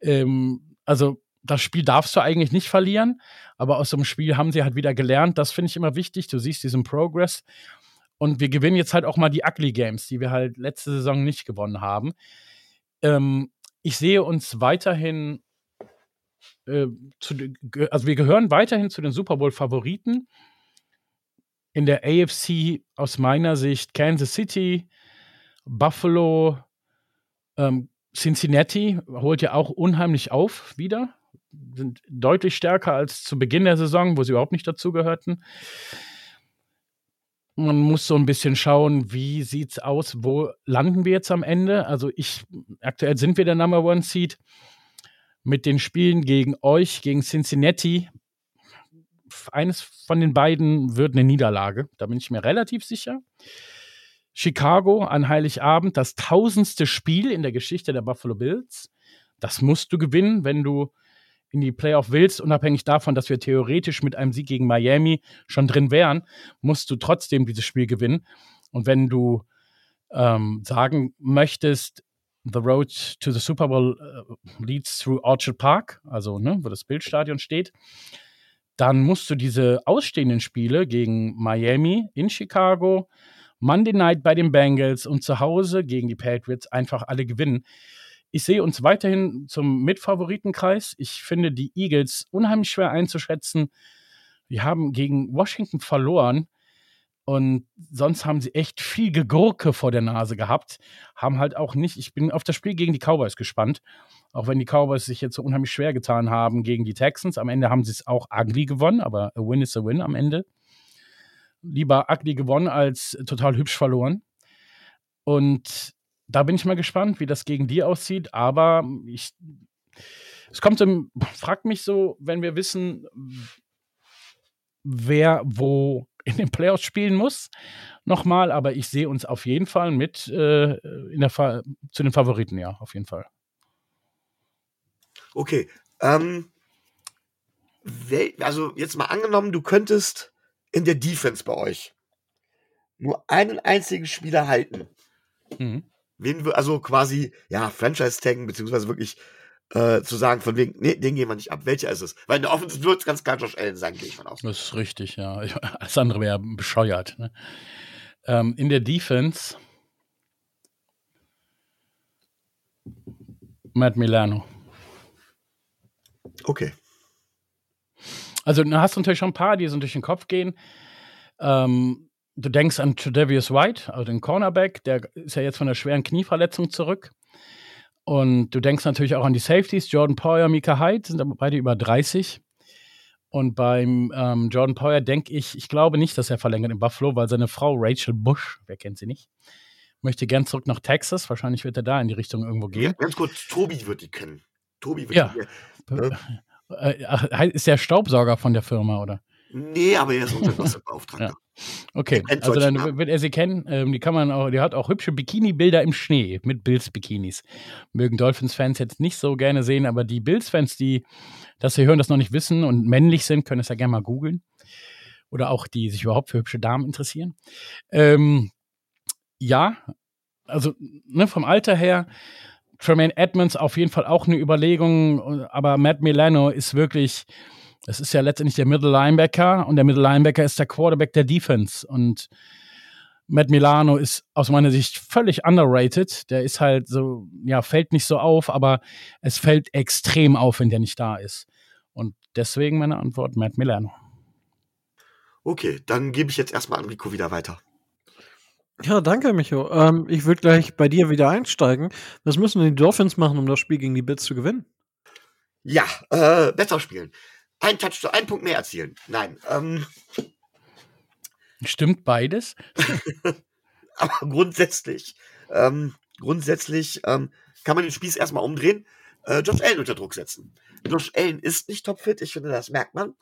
[SPEAKER 3] Ähm, also das Spiel darfst du eigentlich nicht verlieren, aber aus so einem Spiel haben sie halt wieder gelernt. Das finde ich immer wichtig. Du siehst diesen Progress und wir gewinnen jetzt halt auch mal die Ugly Games, die wir halt letzte Saison nicht gewonnen haben. Ähm, ich sehe uns weiterhin, äh, zu, also wir gehören weiterhin zu den Super Bowl-Favoriten. In der AFC aus meiner Sicht Kansas City, Buffalo, ähm, Cincinnati holt ja auch unheimlich auf wieder. Sind deutlich stärker als zu Beginn der Saison, wo sie überhaupt nicht dazugehörten man muss so ein bisschen schauen, wie sieht's aus, wo landen wir jetzt am Ende? Also ich, aktuell sind wir der Number One Seed. Mit den Spielen gegen euch, gegen Cincinnati, eines von den beiden wird eine Niederlage, da bin ich mir relativ sicher. Chicago an Heiligabend, das tausendste Spiel in der Geschichte der Buffalo Bills. Das musst du gewinnen, wenn du in die Playoff willst, unabhängig davon, dass wir theoretisch mit einem Sieg gegen Miami schon drin wären, musst du trotzdem dieses Spiel gewinnen. Und wenn du ähm, sagen möchtest, The Road to the Super Bowl uh, leads through Orchard Park, also ne, wo das Bildstadion steht, dann musst du diese ausstehenden Spiele gegen Miami in Chicago, Monday Night bei den Bengals und zu Hause gegen die Patriots einfach alle gewinnen. Ich sehe uns weiterhin zum Mitfavoritenkreis. Ich finde die Eagles unheimlich schwer einzuschätzen. Wir haben gegen Washington verloren und sonst haben sie echt viel Gegurke vor der Nase gehabt. Haben halt auch nicht, ich bin auf das Spiel gegen die Cowboys gespannt. Auch wenn die Cowboys sich jetzt so unheimlich schwer getan haben gegen die Texans. Am Ende haben sie es auch ugly gewonnen, aber a win is a win am Ende. Lieber ugly gewonnen als total hübsch verloren. Und da bin ich mal gespannt, wie das gegen die aussieht. Aber ich, es kommt so, fragt mich so, wenn wir wissen, wer wo in den Playoffs spielen muss, nochmal. Aber ich sehe uns auf jeden Fall mit äh, in der Fa zu den Favoriten, ja, auf jeden Fall.
[SPEAKER 2] Okay. Ähm, also jetzt mal angenommen, du könntest in der Defense bei euch nur einen einzigen Spieler halten. Mhm wen wir, also quasi, ja, Franchise taggen, beziehungsweise wirklich äh, zu sagen, von wegen, nee, den gehen wir nicht ab. Welcher ist es? Weil in der Offensive wird es ganz klar Josh Allen sein, gehe ich von aus.
[SPEAKER 3] Das ist richtig, ja. Alles andere wäre bescheuert. Ne? Ähm, in der Defense Matt Milano.
[SPEAKER 2] Okay.
[SPEAKER 3] Also, da hast du natürlich schon ein paar, die so durch den Kopf gehen. Ähm, du denkst an Tredavious White, also den Cornerback, der ist ja jetzt von einer schweren Knieverletzung zurück. Und du denkst natürlich auch an die Safeties, Jordan Poyer, Mika Hyde, sind aber beide über 30. Und beim ähm, Jordan Poyer denke ich, ich glaube nicht, dass er verlängert in Buffalo, weil seine Frau Rachel Bush, wer kennt sie nicht, möchte gern zurück nach Texas. Wahrscheinlich wird er da in die Richtung irgendwo gehen.
[SPEAKER 2] Ganz kurz, Tobi wird die kennen. Tobi wird
[SPEAKER 3] ja. die kennen. Äh, ist der Staubsauger von der Firma, oder?
[SPEAKER 2] Nee, aber er ist Unterwasserbeauftragter. ja.
[SPEAKER 3] Okay, also dann wird er sie kennen. Ähm, die kann man auch, die hat auch hübsche Bikini-Bilder im Schnee mit Bills-Bikinis. Mögen Dolphins-Fans jetzt nicht so gerne sehen, aber die Bills-Fans, die das hier hören, das noch nicht wissen und männlich sind, können es ja gerne mal googeln. Oder auch die sich überhaupt für hübsche Damen interessieren. Ähm, ja, also ne, vom Alter her, Tremaine Edmonds auf jeden Fall auch eine Überlegung, aber Matt Milano ist wirklich es ist ja letztendlich der Middle Linebacker und der Middle Linebacker ist der Quarterback der Defense und Matt Milano ist aus meiner Sicht völlig underrated. Der ist halt so, ja, fällt nicht so auf, aber es fällt extrem auf, wenn der nicht da ist. Und deswegen meine Antwort Matt Milano.
[SPEAKER 2] Okay, dann gebe ich jetzt erstmal an Rico wieder weiter.
[SPEAKER 1] Ja, danke, Micho. Ähm, ich würde gleich bei dir wieder einsteigen. Was müssen die Dolphins machen, um das Spiel gegen die Bills zu gewinnen?
[SPEAKER 2] Ja, äh, besser spielen ein Touch, ein Punkt mehr erzielen. Nein. Ähm,
[SPEAKER 3] Stimmt beides?
[SPEAKER 2] aber grundsätzlich, ähm, grundsätzlich ähm, kann man den Spieß erstmal umdrehen. Äh, Josh Allen unter Druck setzen. Josh Allen ist nicht topfit, ich finde, das merkt man.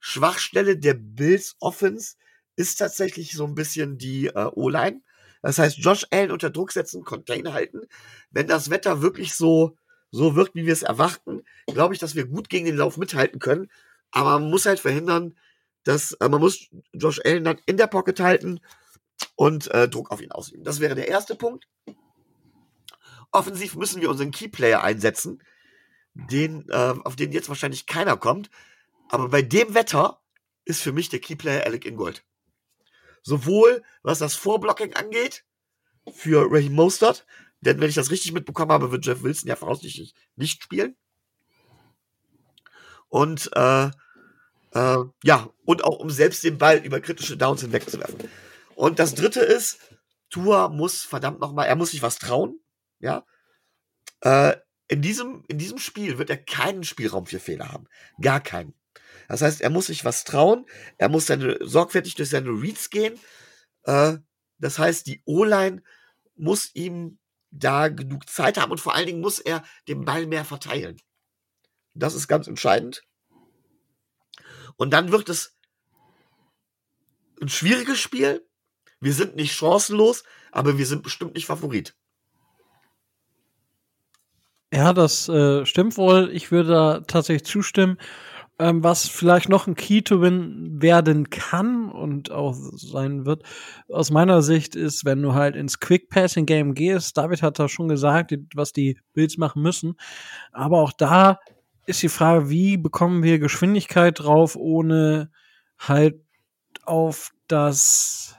[SPEAKER 2] Schwachstelle der Bills Offense ist tatsächlich so ein bisschen die äh, O-Line. Das heißt, Josh Allen unter Druck setzen, Contain halten. Wenn das Wetter wirklich so so wird, wie wir es erwarten, glaube ich, dass wir gut gegen den Lauf mithalten können. Aber man muss halt verhindern, dass äh, man muss Josh Allen dann in der Pocket halten und äh, Druck auf ihn ausüben. Das wäre der erste Punkt. Offensiv müssen wir unseren Keyplayer einsetzen, den, äh, auf den jetzt wahrscheinlich keiner kommt. Aber bei dem Wetter ist für mich der Keyplayer Alec Ingold. Sowohl was das Vorblocking angeht, für Raheem Mostert, denn wenn ich das richtig mitbekommen habe, wird Jeff Wilson ja voraussichtlich nicht spielen. Und äh, äh, ja, und auch um selbst den Ball über kritische Downs hinwegzuwerfen. Und das dritte ist, Tua muss verdammt nochmal, er muss sich was trauen. Ja. Äh, in, diesem, in diesem Spiel wird er keinen Spielraum für Fehler haben. Gar keinen. Das heißt, er muss sich was trauen, er muss seine, sorgfältig durch seine Reads gehen. Äh, das heißt, die O-Line muss ihm da genug Zeit haben und vor allen Dingen muss er den Ball mehr verteilen. Das ist ganz entscheidend. Und dann wird es ein schwieriges Spiel. Wir sind nicht chancenlos, aber wir sind bestimmt nicht Favorit.
[SPEAKER 1] Ja, das äh, stimmt wohl. Ich würde da tatsächlich zustimmen. Ähm, was vielleicht noch ein Key to Win werden kann und auch sein wird, aus meiner Sicht ist, wenn du halt ins Quick Passing Game gehst. David hat da schon gesagt, was die Bills machen müssen. Aber auch da ist die Frage, wie bekommen wir Geschwindigkeit drauf, ohne halt auf das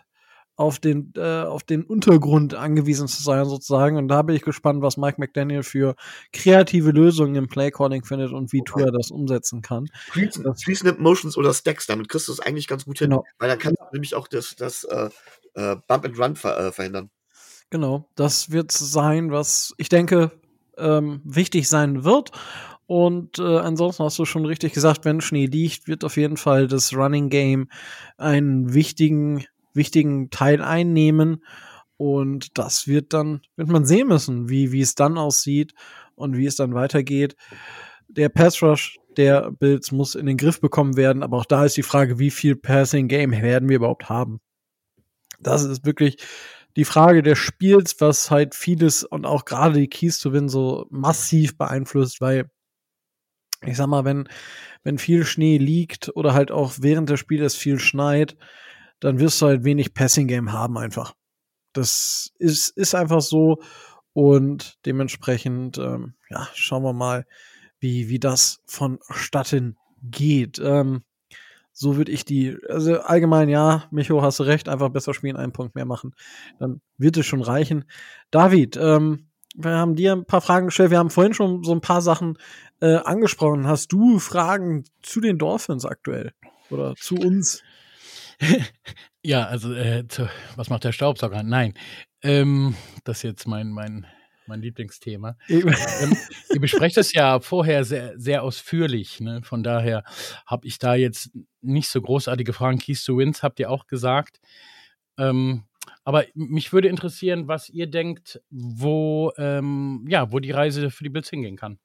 [SPEAKER 1] auf den, äh, auf den Untergrund angewiesen zu sein, sozusagen. Und da bin ich gespannt, was Mike McDaniel für kreative Lösungen im Playcalling findet und wie Tour das umsetzen kann.
[SPEAKER 2] Three Snap Motions oder Stacks, damit kriegst du es eigentlich ganz gut hin. Genau. Weil dann kannst du nämlich auch das, das äh, äh, Bump and Run ver äh, verhindern.
[SPEAKER 1] Genau, das wird sein, was ich denke, ähm, wichtig sein wird. Und äh, ansonsten hast du schon richtig gesagt, wenn Schnee liegt, wird auf jeden Fall das Running Game einen wichtigen wichtigen Teil einnehmen. Und das wird dann, wird man sehen müssen, wie, wie es dann aussieht und wie es dann weitergeht. Der Pass Rush der Bills muss in den Griff bekommen werden, aber auch da ist die Frage, wie viel Passing Game werden wir überhaupt haben? Das ist wirklich die Frage des Spiels, was halt vieles und auch gerade die Keys to Win so massiv beeinflusst, weil ich sag mal, wenn, wenn viel Schnee liegt oder halt auch während des Spiels viel schneit, dann wirst du halt wenig Passing Game haben einfach. Das ist, ist einfach so. Und dementsprechend, ähm, ja, schauen wir mal, wie, wie das vonstatten geht. Ähm, so würde ich die, also allgemein ja, Micho, hast du recht, einfach besser spielen, einen Punkt mehr machen. Dann wird es schon reichen. David, ähm, wir haben dir ein paar Fragen gestellt. Wir haben vorhin schon so ein paar Sachen äh, angesprochen. Hast du Fragen zu den Dolphins aktuell? Oder zu uns?
[SPEAKER 3] Ja, also, äh, zu, was macht der Staubsauger? Nein. Ähm, das ist jetzt mein, mein mein Lieblingsthema. ähm, ihr besprecht es ja vorher sehr, sehr ausführlich. Ne? Von daher habe ich da jetzt nicht so großartige Fragen. Keys to Wins habt ihr auch gesagt. Ähm, aber mich würde interessieren, was ihr denkt, wo, ähm, ja, wo die Reise für die Bills hingehen kann.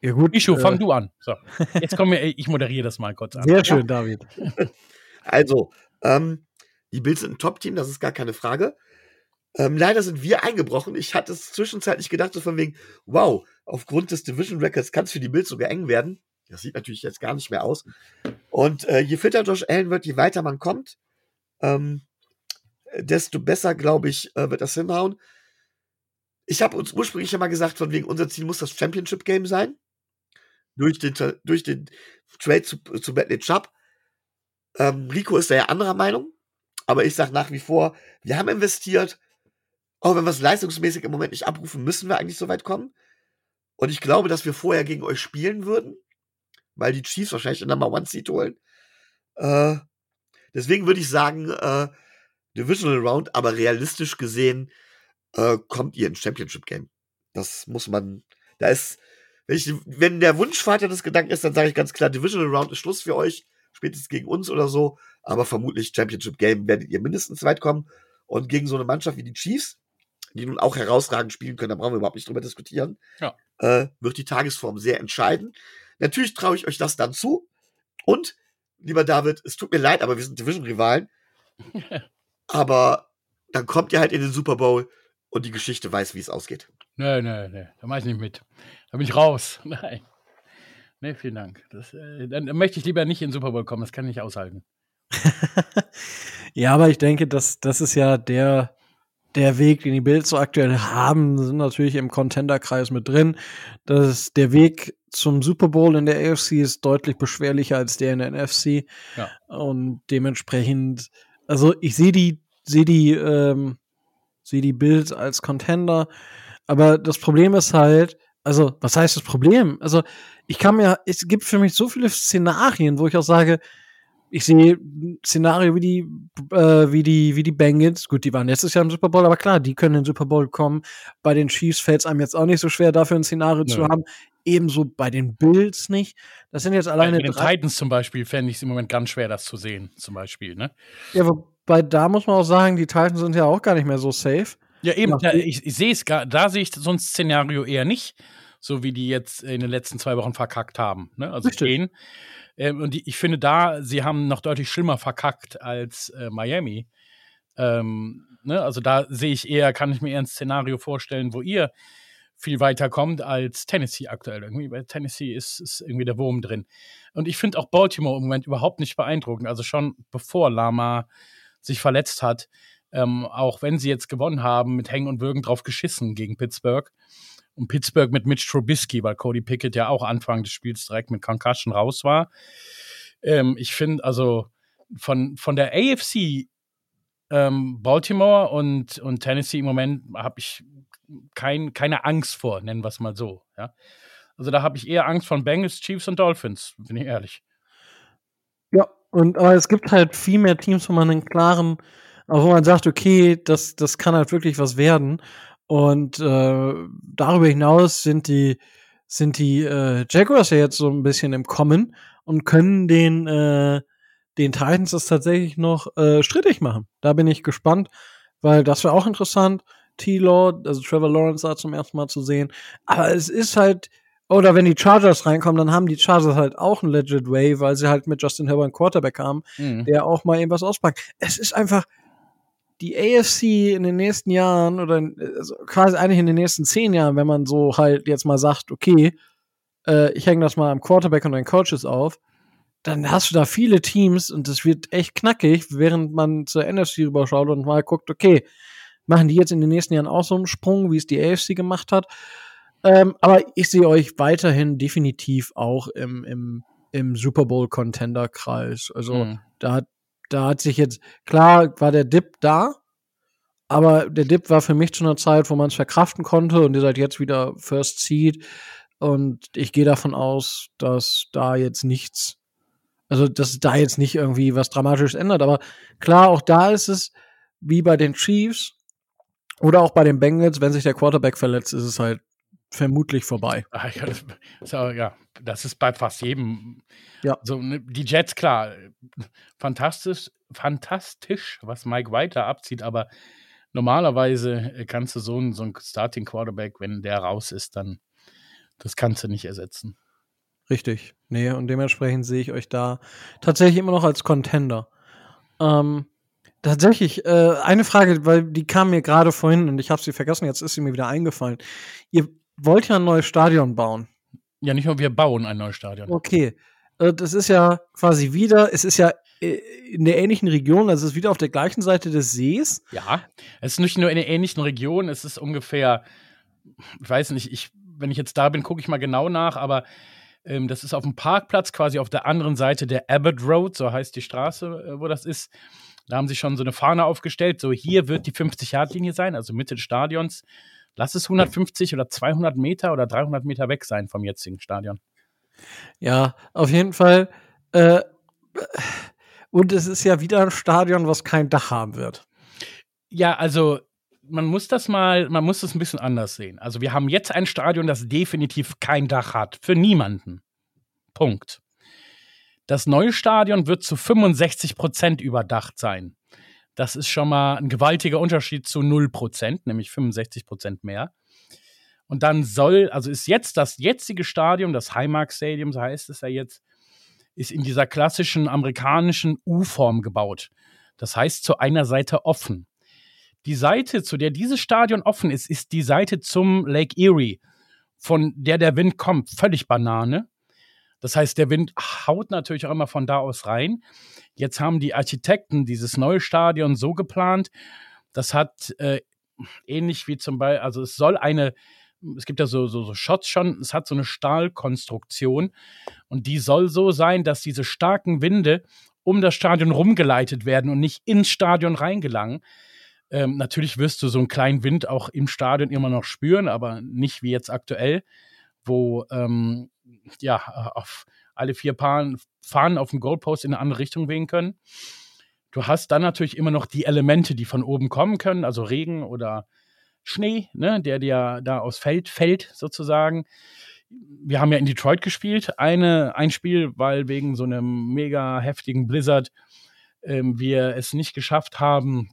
[SPEAKER 1] Ja gut.
[SPEAKER 3] Ischu, fang äh, du an. So, jetzt kommen wir, ich moderiere das mal kurz
[SPEAKER 1] an. Sehr schön, David.
[SPEAKER 2] Also, ähm, die Bills sind ein Top-Team, das ist gar keine Frage. Ähm, leider sind wir eingebrochen. Ich hatte es zwischenzeitlich gedacht, so von wegen, wow, aufgrund des Division Records kann es für die Bills sogar eng werden. Das sieht natürlich jetzt gar nicht mehr aus. Und äh, je fitter Josh Allen wird, je weiter man kommt, ähm, desto besser, glaube ich, äh, wird das hinhauen. Ich habe uns ursprünglich ja mal gesagt, von wegen, unser Ziel muss das Championship-Game sein. Durch den, durch den Trade zu, zu Bentley Chubb. Ähm, Rico ist da ja anderer Meinung. Aber ich sage nach wie vor, wir haben investiert, auch wenn wir es leistungsmäßig im Moment nicht abrufen, müssen wir eigentlich so weit kommen. Und ich glaube, dass wir vorher gegen euch spielen würden, weil die Chiefs wahrscheinlich den Number One Seat holen. Äh, deswegen würde ich sagen, äh, Divisional Round, aber realistisch gesehen äh, kommt ihr ins Championship Game. Das muss man, da ist, wenn, ich, wenn der Wunschvater des Gedanken ist, dann sage ich ganz klar, Divisional Round ist Schluss für euch, spätestens gegen uns oder so, aber vermutlich Championship Game werdet ihr mindestens weit kommen. Und gegen so eine Mannschaft wie die Chiefs, die nun auch herausragend spielen können, da brauchen wir überhaupt nicht drüber diskutieren, ja. äh, wird die Tagesform sehr entscheiden. Natürlich traue ich euch das dann zu. Und, lieber David, es tut mir leid, aber wir sind Division-Rivalen. aber dann kommt ihr halt in den Super Bowl und die Geschichte weiß, wie es ausgeht.
[SPEAKER 3] Nö, nö, nö, da mache ich nicht mit. Da bin ich raus. Nein. Nee, vielen Dank. Das, äh, dann möchte ich lieber nicht in den Super Bowl kommen, das kann ich nicht aushalten.
[SPEAKER 1] ja, aber ich denke, dass das ist ja der der Weg, den die Bills so aktuell haben, sind natürlich im Contender-Kreis mit drin. Das, der Weg zum Super Bowl in der AFC ist deutlich beschwerlicher als der in der NFC. Ja. Und dementsprechend, also ich sehe die, sehe die, ähm, sehe die Bills als Contender. Aber das Problem ist halt, also, was heißt das Problem? Also, ich kann mir, es gibt für mich so viele Szenarien, wo ich auch sage, ich sehe Szenario wie die, äh, wie die, wie die Bengals. Gut, die waren letztes Jahr im Super Bowl, aber klar, die können in den Super Bowl kommen. Bei den Chiefs fällt es einem jetzt auch nicht so schwer, dafür ein Szenario ja. zu haben. Ebenso bei den Bills nicht. Das sind jetzt alleine.
[SPEAKER 3] Bei den Titans zum Beispiel fände ich es im Moment ganz schwer, das zu sehen, zum Beispiel, ne?
[SPEAKER 1] Ja, wobei da muss man auch sagen, die Titans sind ja auch gar nicht mehr so safe.
[SPEAKER 3] Ja, eben, da, ich, ich sehe es da sehe ich so ein Szenario eher nicht, so wie die jetzt in den letzten zwei Wochen verkackt haben. Ne? Also Richtig. stehen. Ähm, und die, ich finde da, sie haben noch deutlich schlimmer verkackt als äh, Miami. Ähm, ne? Also da sehe ich eher, kann ich mir eher ein Szenario vorstellen, wo ihr viel weiter kommt als Tennessee aktuell. Irgendwie bei Tennessee ist, ist irgendwie der Wurm drin. Und ich finde auch Baltimore im Moment überhaupt nicht beeindruckend. Also schon bevor Lama sich verletzt hat, ähm, auch wenn sie jetzt gewonnen haben, mit Hängen und Würgen drauf geschissen gegen Pittsburgh und Pittsburgh mit Mitch Trubisky, weil Cody Pickett ja auch Anfang des Spiels direkt mit Concussion raus war. Ähm, ich finde also von, von der AFC ähm, Baltimore und, und Tennessee im Moment habe ich kein, keine Angst vor, nennen wir es mal so. Ja? Also da habe ich eher Angst von Bengals, Chiefs und Dolphins, bin ich ehrlich.
[SPEAKER 1] Ja, und aber es gibt halt viel mehr Teams, wo man einen klaren, wo man sagt, okay, das, das kann halt wirklich was werden. Und äh, darüber hinaus sind die, sind die äh, Jaguars ja jetzt so ein bisschen im Kommen und können den, äh, den Titans das tatsächlich noch äh, strittig machen. Da bin ich gespannt, weil das wäre auch interessant. T-Law, also Trevor Lawrence da zum ersten Mal zu sehen. Aber es ist halt, oder wenn die Chargers reinkommen, dann haben die Chargers halt auch einen legit Way, weil sie halt mit Justin Herbert einen Quarterback haben, mhm. der auch mal irgendwas auspackt. Es ist einfach, die AFC in den nächsten Jahren oder also quasi eigentlich in den nächsten zehn Jahren, wenn man so halt jetzt mal sagt, okay, äh, ich hänge das mal am Quarterback und den Coaches auf, dann hast du da viele Teams und das wird echt knackig, während man zur NFC rüberschaut und mal guckt, okay, machen die jetzt in den nächsten Jahren auch so einen Sprung, wie es die AFC gemacht hat. Ähm, aber ich sehe euch weiterhin definitiv auch im, im, im Super Bowl Contender Kreis. Also mhm. da, da hat sich jetzt, klar war der Dip da, aber der Dip war für mich zu einer Zeit, wo man es verkraften konnte und ihr seid jetzt wieder First Seed. Und ich gehe davon aus, dass da jetzt nichts, also dass da jetzt nicht irgendwie was Dramatisches ändert. Aber klar, auch da ist es wie bei den Chiefs oder auch bei den Bengals, wenn sich der Quarterback verletzt, ist es halt vermutlich vorbei.
[SPEAKER 3] Ah, ja, das, so, ja, das ist bei fast jedem.
[SPEAKER 1] Ja.
[SPEAKER 3] So, ne, die Jets, klar, fantastisch, fantastisch, was Mike White da abzieht, aber normalerweise kannst du so einen, so einen Starting Quarterback, wenn der raus ist, dann das kannst du nicht ersetzen.
[SPEAKER 1] Richtig. Nee, und dementsprechend sehe ich euch da tatsächlich immer noch als Contender. Ähm, tatsächlich, äh, eine Frage, weil die kam mir gerade vorhin und ich habe sie vergessen, jetzt ist sie mir wieder eingefallen. Ihr wollt ja ein neues Stadion bauen.
[SPEAKER 3] Ja, nicht nur wir bauen ein neues Stadion.
[SPEAKER 1] Okay. Äh, das ist ja quasi wieder, es ist ja äh, in der ähnlichen Region, also es ist wieder auf der gleichen Seite des Sees.
[SPEAKER 3] Ja, es ist nicht nur in der ähnlichen Region, es ist ungefähr, ich weiß nicht, ich, wenn ich jetzt da bin, gucke ich mal genau nach, aber ähm, das ist auf dem Parkplatz, quasi auf der anderen Seite der Abbott Road, so heißt die Straße, äh, wo das ist. Da haben sie schon so eine Fahne aufgestellt, so hier wird die 50-Yard-Linie sein, also Mitte des Stadions. Lass es 150 oder 200 Meter oder 300 Meter weg sein vom jetzigen Stadion.
[SPEAKER 1] Ja, auf jeden Fall. Äh, und es ist ja wieder ein Stadion, was kein Dach haben wird.
[SPEAKER 3] Ja, also man muss das mal, man muss das ein bisschen anders sehen. Also wir haben jetzt ein Stadion, das definitiv kein Dach hat. Für niemanden. Punkt. Das neue Stadion wird zu 65 Prozent überdacht sein. Das ist schon mal ein gewaltiger Unterschied zu 0 Prozent, nämlich 65 Prozent mehr. Und dann soll, also ist jetzt das jetzige Stadion, das Highmark Stadium, so heißt es ja jetzt, ist in dieser klassischen amerikanischen U-Form gebaut. Das heißt zu einer Seite offen. Die Seite, zu der dieses Stadion offen ist, ist die Seite zum Lake Erie, von der der Wind kommt. Völlig Banane. Das heißt, der Wind haut natürlich auch immer von da aus rein. Jetzt haben die Architekten dieses neue Stadion so geplant, das hat äh, ähnlich wie zum Beispiel, also es soll eine, es gibt ja so, so, so Shots schon, es hat so eine Stahlkonstruktion und die soll so sein, dass diese starken Winde um das Stadion rumgeleitet werden und nicht ins Stadion reingelangen. Ähm, natürlich wirst du so einen kleinen Wind auch im Stadion immer noch spüren, aber nicht wie jetzt aktuell, wo ähm, ja auf alle vier Paaren, Fahnen auf dem Goalpost in eine andere Richtung wehen können. Du hast dann natürlich immer noch die Elemente, die von oben kommen können, also Regen oder Schnee, ne, der dir da aus Feld fällt sozusagen. Wir haben ja in Detroit gespielt, eine, ein Spiel, weil wegen so einem mega heftigen Blizzard ähm, wir es nicht geschafft haben,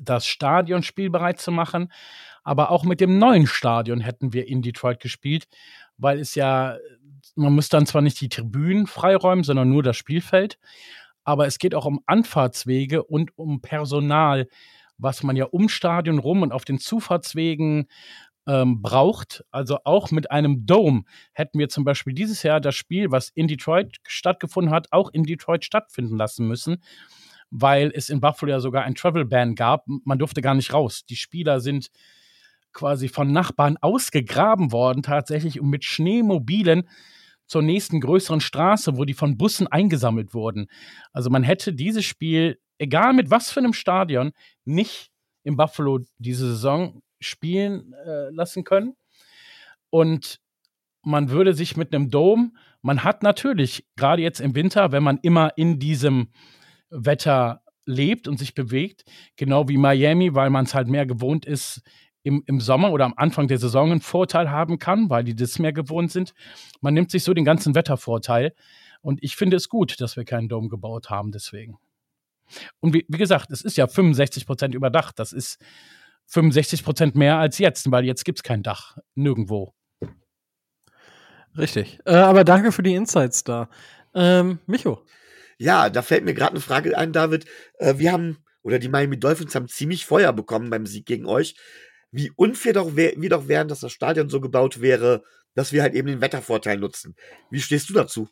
[SPEAKER 3] das Stadion spielbereit zu machen. Aber auch mit dem neuen Stadion hätten wir in Detroit gespielt, weil es ja, man muss dann zwar nicht die Tribünen freiräumen, sondern nur das Spielfeld. Aber es geht auch um Anfahrtswege und um Personal, was man ja um Stadion rum und auf den Zufahrtswegen ähm, braucht. Also auch mit einem Dome hätten wir zum Beispiel dieses Jahr das Spiel, was in Detroit stattgefunden hat, auch in Detroit stattfinden lassen müssen weil es in Buffalo ja sogar ein Travel Ban gab. Man durfte gar nicht raus. Die Spieler sind quasi von Nachbarn ausgegraben worden, tatsächlich, und mit Schneemobilen zur nächsten größeren Straße, wo die von Bussen eingesammelt wurden. Also man hätte dieses Spiel, egal mit was für einem Stadion, nicht in Buffalo diese Saison spielen äh, lassen können. Und man würde sich mit einem Dome, man hat natürlich, gerade jetzt im Winter, wenn man immer in diesem Wetter lebt und sich bewegt, genau wie Miami, weil man es halt mehr gewohnt ist, im, im Sommer oder am Anfang der Saison einen Vorteil haben kann, weil die das mehr gewohnt sind. Man nimmt sich so den ganzen Wettervorteil. Und ich finde es gut, dass wir keinen Dom gebaut haben, deswegen. Und wie, wie gesagt, es ist ja 65 Prozent überdacht. Das ist 65 Prozent mehr als jetzt, weil jetzt gibt es kein Dach. Nirgendwo.
[SPEAKER 1] Richtig. Äh, aber danke für die Insights da. Ähm, Micho.
[SPEAKER 2] Ja, da fällt mir gerade eine Frage ein, David. Äh, wir haben, oder die Miami Dolphins haben ziemlich Feuer bekommen beim Sieg gegen euch. Wie unfair doch wir doch wären, dass das Stadion so gebaut wäre, dass wir halt eben den Wettervorteil nutzen. Wie stehst du dazu?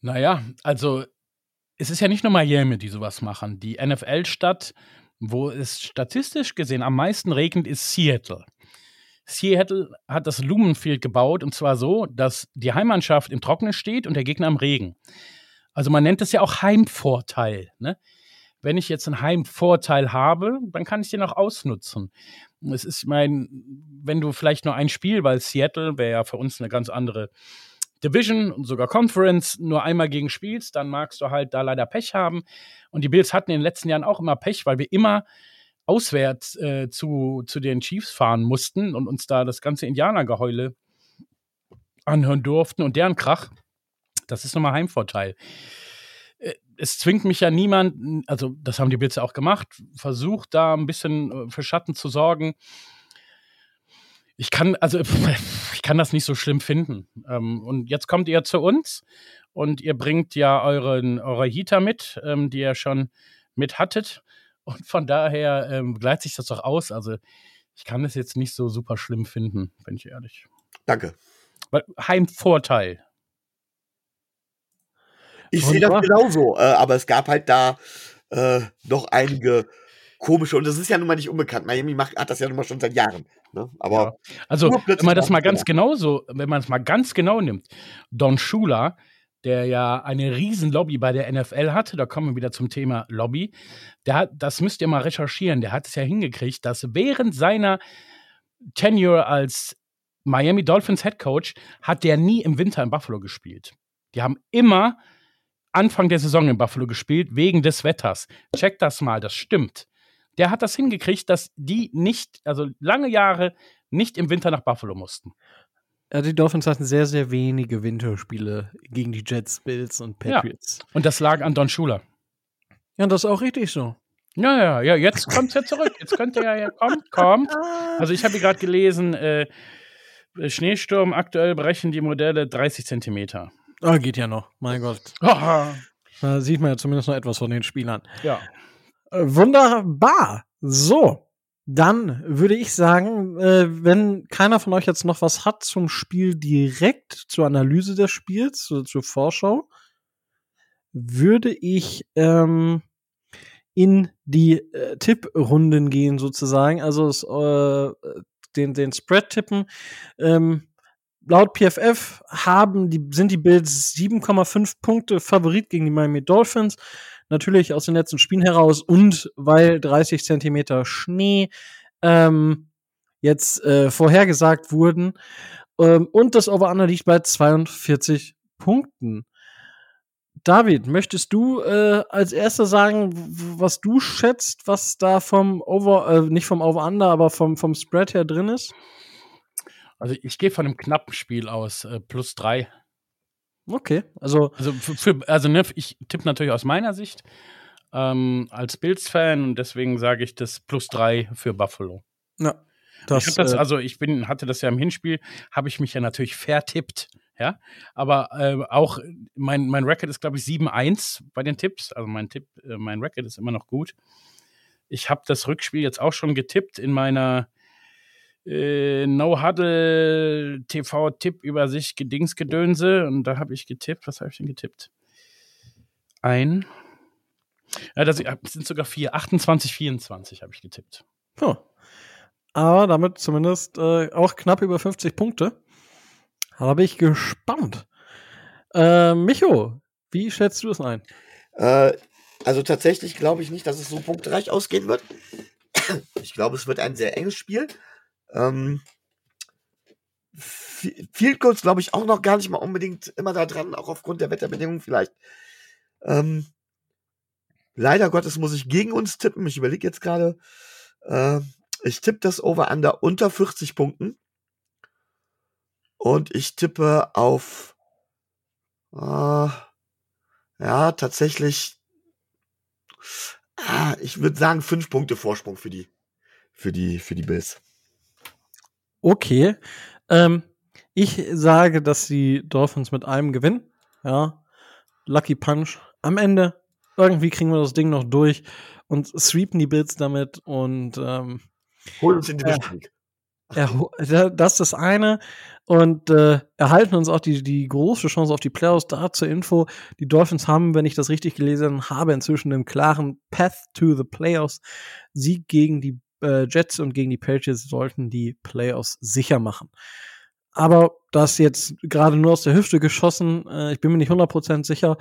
[SPEAKER 3] Naja, also es ist ja nicht nur Miami, die sowas machen. Die NFL-Stadt wo es statistisch gesehen am meisten regnet, ist Seattle. Seattle hat das Lumenfield gebaut und zwar so, dass die Heimmannschaft im Trockenen steht und der Gegner im Regen. Also man nennt es ja auch Heimvorteil. Ne? Wenn ich jetzt einen Heimvorteil habe, dann kann ich den auch ausnutzen. Es ist mein, wenn du vielleicht nur ein Spiel, weil Seattle wäre ja für uns eine ganz andere Division und sogar Conference nur einmal gegen spielst, dann magst du halt da leider Pech haben. Und die Bills hatten in den letzten Jahren auch immer Pech, weil wir immer auswärts äh, zu, zu den Chiefs fahren mussten und uns da das ganze Indianergeheule anhören durften und deren Krach. Das ist nochmal Heimvorteil. Es zwingt mich ja niemand, also das haben die Bills auch gemacht, versucht da ein bisschen äh, für Schatten zu sorgen. Ich kann, also ich kann das nicht so schlimm finden. Ähm, und jetzt kommt ihr zu uns und ihr bringt ja euren, eure Heater mit, ähm, die ihr schon mit hattet. Und von daher ähm, gleicht sich das doch aus. Also ich kann das jetzt nicht so super schlimm finden, bin ich ehrlich.
[SPEAKER 2] Danke.
[SPEAKER 3] Heimvorteil.
[SPEAKER 2] Ich sehe das genauso, äh, aber es gab halt da äh, noch einige komische, und das ist ja nun mal nicht unbekannt. Miami macht, hat das ja nun mal schon seit Jahren. Ne? Aber
[SPEAKER 3] ja. Also, wenn man das mal ganz genau so, wenn man es mal ganz genau nimmt, Don Shula, der ja eine riesen Lobby bei der NFL hatte, da kommen wir wieder zum Thema Lobby, der hat, das müsst ihr mal recherchieren, der hat es ja hingekriegt, dass während seiner Tenure als Miami Dolphins Head Coach hat der nie im Winter in Buffalo gespielt. Die haben immer Anfang der Saison in Buffalo gespielt, wegen des Wetters. Check das mal, das stimmt. Der hat das hingekriegt, dass die nicht, also lange Jahre nicht im Winter nach Buffalo mussten.
[SPEAKER 1] Ja, die Dolphins hatten sehr, sehr wenige Winterspiele gegen die Jets, Bills und Patriots.
[SPEAKER 3] Ja. Und das lag an Don Schuler.
[SPEAKER 1] Ja, das ist auch richtig so.
[SPEAKER 3] Ja, ja, ja, jetzt kommt ja zurück. Jetzt könnt ihr ja, ja kommt, kommt. Also ich habe hier gerade gelesen, äh, Schneesturm, aktuell brechen die Modelle 30 Zentimeter.
[SPEAKER 1] Ah, geht ja noch, mein Gott. Da sieht man ja zumindest noch etwas von den Spielern.
[SPEAKER 3] Ja.
[SPEAKER 1] Äh, wunderbar. So, dann würde ich sagen, äh, wenn keiner von euch jetzt noch was hat zum Spiel direkt, zur Analyse des Spiels, zur, zur Vorschau, würde ich ähm, in die äh, Tipprunden gehen sozusagen. Also äh, den, den Spread tippen. Ähm, laut PFF haben die, sind die Bills 7,5 Punkte Favorit gegen die Miami Dolphins natürlich aus den letzten Spielen heraus und weil 30 Zentimeter Schnee ähm, jetzt äh, vorhergesagt wurden. Ähm, und das Over-Under liegt bei 42 Punkten. David, möchtest du äh, als erster sagen, was du schätzt, was da vom Over, äh, nicht vom Over-Under, aber vom, vom Spread her drin ist?
[SPEAKER 3] Also ich gehe von einem knappen Spiel aus, äh, plus drei.
[SPEAKER 1] Okay, also.
[SPEAKER 3] Also, für, für, also ne, ich tippe natürlich aus meiner Sicht ähm, als Bills-Fan und deswegen sage ich das plus drei für Buffalo.
[SPEAKER 1] Ja.
[SPEAKER 3] Das, ich das, äh, also ich bin, hatte das ja im Hinspiel, habe ich mich ja natürlich vertippt, ja. Aber äh, auch mein, mein Record ist, glaube ich, 7-1 bei den Tipps. Also mein Tipp, äh, mein Record ist immer noch gut. Ich habe das Rückspiel jetzt auch schon getippt in meiner äh, No-Huddle TV-Tipp-Übersicht Gedingsgedönse und da habe ich getippt. Was habe ich denn getippt? Ein. Ja, das sind sogar vier. 28, 24 habe ich getippt.
[SPEAKER 1] Oh. Aber damit zumindest äh, auch knapp über 50 Punkte. Bin ich gespannt. Äh, Micho, wie schätzt du es ein?
[SPEAKER 2] Äh, also tatsächlich glaube ich nicht, dass es so punktreich ausgehen wird. Ich glaube, es wird ein sehr enges Spiel. Ähm, Field Goals glaube ich auch noch gar nicht mal unbedingt immer da dran, auch aufgrund der Wetterbedingungen vielleicht. Ähm, leider Gottes muss ich gegen uns tippen. Ich überlege jetzt gerade. Äh, ich tippe das Over-Under unter 40 Punkten. Und ich tippe auf. Äh, ja, tatsächlich. Ah, ich würde sagen, fünf Punkte Vorsprung für die, für die, für die Bills.
[SPEAKER 1] Okay. Ähm, ich sage, dass die Dolphins mit einem gewinnen. Ja. Lucky Punch. Am Ende, irgendwie kriegen wir das Ding noch durch und sweepen die Bills damit und ähm,
[SPEAKER 2] Hol uns in die Division
[SPEAKER 1] das ist das eine. Und äh, erhalten uns auch die, die große Chance auf die Playoffs. Da zur Info. Die Dolphins haben, wenn ich das richtig gelesen habe, inzwischen einen klaren Path to the Playoffs. Sieg gegen die äh, Jets und gegen die Patriots sollten die Playoffs sicher machen. Aber das jetzt gerade nur aus der Hüfte geschossen. Äh, ich bin mir nicht 100% sicher.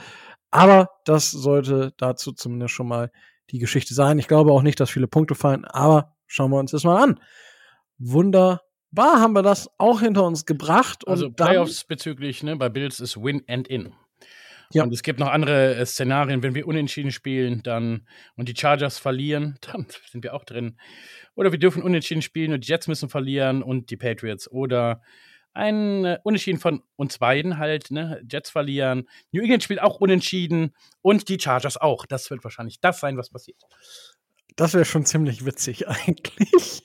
[SPEAKER 1] Aber das sollte dazu zumindest schon mal die Geschichte sein. Ich glaube auch nicht, dass viele Punkte fallen. Aber schauen wir uns das mal an. Wunderbar haben wir das auch hinter uns gebracht.
[SPEAKER 3] also Playoffs bezüglich, ne, bei Bills ist Win and In. Ja. Und es gibt noch andere äh, Szenarien, wenn wir unentschieden spielen, dann und die Chargers verlieren, dann sind wir auch drin. Oder wir dürfen unentschieden spielen und die Jets müssen verlieren und die Patriots. Oder ein äh, Unentschieden von uns beiden halt, ne? Jets verlieren, New England spielt auch unentschieden und die Chargers auch. Das wird wahrscheinlich das sein, was passiert.
[SPEAKER 1] Das wäre schon ziemlich witzig eigentlich.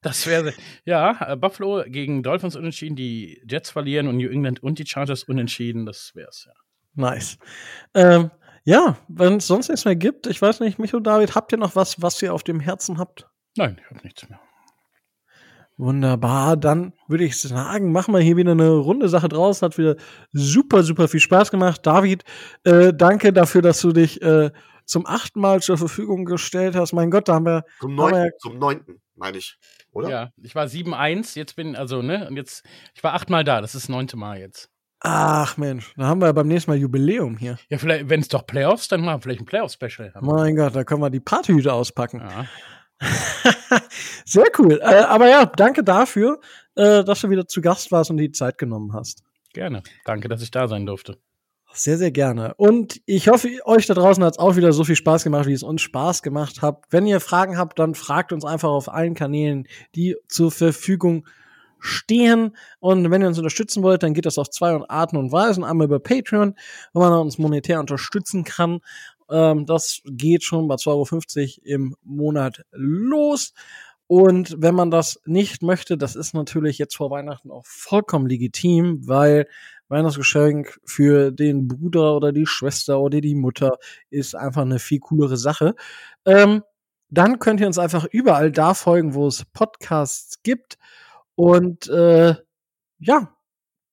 [SPEAKER 3] Das wäre, ja, äh, Buffalo gegen Dolphins unentschieden, die Jets verlieren und New England und die Chargers unentschieden, das wäre es, ja.
[SPEAKER 1] Nice. Ähm, ja, wenn es sonst nichts mehr gibt, ich weiß nicht, Micho, David, habt ihr noch was, was ihr auf dem Herzen habt?
[SPEAKER 3] Nein, ich habe nichts mehr.
[SPEAKER 1] Wunderbar, dann würde ich sagen, machen wir hier wieder eine runde Sache draus. Hat wieder super, super viel Spaß gemacht. David, äh, danke dafür, dass du dich äh, zum achten Mal zur Verfügung gestellt hast. Mein Gott, da haben wir.
[SPEAKER 2] Zum neunten, wir, zum neunten, meine ich, oder?
[SPEAKER 3] Ja, ich war 7-1, jetzt bin, also, ne, und jetzt, ich war achtmal da, das ist das neunte Mal jetzt.
[SPEAKER 1] Ach Mensch, da haben wir beim nächsten Mal Jubiläum hier.
[SPEAKER 3] Ja, vielleicht, wenn es doch Playoffs, dann machen wir vielleicht ein Playoff-Special.
[SPEAKER 1] Mein Gott, da können wir die Partyhüte auspacken. Ja. Sehr cool. Äh, aber ja, danke dafür, äh, dass du wieder zu Gast warst und die Zeit genommen hast.
[SPEAKER 3] Gerne. Danke, dass ich da sein durfte.
[SPEAKER 1] Sehr, sehr gerne. Und ich hoffe, euch da draußen hat es auch wieder so viel Spaß gemacht, wie es uns Spaß gemacht hat. Wenn ihr Fragen habt, dann fragt uns einfach auf allen Kanälen, die zur Verfügung stehen. Und wenn ihr uns unterstützen wollt, dann geht das auf zwei Arten und Weisen. Einmal über Patreon, wo man uns monetär unterstützen kann. Ähm, das geht schon bei 2,50 Euro im Monat los. Und wenn man das nicht möchte, das ist natürlich jetzt vor Weihnachten auch vollkommen legitim, weil Weihnachtsgeschenk für den Bruder oder die Schwester oder die Mutter ist einfach eine viel coolere Sache. Ähm, dann könnt ihr uns einfach überall da folgen, wo es Podcasts gibt. Und äh, ja,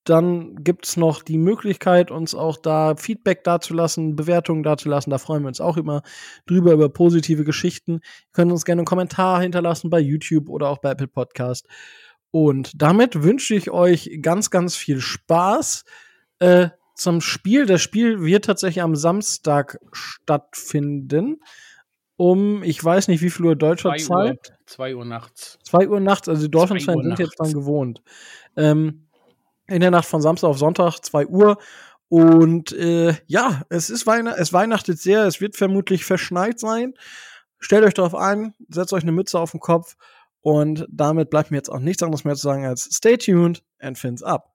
[SPEAKER 1] dann gibt's noch die Möglichkeit, uns auch da Feedback dazulassen, Bewertungen dazulassen. Da freuen wir uns auch immer drüber, über positive Geschichten. Ihr könnt uns gerne einen Kommentar hinterlassen bei YouTube oder auch bei Apple Podcast. Und damit wünsche ich euch ganz, ganz viel Spaß äh, zum Spiel. Das Spiel wird tatsächlich am Samstag stattfinden. Um, ich weiß nicht, wie viel Uhr deutscher Zeit.
[SPEAKER 3] Zwei Uhr nachts.
[SPEAKER 1] Zwei Uhr nachts, also die Dolphins-Fans sind jetzt dran gewohnt. Ähm, in der Nacht von Samstag auf Sonntag, 2 Uhr. Und äh, ja, es ist Weihnacht, es weihnachtet sehr, es wird vermutlich verschneit sein. Stellt euch darauf ein, setzt euch eine Mütze auf den Kopf und damit bleibt mir jetzt auch nichts anderes mehr zu sagen als stay tuned and fins up.